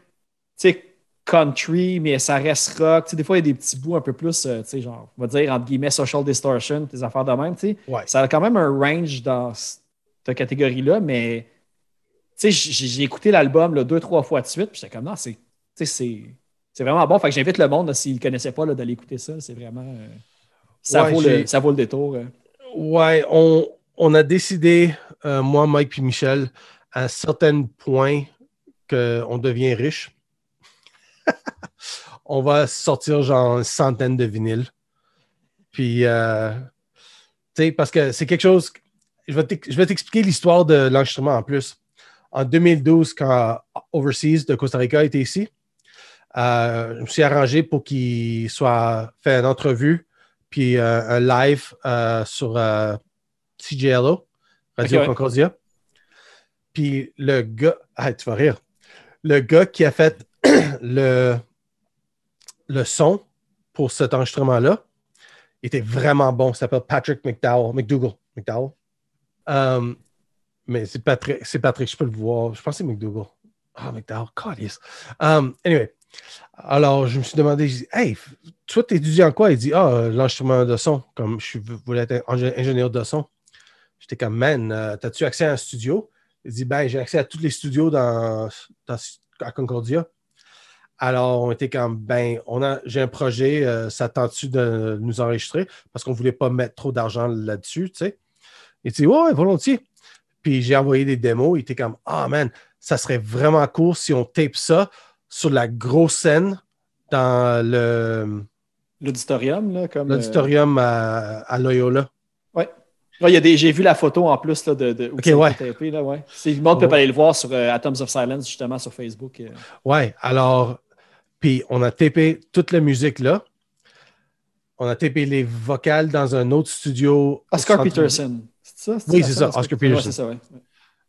country, mais ça reste rock. Tu sais, des fois, il y a des petits bouts un peu plus, euh, tu sais, genre, on va dire, entre guillemets, social distortion, des affaires de même, tu sais. Ouais. Ça a quand même un range dans cette catégorie-là, mais, sais, j'ai écouté l'album deux, trois fois de suite, puis j'étais comme, non, c'est, vraiment bon. Fait que j'invite le monde, là, s'ils ne connaissaient pas, d'aller écouter ça. C'est vraiment, euh, ça, Ouais, vaut le, ça vaut le détour. euh. Ouais, on, on a décidé, euh, moi, Mike puis Michel, à un certain point qu'on devient riche. on va sortir genre une centaine de vinyles. Puis, euh, tu sais, parce que c'est quelque chose. Je vais t'ex- je vais t'expliquer l'histoire de l'enregistrement en plus. En 2012, quand Overseas de Costa Rica était ici, euh, je me suis arrangé pour qu'il soit fait une entrevue puis euh, un live euh, sur CJLO, Radio ouais. Concordia. Puis le gars, ah, tu vas rire, le gars qui a fait le, le son pour cet enregistrement-là était vraiment bon. Il s'appelle Patrick McDowell, McDougall. McDowell. Um, mais c'est Patrick, c'est Patrick, je peux le voir. Je pense que c'est McDougall. Ah, McDowell, calice. Um, anyway, alors je me suis demandé, je dis, hey, toi, tu étudies en quoi? Il dit, ah, euh, l'enregistrement de son, comme je voulais être ingé- ingénieur de son. J'étais comme, man, euh, as-tu accès à un studio? Il dit, ben, j'ai accès à tous les studios dans, à Concordia. Alors, on était comme, ben, j'ai un projet, euh, ça tente-tu de nous enregistrer? Parce qu'on ne voulait pas mettre trop d'argent là-dessus, tu sais. Il dit, ouais, volontiers. Puis j'ai envoyé des démos. Il était comme, ah, man, ça serait vraiment cool si on tape ça sur la grosse scène dans le, L'auditorium, là, comme. euh, l'auditorium à, à Loyola. Ouais, des, j'ai vu la photo en plus là, de, de où Ok, ça a été ouais. tapé, là, ouais. Le monde peut Ouais. aller le voir sur euh, Atoms of Silence, justement, sur Facebook. euh. Ouais, alors, puis on a tapé toute la musique là. On a tapé les vocales dans un autre studio. Oscar Peterson. Ça? Oui, la c'est ça, Oscar Ouais, Peterson. c'est ça, ouais.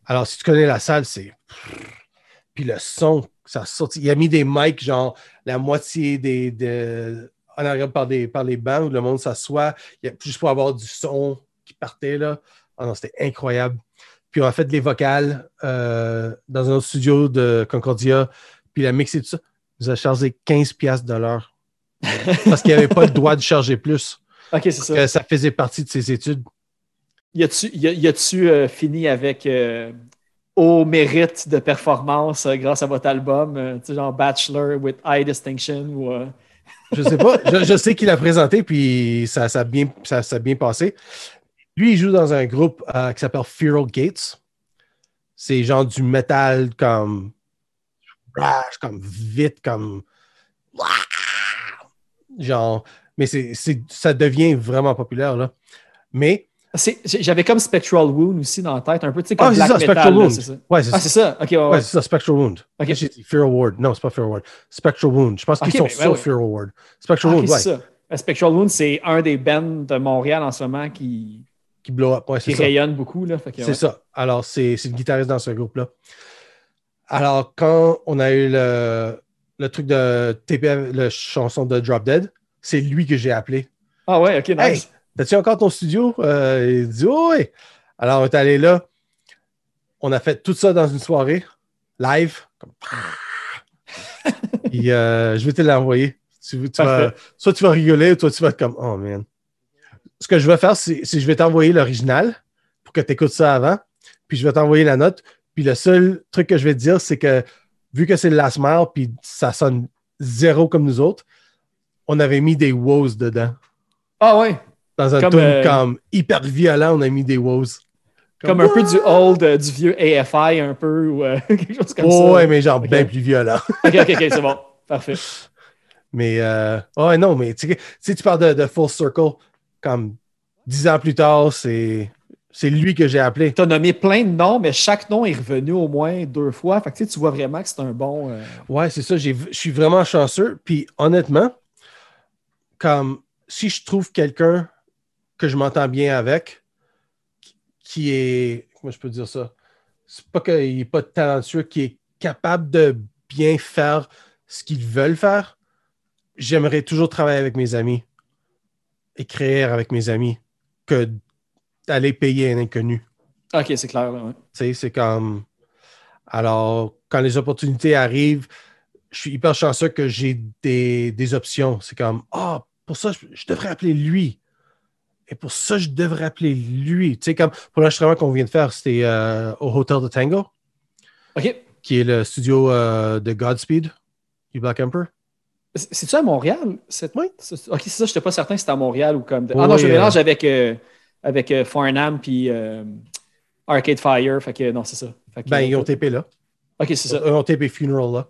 Alors, si tu connais la salle, c'est. Puis le son, ça sortit. Il a mis des mics, genre la moitié des. de- En arrière par, des, par les bancs où le monde s'assoit. Il y a- Juste pour avoir du son qui partait là. Non, c'était incroyable. Puis on a fait les vocales euh, dans un autre studio de Concordia. Puis il a mixé tout ça. Il nous a chargé 15$ piastres de l'heure. Parce qu'il n'y avait pas le droit de charger plus. Ok, c'est ça faisait partie de ses études. Y a-tu euh, fini avec euh, au mérite de performance euh, grâce à votre album, euh, tu sais, genre Bachelor with High Distinction ou. euh, Je sais pas. je, sais qu'il a présenté, puis ça, ça, bien, ça, ça bien passé. Lui, il joue dans un groupe euh, qui s'appelle Feral Gates. C'est genre du métal comme. Rash, comme vite, comme. Genre. Mais ça devient vraiment populaire, là. Mais. J'avais comme Spectral Wound aussi dans la tête, un peu, tu sais, comme Ah, c'est Black ça, Metal. Spectral là, Wound. c'est ça. Ouais, c'est Ah, c'est ça? Ok, ouais, ouais. Ouais, c'est ça, Spectral Wound. Ok. J'ai dit Feral Ward. Non, c'est pas Feral Ward. Spectral Wound. Je pense qu'ils sont ben, sur ouais. Feral Ward. Spectral Ah, Wound, ouais. c'est ça. Euh, Spectral Wound, c'est un des bands de Montréal en ce moment qui, Qui blow up. Ouais, qui rayonne beaucoup. C'est ouais. ça. Alors, c'est le guitariste dans ce groupe-là. Alors, quand on a eu le, le truc de TP, la chanson de Drop Dead, c'est lui que j'ai appelé. Ah ouais, ok, nice. Hey! T'as-tu encore ton studio? Euh, il dit oh, oui. Alors, on est allé là. On a fait tout ça dans une soirée, live. Comme... Puis, euh, je vais te l'envoyer. Tu, tu vas, Parfait. soit tu vas rigoler, ou toi tu vas être comme Oh man. Ce que je vais faire, c'est que je vais t'envoyer l'original pour que tu écoutes ça avant. Puis je vais t'envoyer la note. Puis le seul truc que je vais te dire, c'est que vu que c'est le Last Mile, puis ça sonne zéro comme nous autres, on avait mis des woes dedans. Ah ouais, Dans un Comme, tune euh, comme hyper violent, on a mis des woes. comme un peu du old, euh, du vieux AFI, un peu, ou euh, quelque chose comme ça. Ouais, mais genre bien plus violent. Ok, ok, ok, c'est bon. Parfait. mais, euh, ouais, non, mais tu sais, tu parles de, de Full Circle, comme dix ans plus tard, c'est c'est lui que j'ai appelé. Tu as nommé plein de noms, mais chaque nom est revenu au moins deux fois. Fait que tu vois vraiment que c'est un bon. euh, Ouais, c'est ça. Je suis vraiment chanceux. Puis honnêtement, comme si je trouve quelqu'un que je m'entends bien avec, qui est. Comment je peux dire ça? C'est pas qu'il n'est pas talentueux, qui est capable de bien faire ce qu'ils veulent faire. J'aimerais toujours travailler avec mes amis, écrire avec mes amis, que d'aller payer un inconnu. Ok, c'est clair. Ouais. Tu sais, c'est comme. Alors, quand les opportunités arrivent, je suis hyper chanceux que j'ai des, des options. C'est comme, ah, pour ça, je, je devrais appeler lui. Et pour ça, je devrais appeler lui. Tu sais, comme pour l'enregistrement qu'on vient de faire, c'était euh, au Hotel de Tango, Ok. qui est le studio euh, de Godspeed, du Black Emperor. C'est- C'est-tu à Montréal? cette- Oui. Ok, c'est ça, je n'étais pas certain que c'était à Montréal ou comme. Ah Oui, non, je euh, mélange avec, euh, avec Farnham puis Arcade Fire. Fait que non, c'est ça. Que, Ben, ils ont tapé là. Ok, c'est ça. Ils ont tapé Funeral là.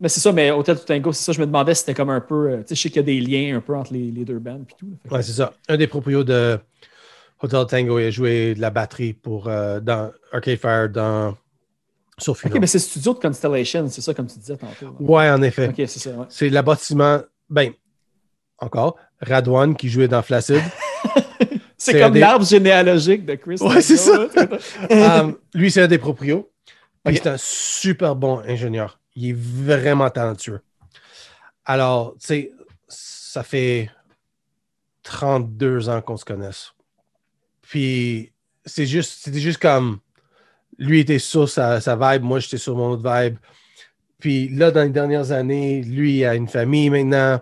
Mais c'est ça, mais Hotel Tango, c'est ça. Je me demandais si c'était comme un peu. euh, Tu sais, je sais qu'il y a des liens un peu entre les, les deux bands puis tout. Ouais, c'est ça. Un des proprios de Hotel Tango, il a joué de la batterie pour, euh, dans Arcade Fire dans, sur ok, mais c'est Studio de Constellation, c'est ça, comme tu disais tantôt. Ouais, en effet. Ok, c'est ça. ouais. C'est le bâtiment. Ben, encore, Radwan qui jouait dans Flaccid. C'est comme des- l'arbre généalogique de Chris. Ouais, c'est là. Um, lui, c'est un des proprios. Puis Ok. c'est un super bon ingénieur. Il est vraiment talentueux. Alors, tu sais, ça fait 32 ans qu'on se connaisse. Puis, c'est juste, c'était juste comme, lui était sur sa, vibe, moi j'étais sur mon autre vibe. Puis là, dans les dernières années, lui a une famille maintenant.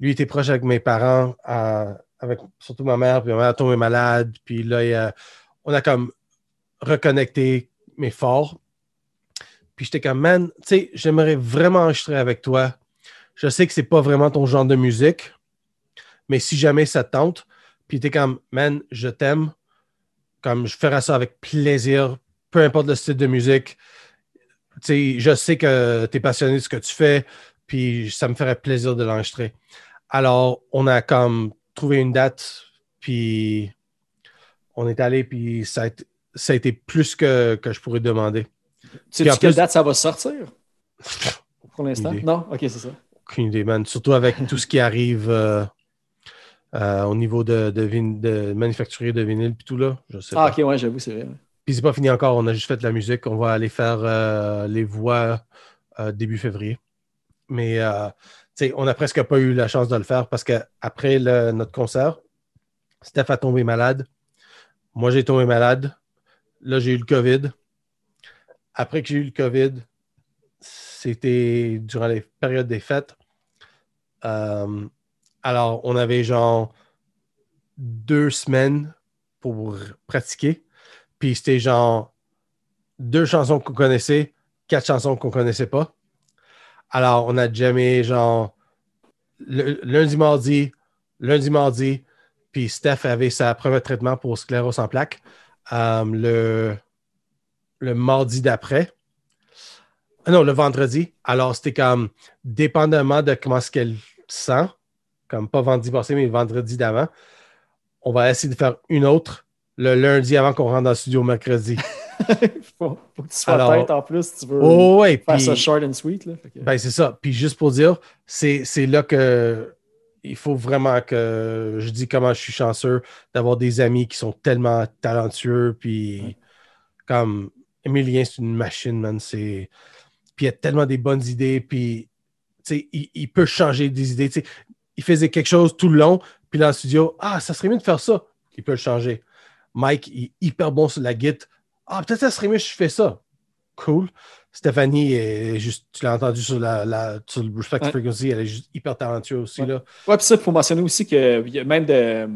Lui était proche avec mes parents, avec surtout ma mère, puis ma mère est tombée malade. Puis là, on a comme reconnecté, mais fort. Puis j'étais comme, man, tu sais, j'aimerais vraiment enregistrer avec toi. Je sais que c'est pas vraiment ton genre de musique, mais si jamais ça te tente, puis t'es comme, man, je t'aime, comme je ferai ça avec plaisir, peu importe le style de musique. Tu sais, je sais que tu es passionné de ce que tu fais, puis ça me ferait plaisir de l'enregistrer. Alors, on a comme trouvé une date, puis on est allé, puis ça a été, ça a été plus que, que je pourrais demander. Tu sais quelle plus- date ça va sortir? Pour l'instant? Non? Ok, c'est ça. Aucune idée, man. Surtout avec tout ce qui arrive euh, euh, au niveau de, de, vin- de manufacturier de vinyle, puis tout là. Je sais Ah, pas. ok, ouais, j'avoue, c'est vrai. ouais. Puis c'est pas fini encore, on a juste fait de la musique. On va aller faire euh, les voix début février. Mais tu sais, on n'a presque pas eu la chance de le faire parce qu'après notre concert, Steph a tombé malade. Moi, j'ai tombé malade. Là, j'ai eu le COVID. Après que j'ai eu le COVID, c'était durant les périodes des fêtes. Euh, alors, on avait genre deux semaines pour pratiquer. Puis c'était genre deux chansons qu'on connaissait, quatre chansons qu'on connaissait pas. Alors, on a jamais genre lundi, mardi, lundi, mardi. Puis Steph avait sa premier traitement pour sclérose en plaques euh, le, le mardi d'après. Ah non, le vendredi. Alors, c'était comme, dépendamment de comment ce qu'elle sent, comme pas vendredi passé, mais vendredi d'avant, on va essayer de faire une autre le lundi avant qu'on rentre dans le studio mercredi. faut, faut que tu sois Alors- tête en plus si tu veux Oh, ouais, faire ça short and sweet. Là. Que- Ben, c'est ça. Puis juste pour dire, c'est c'est là que il faut vraiment que je dis comment je suis chanceux d'avoir des amis qui sont tellement talentueux. Puis comme Emilien, c'est une machine, man. C'est. Puis il a tellement des bonnes idées. Puis il, il peut changer des idées. Il faisait quelque chose tout le long. Puis dans le studio, ah, ça serait mieux de faire ça. Il peut le changer. Mike, il est hyper bon sur la guitare. Ah, peut-être ça serait mieux si je fais ça. Cool. Stéphanie est juste, tu l'as entendu sur, la, la- sur le Respect Ouais. Frequency, elle est juste hyper talentueuse aussi. Ouais. Là. Ouais, puis ça, il faut mentionner aussi a même de.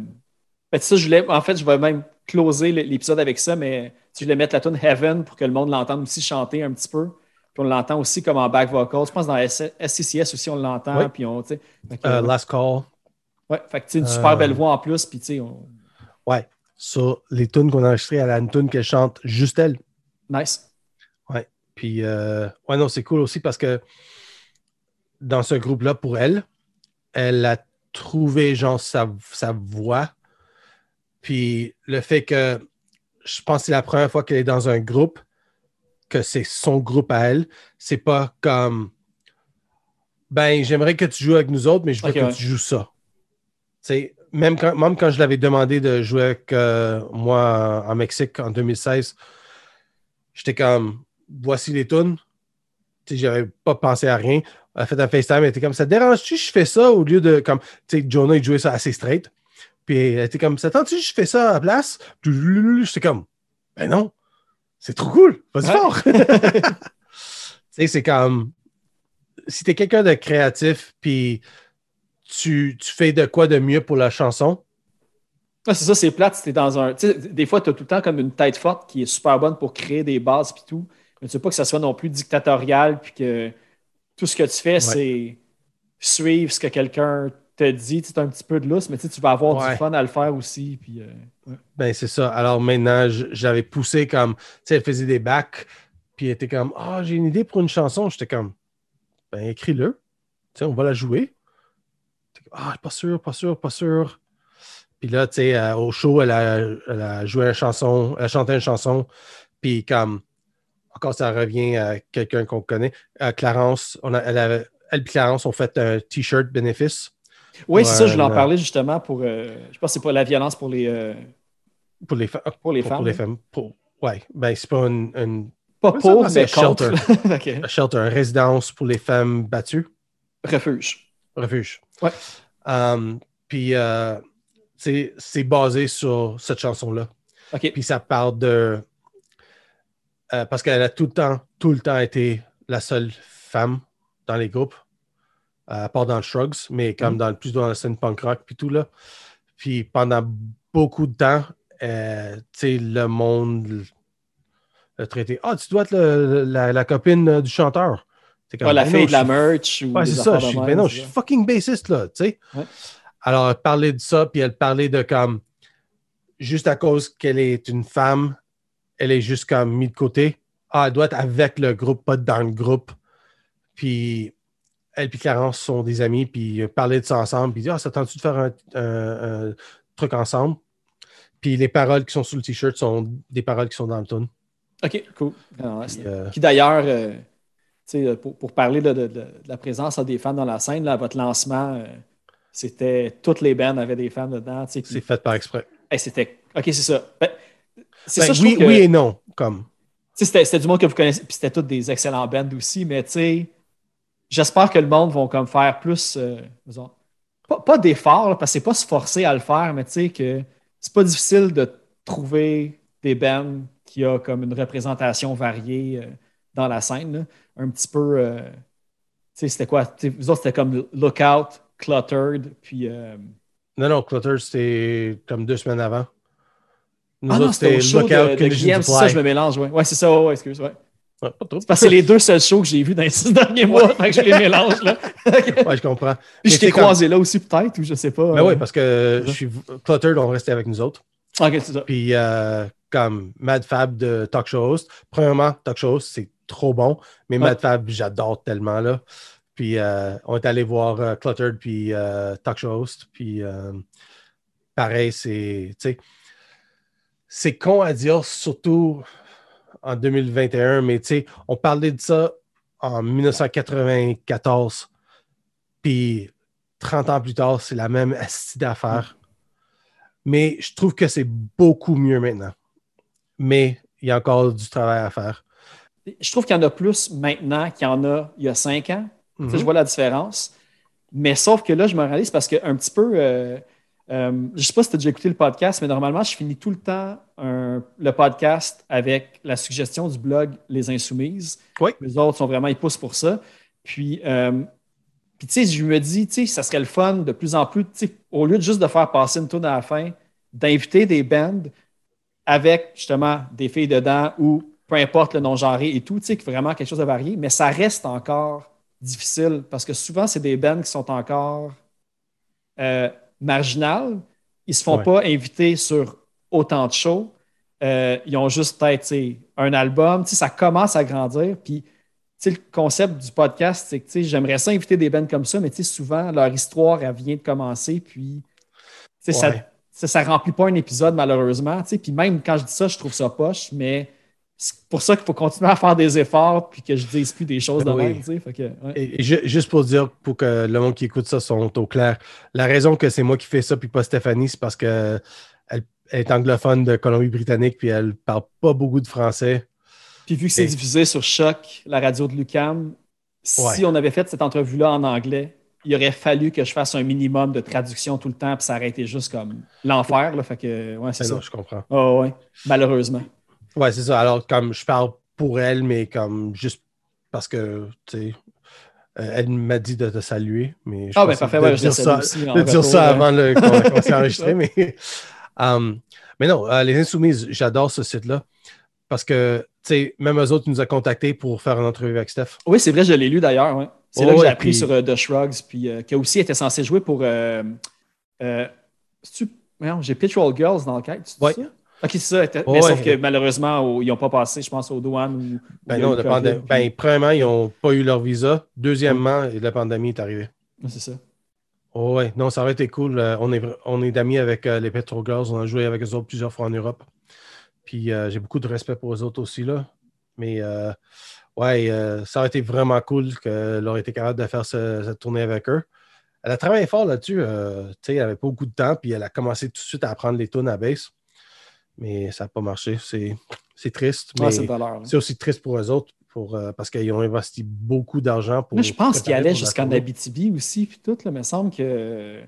Ben, ça, je voulais, en fait, je vais même closer l'épisode avec ça, mais je voulais mettre la tune Heaven pour que le monde l'entende aussi chanter un petit peu. Puis on l'entend aussi comme en back vocal. Je pense dans SCCS aussi, on l'entend. Ouais. Puis on, fait que, Euh, Last Call. ouais, fait que, tu une euh, super belle voix en plus. Puis tu sais, on- Ouais. Sur les tunes qu'on a enregistrées, elle a une tune qu'elle chante juste elle. nice. Puis, euh, ouais, non, c'est cool aussi parce que dans ce groupe-là, pour elle, elle a trouvé, genre, sa, sa voix. Puis, le fait que je pense que c'est la première fois qu'elle est dans un groupe, que c'est son groupe à elle. C'est pas comme, ben, j'aimerais que tu joues avec nous autres, mais je veux que ouais. tu joues ça. Tu sais, même quand, même quand je l'avais demandé de jouer avec euh, moi en, Mexique en 2016, j'étais comme, voici les tunes. Tu sais, j'avais pas pensé à rien. Elle a fait un FaceTime, elle était comme, ça te dérange-tu je fais ça au lieu de, comme, tu sais, Jonah, il jouait ça assez straight. Puis elle était comme, si je fais ça à la place? J'étais comme, ben non, c'est trop cool, vas-y Ouais. fort. tu sais, c'est comme, si t'es quelqu'un de créatif, puis tu, tu fais de quoi de mieux pour la chanson, c'est ça, c'est plate. si t'es dans un. tu sais, des fois, tu as tout le temps comme une tête forte qui est super bonne pour créer des bases puis tout. Mais tu veux pas que ça soit non plus dictatorial puis que tout ce que tu fais, c'est suivre ce que quelqu'un te dit. Tu sais, t'as un petit peu de lousse, mais tu vas avoir Ouais. du fun à le faire aussi. Puis, euh, ouais. Ben, c'est ça. Alors maintenant, j'avais poussé comme, tu sais, elle faisait des bacs, puis elle était comme, ah, j'ai une idée pour une chanson. J'étais comme, ben, écris-le. Tu sais, on va la jouer. Ah, pas sûr, pas sûr, pas sûr. Puis là, tu sais, euh, au show, elle a, elle a joué une chanson, elle a chanté une chanson, puis comme, encore, ça revient à quelqu'un qu'on connaît. Euh, Clarence, on a, elle, elle et Clarence ont fait un T-shirt bénéfice. Oui, c'est ça, je voulais en parler justement pour. euh, je pense que c'est pas la violence pour les, euh, Pour les, pour femmes. pour les là. femmes. Pour- ouais, ben, c'est pas une- une Pas pour, mais contre. shelter. Ok. un shelter, une résidence pour les femmes battues, Refuge. refuge. Ouais. Um, puis euh, c'est basé sur cette chanson-là. Puis ça parle de. euh, parce qu'elle a tout le temps, tout le temps été la seule femme dans les groupes, à part dans le Shrugs, mais comme Mhm. dans, plus dans la scène punk rock, puis tout là. Puis pendant beaucoup de temps, euh, tu sais, le monde l'a traité. Ah, tu dois être le- la, la copine euh, du chanteur. Comme, Ouais, la Ben fille de la merch. Ou Ouais, c'est ça. Je suis, ben non, je suis ça. fucking bassiste, là, tu sais. Ouais. Alors, elle parlait de ça, puis elle parlait de comme, juste à cause qu'elle est une femme, elle est juste comme mise de côté. Ah, elle doit être avec le groupe, pas dans le groupe. Puis, elle et Clarence sont des amis, puis ils parlaient de ça ensemble, puis ils disent, ah, ça tente-tu de faire un, un- un truc ensemble? Puis les paroles qui sont sur le t-shirt sont des paroles qui sont dans le tune. OK, cool. Ah, Puis, euh, Puis d'ailleurs, euh, tu sais, pour, pour parler de, de- de- de la présence des femmes dans la scène, là, votre lancement, euh, c'était toutes les bands avaient des femmes dedans. tu sais, puis- c'est fait par exprès. Hey, c'était. OK, c'est ça. Ben, c'est Ben, ça, je oui, trouve que- oui et non, comme. C'était c'était du monde que vous connaissez, puis c'était tous des excellents bands aussi, mais tu sais, j'espère que le monde va comme faire plus, euh, pas, pas d'efforts, parce que c'est pas se forcer à le faire, mais tu sais que c'est pas difficile de trouver des bands qui a comme une représentation variée euh, dans la scène, là. un petit peu, euh, tu sais, c'était quoi? Tu sais, Vous autres, c'était comme Lookout, Cluttered, puis Non, non, Clutter, c'était comme deux semaines avant. Nous Ah non, autres, c'était au show de, Lookout de Conditions Guillaume, c'est ça, je me mélange. Ouais, ouais c'est ça, ouais, excuse. Ouais. Ouais, pas trop. C'est parce que c'est les deux seuls shows que j'ai vus dans les six derniers mois, fait que je les mélange. Là. Ouais, je comprends. Puis Mais je t'ai comme- croisé là aussi, peut-être, ou je sais pas. Ben euh. oui, parce que je suis Clutter, on restait avec nous autres. Ok, c'est ça. Puis euh, comme Mad Fab de Talk Show Host. Premièrement, Talk Show Host, c'est trop bon. Mais Ouais. Mad Fab, j'adore tellement là. Puis euh, on est allé voir euh, Cluttered puis euh, Talk Show Host. Puis euh, pareil, c'est. tu sais, C'est con à dire, surtout en 2021, mais tu sais, on parlait de ça en 1994. Puis 30 ans plus tard, c'est la même astuce d'affaires. Mais je trouve que c'est beaucoup mieux maintenant. Mais il y a encore du travail à faire. Je trouve qu'il y en a plus maintenant qu'il y en a il y a cinq ans. Sais, Mhm. Je vois la différence. Mais sauf que là, je me réalise parce que un petit peu. euh, euh, je ne sais pas si tu as déjà écouté le podcast, mais normalement, je finis tout le temps un- le podcast avec la suggestion du blog Les Insoumises. Oui. Les autres sont vraiment, ils poussent pour ça. Puis, euh, puis tu sais, je me dis, tu sais, ça serait le fun de plus en plus, tu sais, au lieu de juste de faire passer une tourne à la fin, d'inviter des bands avec justement des filles dedans ou peu importe le non-genré et tout, tu sais, vraiment quelque chose de varié, mais ça reste encore difficile parce que souvent, c'est des bands qui sont encore euh, marginales. Ils se font Ouais. pas inviter sur autant de shows. Euh, ils ont juste peut-être un album. Ça commence à grandir. Puis, le concept du podcast, c'est que j'aimerais ça inviter des bands comme ça, mais souvent, leur histoire, elle vient de commencer. Puis, ça, Ouais. ça, ça remplit pas un épisode, malheureusement. Puis, même quand je dis ça, je trouve ça poche, mais c'est pour ça qu'il faut continuer à faire des efforts puis que je dise plus des choses de oui. même. tu sais. Fait que, ouais. Et, et ju- juste pour dire, pour que le monde qui écoute ça sont au clair, la raison que c'est moi qui fais ça puis pas Stéphanie, c'est parce que elle, elle est anglophone de Colombie-Britannique puis elle parle pas beaucoup de français. Puis vu que c'est Et- diffusé sur Choc, la radio de Lucam, si Ouais. on avait fait cette entrevue-là en anglais, il aurait fallu que je fasse un minimum de traduction tout le temps, puis ça aurait été juste comme l'enfer. là. Fait que, ouais, c'est C'est ça. non, je comprends. Ah ouais, malheureusement. Ouais, c'est ça. Alors, comme je parle pour elle, mais comme juste parce que, tu sais, euh, elle m'a dit de te saluer. Mais je Ah, ben parfait, de ouais, je dire salue ça, aussi de dire ça avant le, qu'on s'est enregistré. mais, um, mais non, euh, les Insoumises, j'adore ce site-là parce que, tu sais, même eux autres nous ont contactés pour faire une entrevue avec Steph. Oui, c'est vrai, je l'ai lu d'ailleurs. ouais. C'est Oh, là que j'ai appris puis- sur euh, The Shrugs, puis euh, qui aussi été censé jouer pour. J'ai Petrol Girls dans le cadre. tu dis Ouais. ça? Ok, c'est ça. Oh, mais sauf que malheureusement, ils n'ont pas passé, je pense, aux douanes. Ou, Ben non, ben, premièrement, ils n'ont pas eu leur visa. Deuxièmement, la pandémie est arrivée. C'est ça. Oh ouais, non, ça aurait été cool. Euh, on est, on est d'amis avec euh, les Petro Girls. On a joué avec eux autres plusieurs fois en Europe. Puis euh, j'ai beaucoup de respect pour eux autres aussi, là. Mais euh, ouais, ça aurait été vraiment cool qu'elle aurait été capable de faire ce- cette tournée avec eux. Elle a travaillé fort là-dessus. tu sais, elle n'avait pas beaucoup de temps, puis elle a commencé tout de suite à apprendre les tunes à bass. Mais ça n'a pas marché. C'est c'est triste. Ouais, c'est c'est aussi triste pour eux autres pour, euh, parce qu'ils ont investi beaucoup d'argent pour. Moi, je pense qu'il préparer allait pour la jusqu'en. Abitibi aussi, puis tout. Là, il me semble que.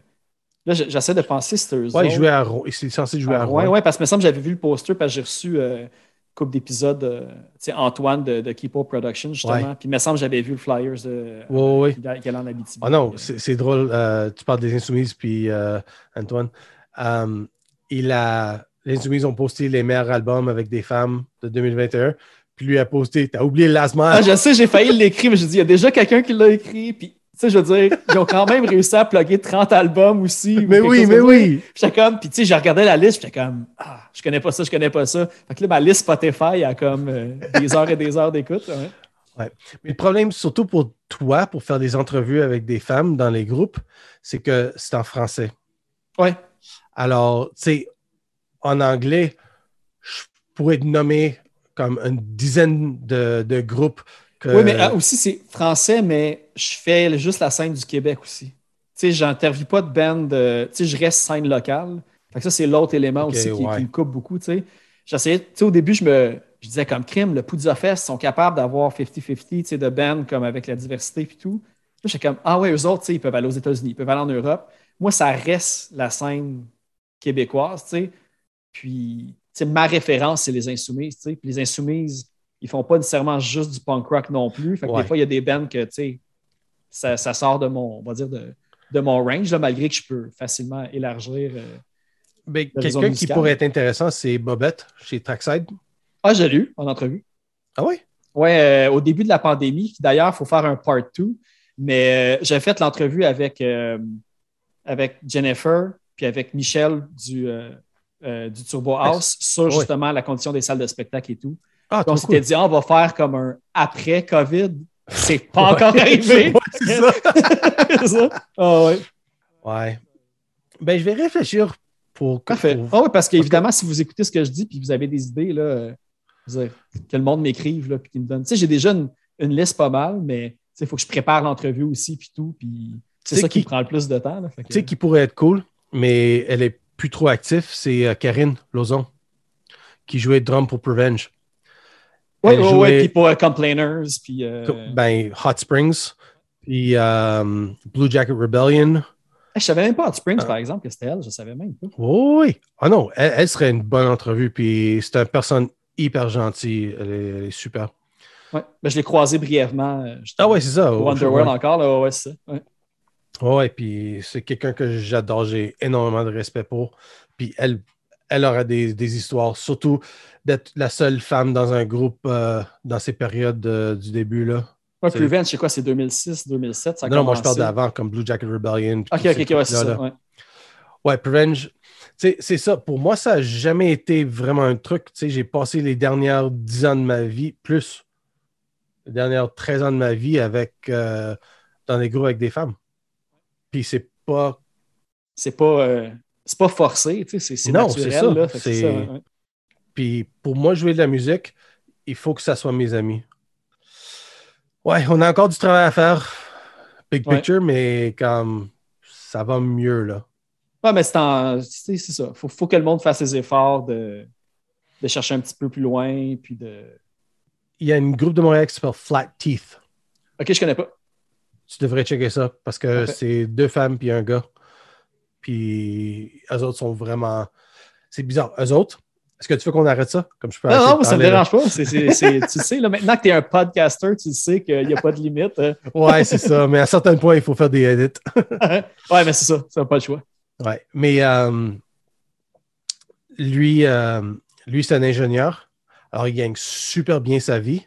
Là, j'essaie de penser si c'était Ouais, il autres. jouait à Rouen. Il est censé jouer à Ah, Rouen. ouais, ouais, parce que me semble que j'avais vu le poster, parce que j'ai reçu euh, une couple d'épisodes, euh, tu sais, Antoine de, de Up Production, justement. Ouais. Puis il me semble que j'avais vu le Flyers de, Ouais, ouais, qui allait en Abitibi. Ah non, Puis, euh, c'est c'est drôle. euh, tu parles des Insoumises, puis euh, Antoine. Euh, il a, les Insoumises ont posté les meilleurs albums avec des femmes de 2021. Puis lui a posté, t'as oublié Last Ah, je sais, j'ai failli l'écrire, mais j'ai dit, il y a déjà quelqu'un qui l'a écrit. Puis, tu sais, je veux dire, ils ont quand même réussi à plugger 30 albums aussi. mais oui, mais oui. Puis j'étais comme, puis tu sais, j'ai regardé la liste, j'étais comme, ah, je connais pas ça, je connais pas ça. Fait que là, ma liste Spotify a comme euh, des heures et des heures d'écoute. ouais. Mais le problème, surtout pour toi, pour faire des entrevues avec des femmes dans les groupes, c'est que c'est en français. Ouais. Alors, tu sais, en anglais, je pourrais te nommer comme une dizaine de, de groupes. Que... Oui, mais ah, aussi, c'est français, mais je fais juste la scène du Québec aussi. Tu sais, j'interviewe pas de band, euh, tu sais, je reste scène locale. Fait que ça, c'est l'autre élément aussi qui, ouais. qui me coupe beaucoup, tu sais. J'essayais, tu sais, au début, je me je disais comme crime, le Poudza Fest sont capables d'avoir 50-50, tu sais, de bands comme avec la diversité puis tout. Là, j'étais comme, ah ouais, eux autres, tu sais, ils peuvent aller aux États-Unis, ils peuvent aller en Europe. Moi, ça reste la scène québécoise, tu sais. Puis, tu sais, ma référence, c'est les Insoumises. Puis les Insoumises, ils font pas nécessairement juste du punk rock non plus. Fait que Ouais. des fois, il y a des bands que, tu sais, ça, ça sort de mon, on va dire, de, de mon range, là, malgré que je peux facilement élargir. euh. Quelqu'un qui pourrait être intéressant, c'est Bobette chez Trackside. Ah, j'ai lu en entrevue. Ah oui? Ouais, euh, au début de la pandémie, d'ailleurs, il faut faire un part 2. Mais euh, j'ai fait l'entrevue avec, euh, avec Jennifer puis avec Michel du, euh, du Turbo House sur justement la condition des salles de spectacle et tout. Ah, Puis on s'était cool. dit, on va faire comme un après-COVID. C'est pas encore arrivé. Ouais, c'est ça. C'est ça. Ah ouais. Ouais. Ben, je vais réfléchir pour. Parfait. pour- Ah oui, parce qu'évidemment, si vous écoutez ce que je dis puis vous avez des idées, là, euh, dire, que le monde m'écrive là, puis qu'il me donne. Tu sais, j'ai déjà une, une liste pas mal, mais il faut que je prépare l'entrevue aussi puis tout. Puis c'est ça qui, qui- prend le plus de temps. Tu sais qui pourrait être cool, mais elle est plus trop active, c'est euh, Karine Lozon, qui jouait drum pour Prevenge. Ouais, jouait- ouais, puis pour euh, Complainers, puis. euh, Ben, Hot Springs, puis Blue Jacket Rebellion. je savais même pas Hot Springs, Ah. par exemple, que c'était elle. Je savais même pas. Oui. Ah non, elle, elle serait une bonne entrevue, puis c'est une personne hyper gentille. Elle est, elle est super. Ouais. Ben, je l'ai croisé brièvement. Ah ouais, c'est ça. Ouais. encore, là, ouais, c'est ça. Ouais. Ouais, puis c'est quelqu'un que j'adore, j'ai énormément de respect pour. Puis elle, elle aura des, des histoires, surtout d'être la seule femme dans un groupe euh, dans ces périodes euh, du début. Là. Ouais, C'est- Prevent, c'est quoi, c'est 2006, 2007, ça a non, non, moi je parle d'avant, comme Blue Jacket Rebellion. Ok, ok, ok, ouais, c'est ça. ouais. Ouais, Prevenge, tu sais, c'est ça. Pour moi, ça n'a jamais été vraiment un truc. Tu sais, j'ai passé les dernières 10 ans de ma vie, plus les dernières 13 ans de ma vie avec euh, dans des groupes avec des femmes. Puis c'est pas C'est pas, euh, c'est pas forcé, tu sais, c'est Non, naturel. c'est ça. Là, ouais. Puis pour moi, jouer de la musique, il faut que ça soit mes amis. Ouais, on a encore du travail à faire. Big Ouais. picture, mais comme ça va mieux là. Ouais, mais c'est en- c'est ça. Faut, faut que le monde fasse les efforts de, de chercher un petit peu plus loin. Puis de... Il y a un groupe de Montréal qui s'appelle Flat Teeth. Ok, je connais pas. Tu devrais checker ça parce que c'est deux femmes puis un gars. Puis eux autres sont vraiment. C'est bizarre. Eux autres, est-ce que tu veux qu'on arrête ça? Comme je peux Non, ça me parler, là? dérange pas. Tu sais, là, maintenant que tu es un podcaster, tu sais qu'il n'y a pas de limite. hein. Ouais, c'est ça. Mais à certains points, il faut faire des edits. ouais, mais c'est ça. Ça n'a pas le choix. Ouais, mais euh, lui, euh, lui c'est un ingénieur. Alors, il gagne super bien sa vie.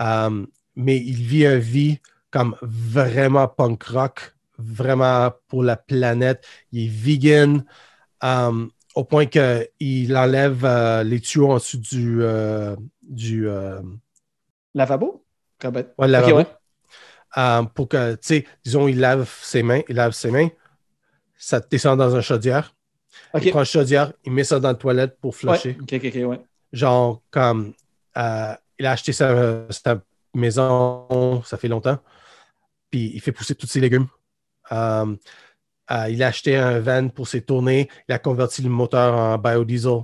Euh, mais il vit une vie comme vraiment punk rock, vraiment pour la planète. Il est vegan euh, au point qu'il enlève euh, les tuyaux en dessous du, euh, du euh, Lavabo? Ouais, lavabo. ouais. Euh, pour que, tu sais, disons, il lave ses mains, il lave ses mains, ça descend dans un chaudière. Ok. Il prend le chaudière, il met ça dans la toilette pour flusher. Ouais. Genre, comme, euh, il a acheté sa, sa maison, ça fait longtemps, puis il fait pousser tous ses légumes. Euh, euh, il a acheté un van pour ses tournées, il a converti le moteur en biodiesel.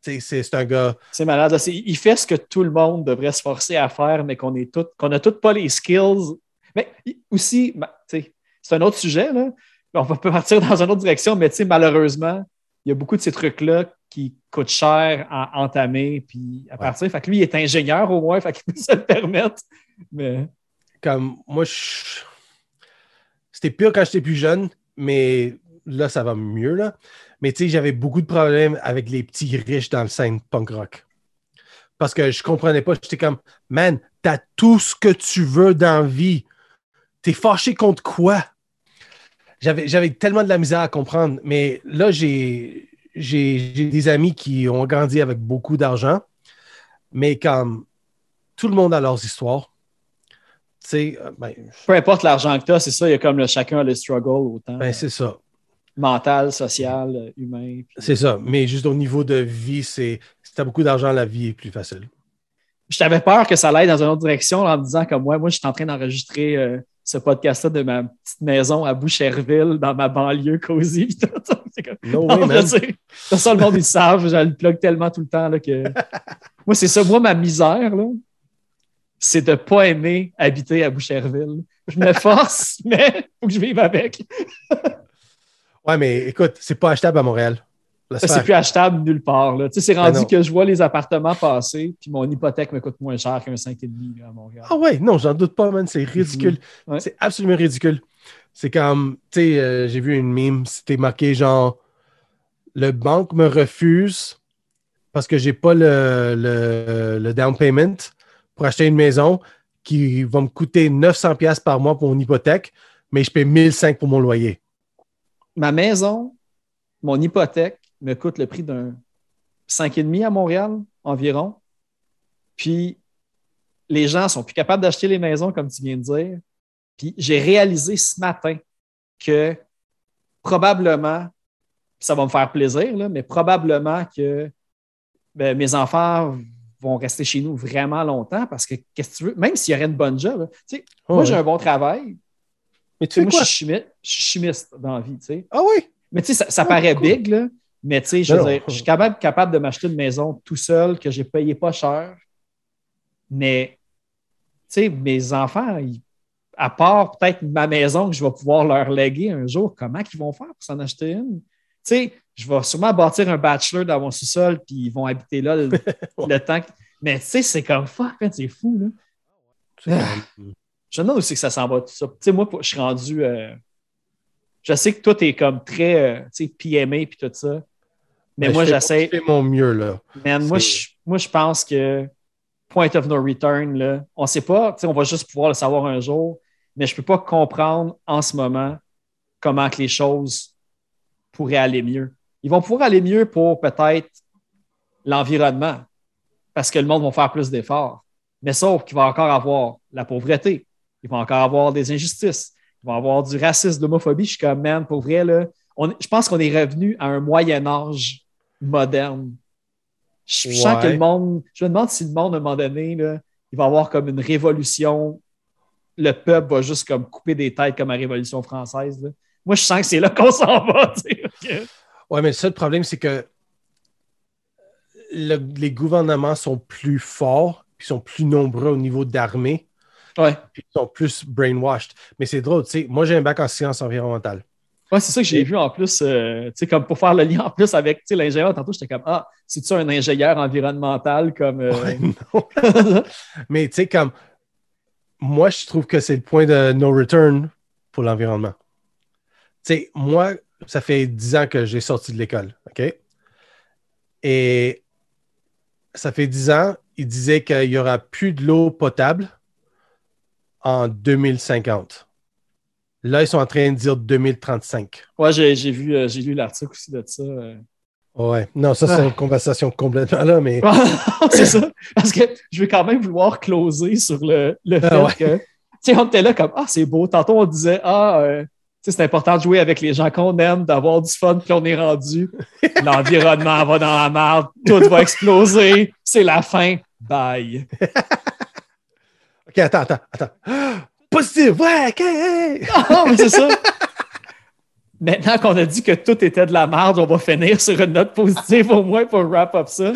C'est un gars. C'est malade. là. Il fait ce que tout le monde devrait se forcer à faire, mais qu'on est tout, qu'on n'a toutes pas les skills. Mais aussi, ben, c'est un autre sujet, là. On pas partir dans une autre direction, mais malheureusement, il y a beaucoup de ces trucs-là qui coûtent cher à entamer puis à partir. Fait que lui, il est ingénieur au moins, fait qu'il peut se le permettre. Mais comme moi, c'était pire quand j'étais plus jeune, mais là, ça va mieux. Là. Mais tu sais, j'avais beaucoup de problèmes avec les petits riches dans le scène punk rock. Parce que je comprenais pas. J'étais comme, man, t'as tout ce que tu veux dans la vie. T'es fâché contre quoi? J'avais, tellement de la misère à comprendre. Mais là, j'ai des amis qui ont grandi avec beaucoup d'argent. Mais comme tout le monde a leurs histoires. Tu sais, euh, ben, peu importe l'argent que tu as, c'est ça, il y a comme le, chacun a le struggle autant ben, c'est ça. mental, social, euh, humain. C'est ça. Mais juste au niveau de vie, c'est si t'as beaucoup d'argent, la vie est plus facile. Je t'avais peur que ça aille dans une autre direction en me disant comme moi, moi, je suis en train d'enregistrer euh, ce podcast-là de ma petite maison à Boucherville, dans ma banlieue cosy. tout. C'est comme- No Non, way, man. Ça, ça, le monde, ils savent. Je le plug tellement tout le temps là, que. moi, c'est ça. Moi, ma misère, là, c'est de ne pas aimer habiter à Boucherville. Je me force, mais il faut que je vive avec. Ouais, mais écoute, c'est pas achetable à Montréal. C'est plus achetable nulle part. là. Tu sais, c'est Ben rendu que je vois les appartements passer, puis mon hypothèque me coûte moins cher qu'un 5,5 là, à Montréal. Ah ouais, non, j'en doute pas, man. C'est ridicule. Ouais. C'est absolument ridicule. C'est comme, tu sais, euh, j'ai vu une meme, c'était marqué genre, le banque me refuse parce que j'ai pas le, le, le down payment pour acheter une maison qui va me coûter 900 pièces par mois pour mon hypothèque, mais je paie 1005 pour mon loyer. Ma maison, mon hypothèque me coûte le prix d'un 5,5 à Montréal environ. Puis les gens sont plus capables d'acheter les maisons, comme tu viens de dire. Puis j'ai réalisé ce matin que probablement, ça va me faire plaisir, mais probablement que ben, mes enfants vont rester chez nous vraiment longtemps parce que, qu'est-ce que tu veux, même s'il y aurait une bonne job, tu sais, Oh, moi j'ai un bon travail. Mais Tu sais, moi, quoi? je suis chimiste, dans la vie, tu sais. Ah oui? Mais tu sais, ça, ça Ah, paraît cool. big, là. Mais tu sais, je, veux dire, je suis capable, capable de m'acheter une maison tout seul que j'ai payé pas cher. Mais tu sais, mes enfants, ils- à part peut-être ma maison que je vais pouvoir leur léguer un jour, comment ils vont faire pour s'en acheter une? Tu sais, je vais sûrement bâtir un bachelor dans mon sous-sol, puis ils vont habiter là le, le temps. que- Mais tu sais, c'est comme fuck, man, c'est fou, là. Je me demande aussi que ça s'en va tout ça. Tu sais, moi, je suis rendu. euh, je sais que toi, t'es comme très euh, tu sais, PMA puis tout ça. Mais Ben, moi, j'essaie. Je fais mon mieux, là. Man, moi, je, moi, je pense que point of no return, là, on ne sait pas. tu sais, On va juste pouvoir le savoir un jour. Mais je ne peux pas comprendre en ce moment comment que les choses pourraient aller mieux. Ils vont pouvoir aller mieux pour peut-être l'environnement, parce que le monde va faire plus d'efforts. Mais sauf qu'il va encore avoir la pauvreté, il va encore avoir des injustices, il va avoir du racisme, de l'homophobie. Je suis comme, man, pour vrai, là, on- je pense qu'on est revenu à un Moyen Âge moderne. Je sens que le monde, je me demande si le monde, à un moment donné, là, il va avoir comme une révolution. Le peuple va juste comme couper des têtes comme la Révolution française. là. Moi, je sens que c'est là qu'on s'en va. Ouais, mais ça, le problème, c'est que le- les gouvernements sont plus forts, puis sont plus nombreux au niveau d'armée, Ouais. puis ils sont plus brainwashed. Mais c'est drôle, tu sais. Moi, j'ai un bac en sciences environnementales. Ouais, c'est ça que j'ai vu en plus, euh, tu sais, comme pour faire le lien en plus avec tu sais, l'ingénieur. Tantôt, j'étais comme, ah, c'est-tu un ingénieur environnemental comme. euh, Ouais, non. Mais tu sais, comme moi, je trouve que c'est le point de no return pour l'environnement. Tu sais, moi, ça fait 10 ans que j'ai sorti de l'école, OK? Et ça fait 10 ans, il disait qu'il n'y aura plus de l'eau potable en 2050. Là, ils sont en train de dire 2035. ouais, j'ai vu, euh, j'ai lu l'article aussi de ça. euh. Ouais. Non, ça, c'est Ah. une conversation complètement là, mais c'est ça. Parce que je vais quand même vouloir closer sur le, le fait Ah ouais. que, tu sais, on était là comme, ah, c'est beau. Tantôt, on disait, ah, euh, c'est important de jouer avec les gens qu'on aime, d'avoir du fun, puis on est rendu. L'environnement va dans la merde, tout va exploser, c'est la fin. Bye. OK, attends, attends, attends. Positif, ouais, OK, hey! Ah, mais c'est ça. Maintenant qu'on a dit que tout était de la merde, on va finir sur une note positive au moins pour wrap up ça.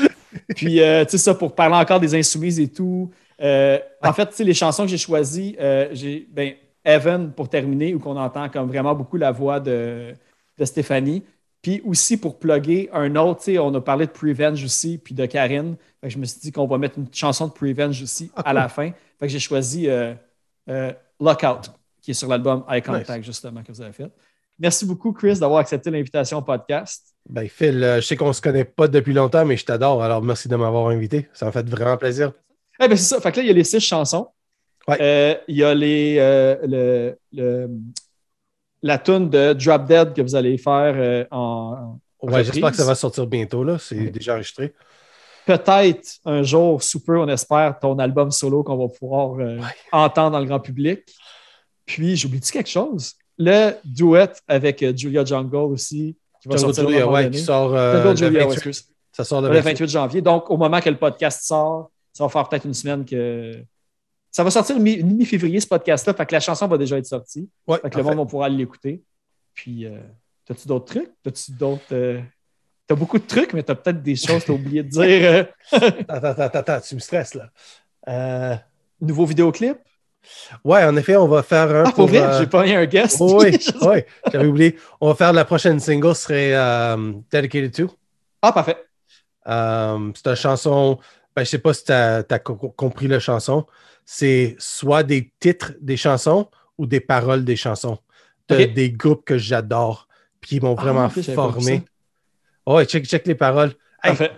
Puis, euh, tu sais, ça, pour parler encore des insoumises et tout. euh, En fait, tu sais, les chansons que j'ai choisies, euh, j'ai, ben, Evan pour terminer, où qu'on entend comme vraiment beaucoup la voix de, de Stéphanie. Puis aussi pour plugger un autre, on a parlé de Prevenge aussi, puis de Karine. Fait que je me suis dit qu'on va mettre une chanson de Prevenge aussi à la fin. Fait que j'ai choisi euh, euh, Lockout, qui est sur l'album Eye Contact, justement, que vous avez fait. Merci beaucoup, Chris, d'avoir accepté l'invitation au podcast. Ben, Phil, euh, je sais qu'on ne se connaît pas depuis longtemps, mais je t'adore. Alors, merci de m'avoir invité. Ça m'a fait vraiment plaisir. Eh ben, c'est ça. Fait que là, il y a les six chansons. Ouais. Euh, il y a les, euh, le, le- la tune de Drop Dead que vous allez faire euh, en. en Ouais, j'espère que ça va sortir bientôt. là. C'est Ouais. déjà enregistré. Peut-être un jour, sous peu, on espère, ton album solo qu'on va pouvoir euh, Ouais. entendre dans le grand public. Puis, j'oublie-tu quelque chose? Le duet avec euh, Julia Jungle aussi, qui va Jungle sortir Julia, ouais, qui sort euh, Jungle le Julia, ouais, 28. excuse. Ça sort le Le 28. 28 janvier. Donc, au moment que le podcast sort, ça va faire peut-être une semaine que. Ça va sortir mi- mi-février, ce podcast-là. Fait que la chanson va déjà être sortie. Ouais, Fait que le monde va pouvoir l'écouter. Puis, euh, t'as-tu d'autres trucs? T'as-tu d'autres. euh, T'as beaucoup de trucs, mais t'as peut-être des choses que t'as oublié de dire. euh, Attends, attends, attends, tu me stresses là. Euh, nouveau vidéoclip? Ouais, en effet, on va faire un. Ah, pour vrai, j'ai pas eu un guest. oh, oui, oui, j'avais oublié. On va faire la prochaine single, serait Dedicated to. ah, parfait. C'est une chanson, ben, je sais pas si tu as, compris la chanson. C'est soit des titres des chansons ou des paroles des chansons. de- Ok. des groupes que j'adore, puis qui m'ont Ah, vraiment formé. Ouais, check, check les paroles. Hey, Parfait.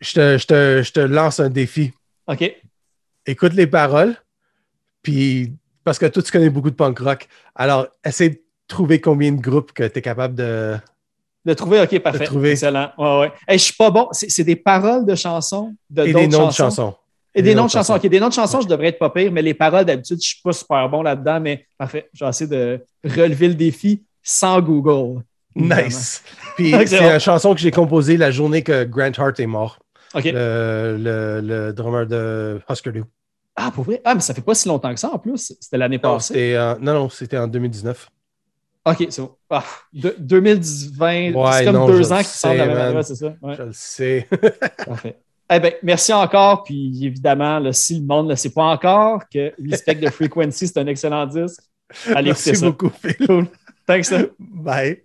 je, te, je te- je te lance un défi. OK. Écoute les paroles, puis parce que toi, tu connais beaucoup de punk rock. Alors, essaie de trouver combien de groupes que tu es capable de. De trouver, OK, parfait. trouver. Excellent. Ouais, ouais. Hey, je suis pas bon. C'est des paroles de chansons, de et des noms de chansons? Et des noms de chansons. OK, des noms de chansons, je devrais être pas pire, mais les paroles, d'habitude, je suis pas super bon là-dedans, mais parfait. Je vais essayer de relever le défi sans Google. Nice. Puis c'est bon. une chanson que j'ai composée la journée que Grant Hart est mort, OK. le, le, le drummer de Husker Du. Ah, pour vrai? Ah, mais ça fait pas si longtemps que ça en plus. C'était l'année passée. non, non, c'était en 2019. OK, c'est bon. Ah, de- 2020, Ouais, c'est comme non, deux ans qui sortent de la même année, c'est ça? Ouais, Je le sais. parfait. Eh bien, merci encore. Puis évidemment, là, si le monde ne le sait pas encore, que Respect the Frequency, c'est un excellent disque. Allez Merci écouter ça. beaucoup, Phil. Cool. Thanks, sir. Bye.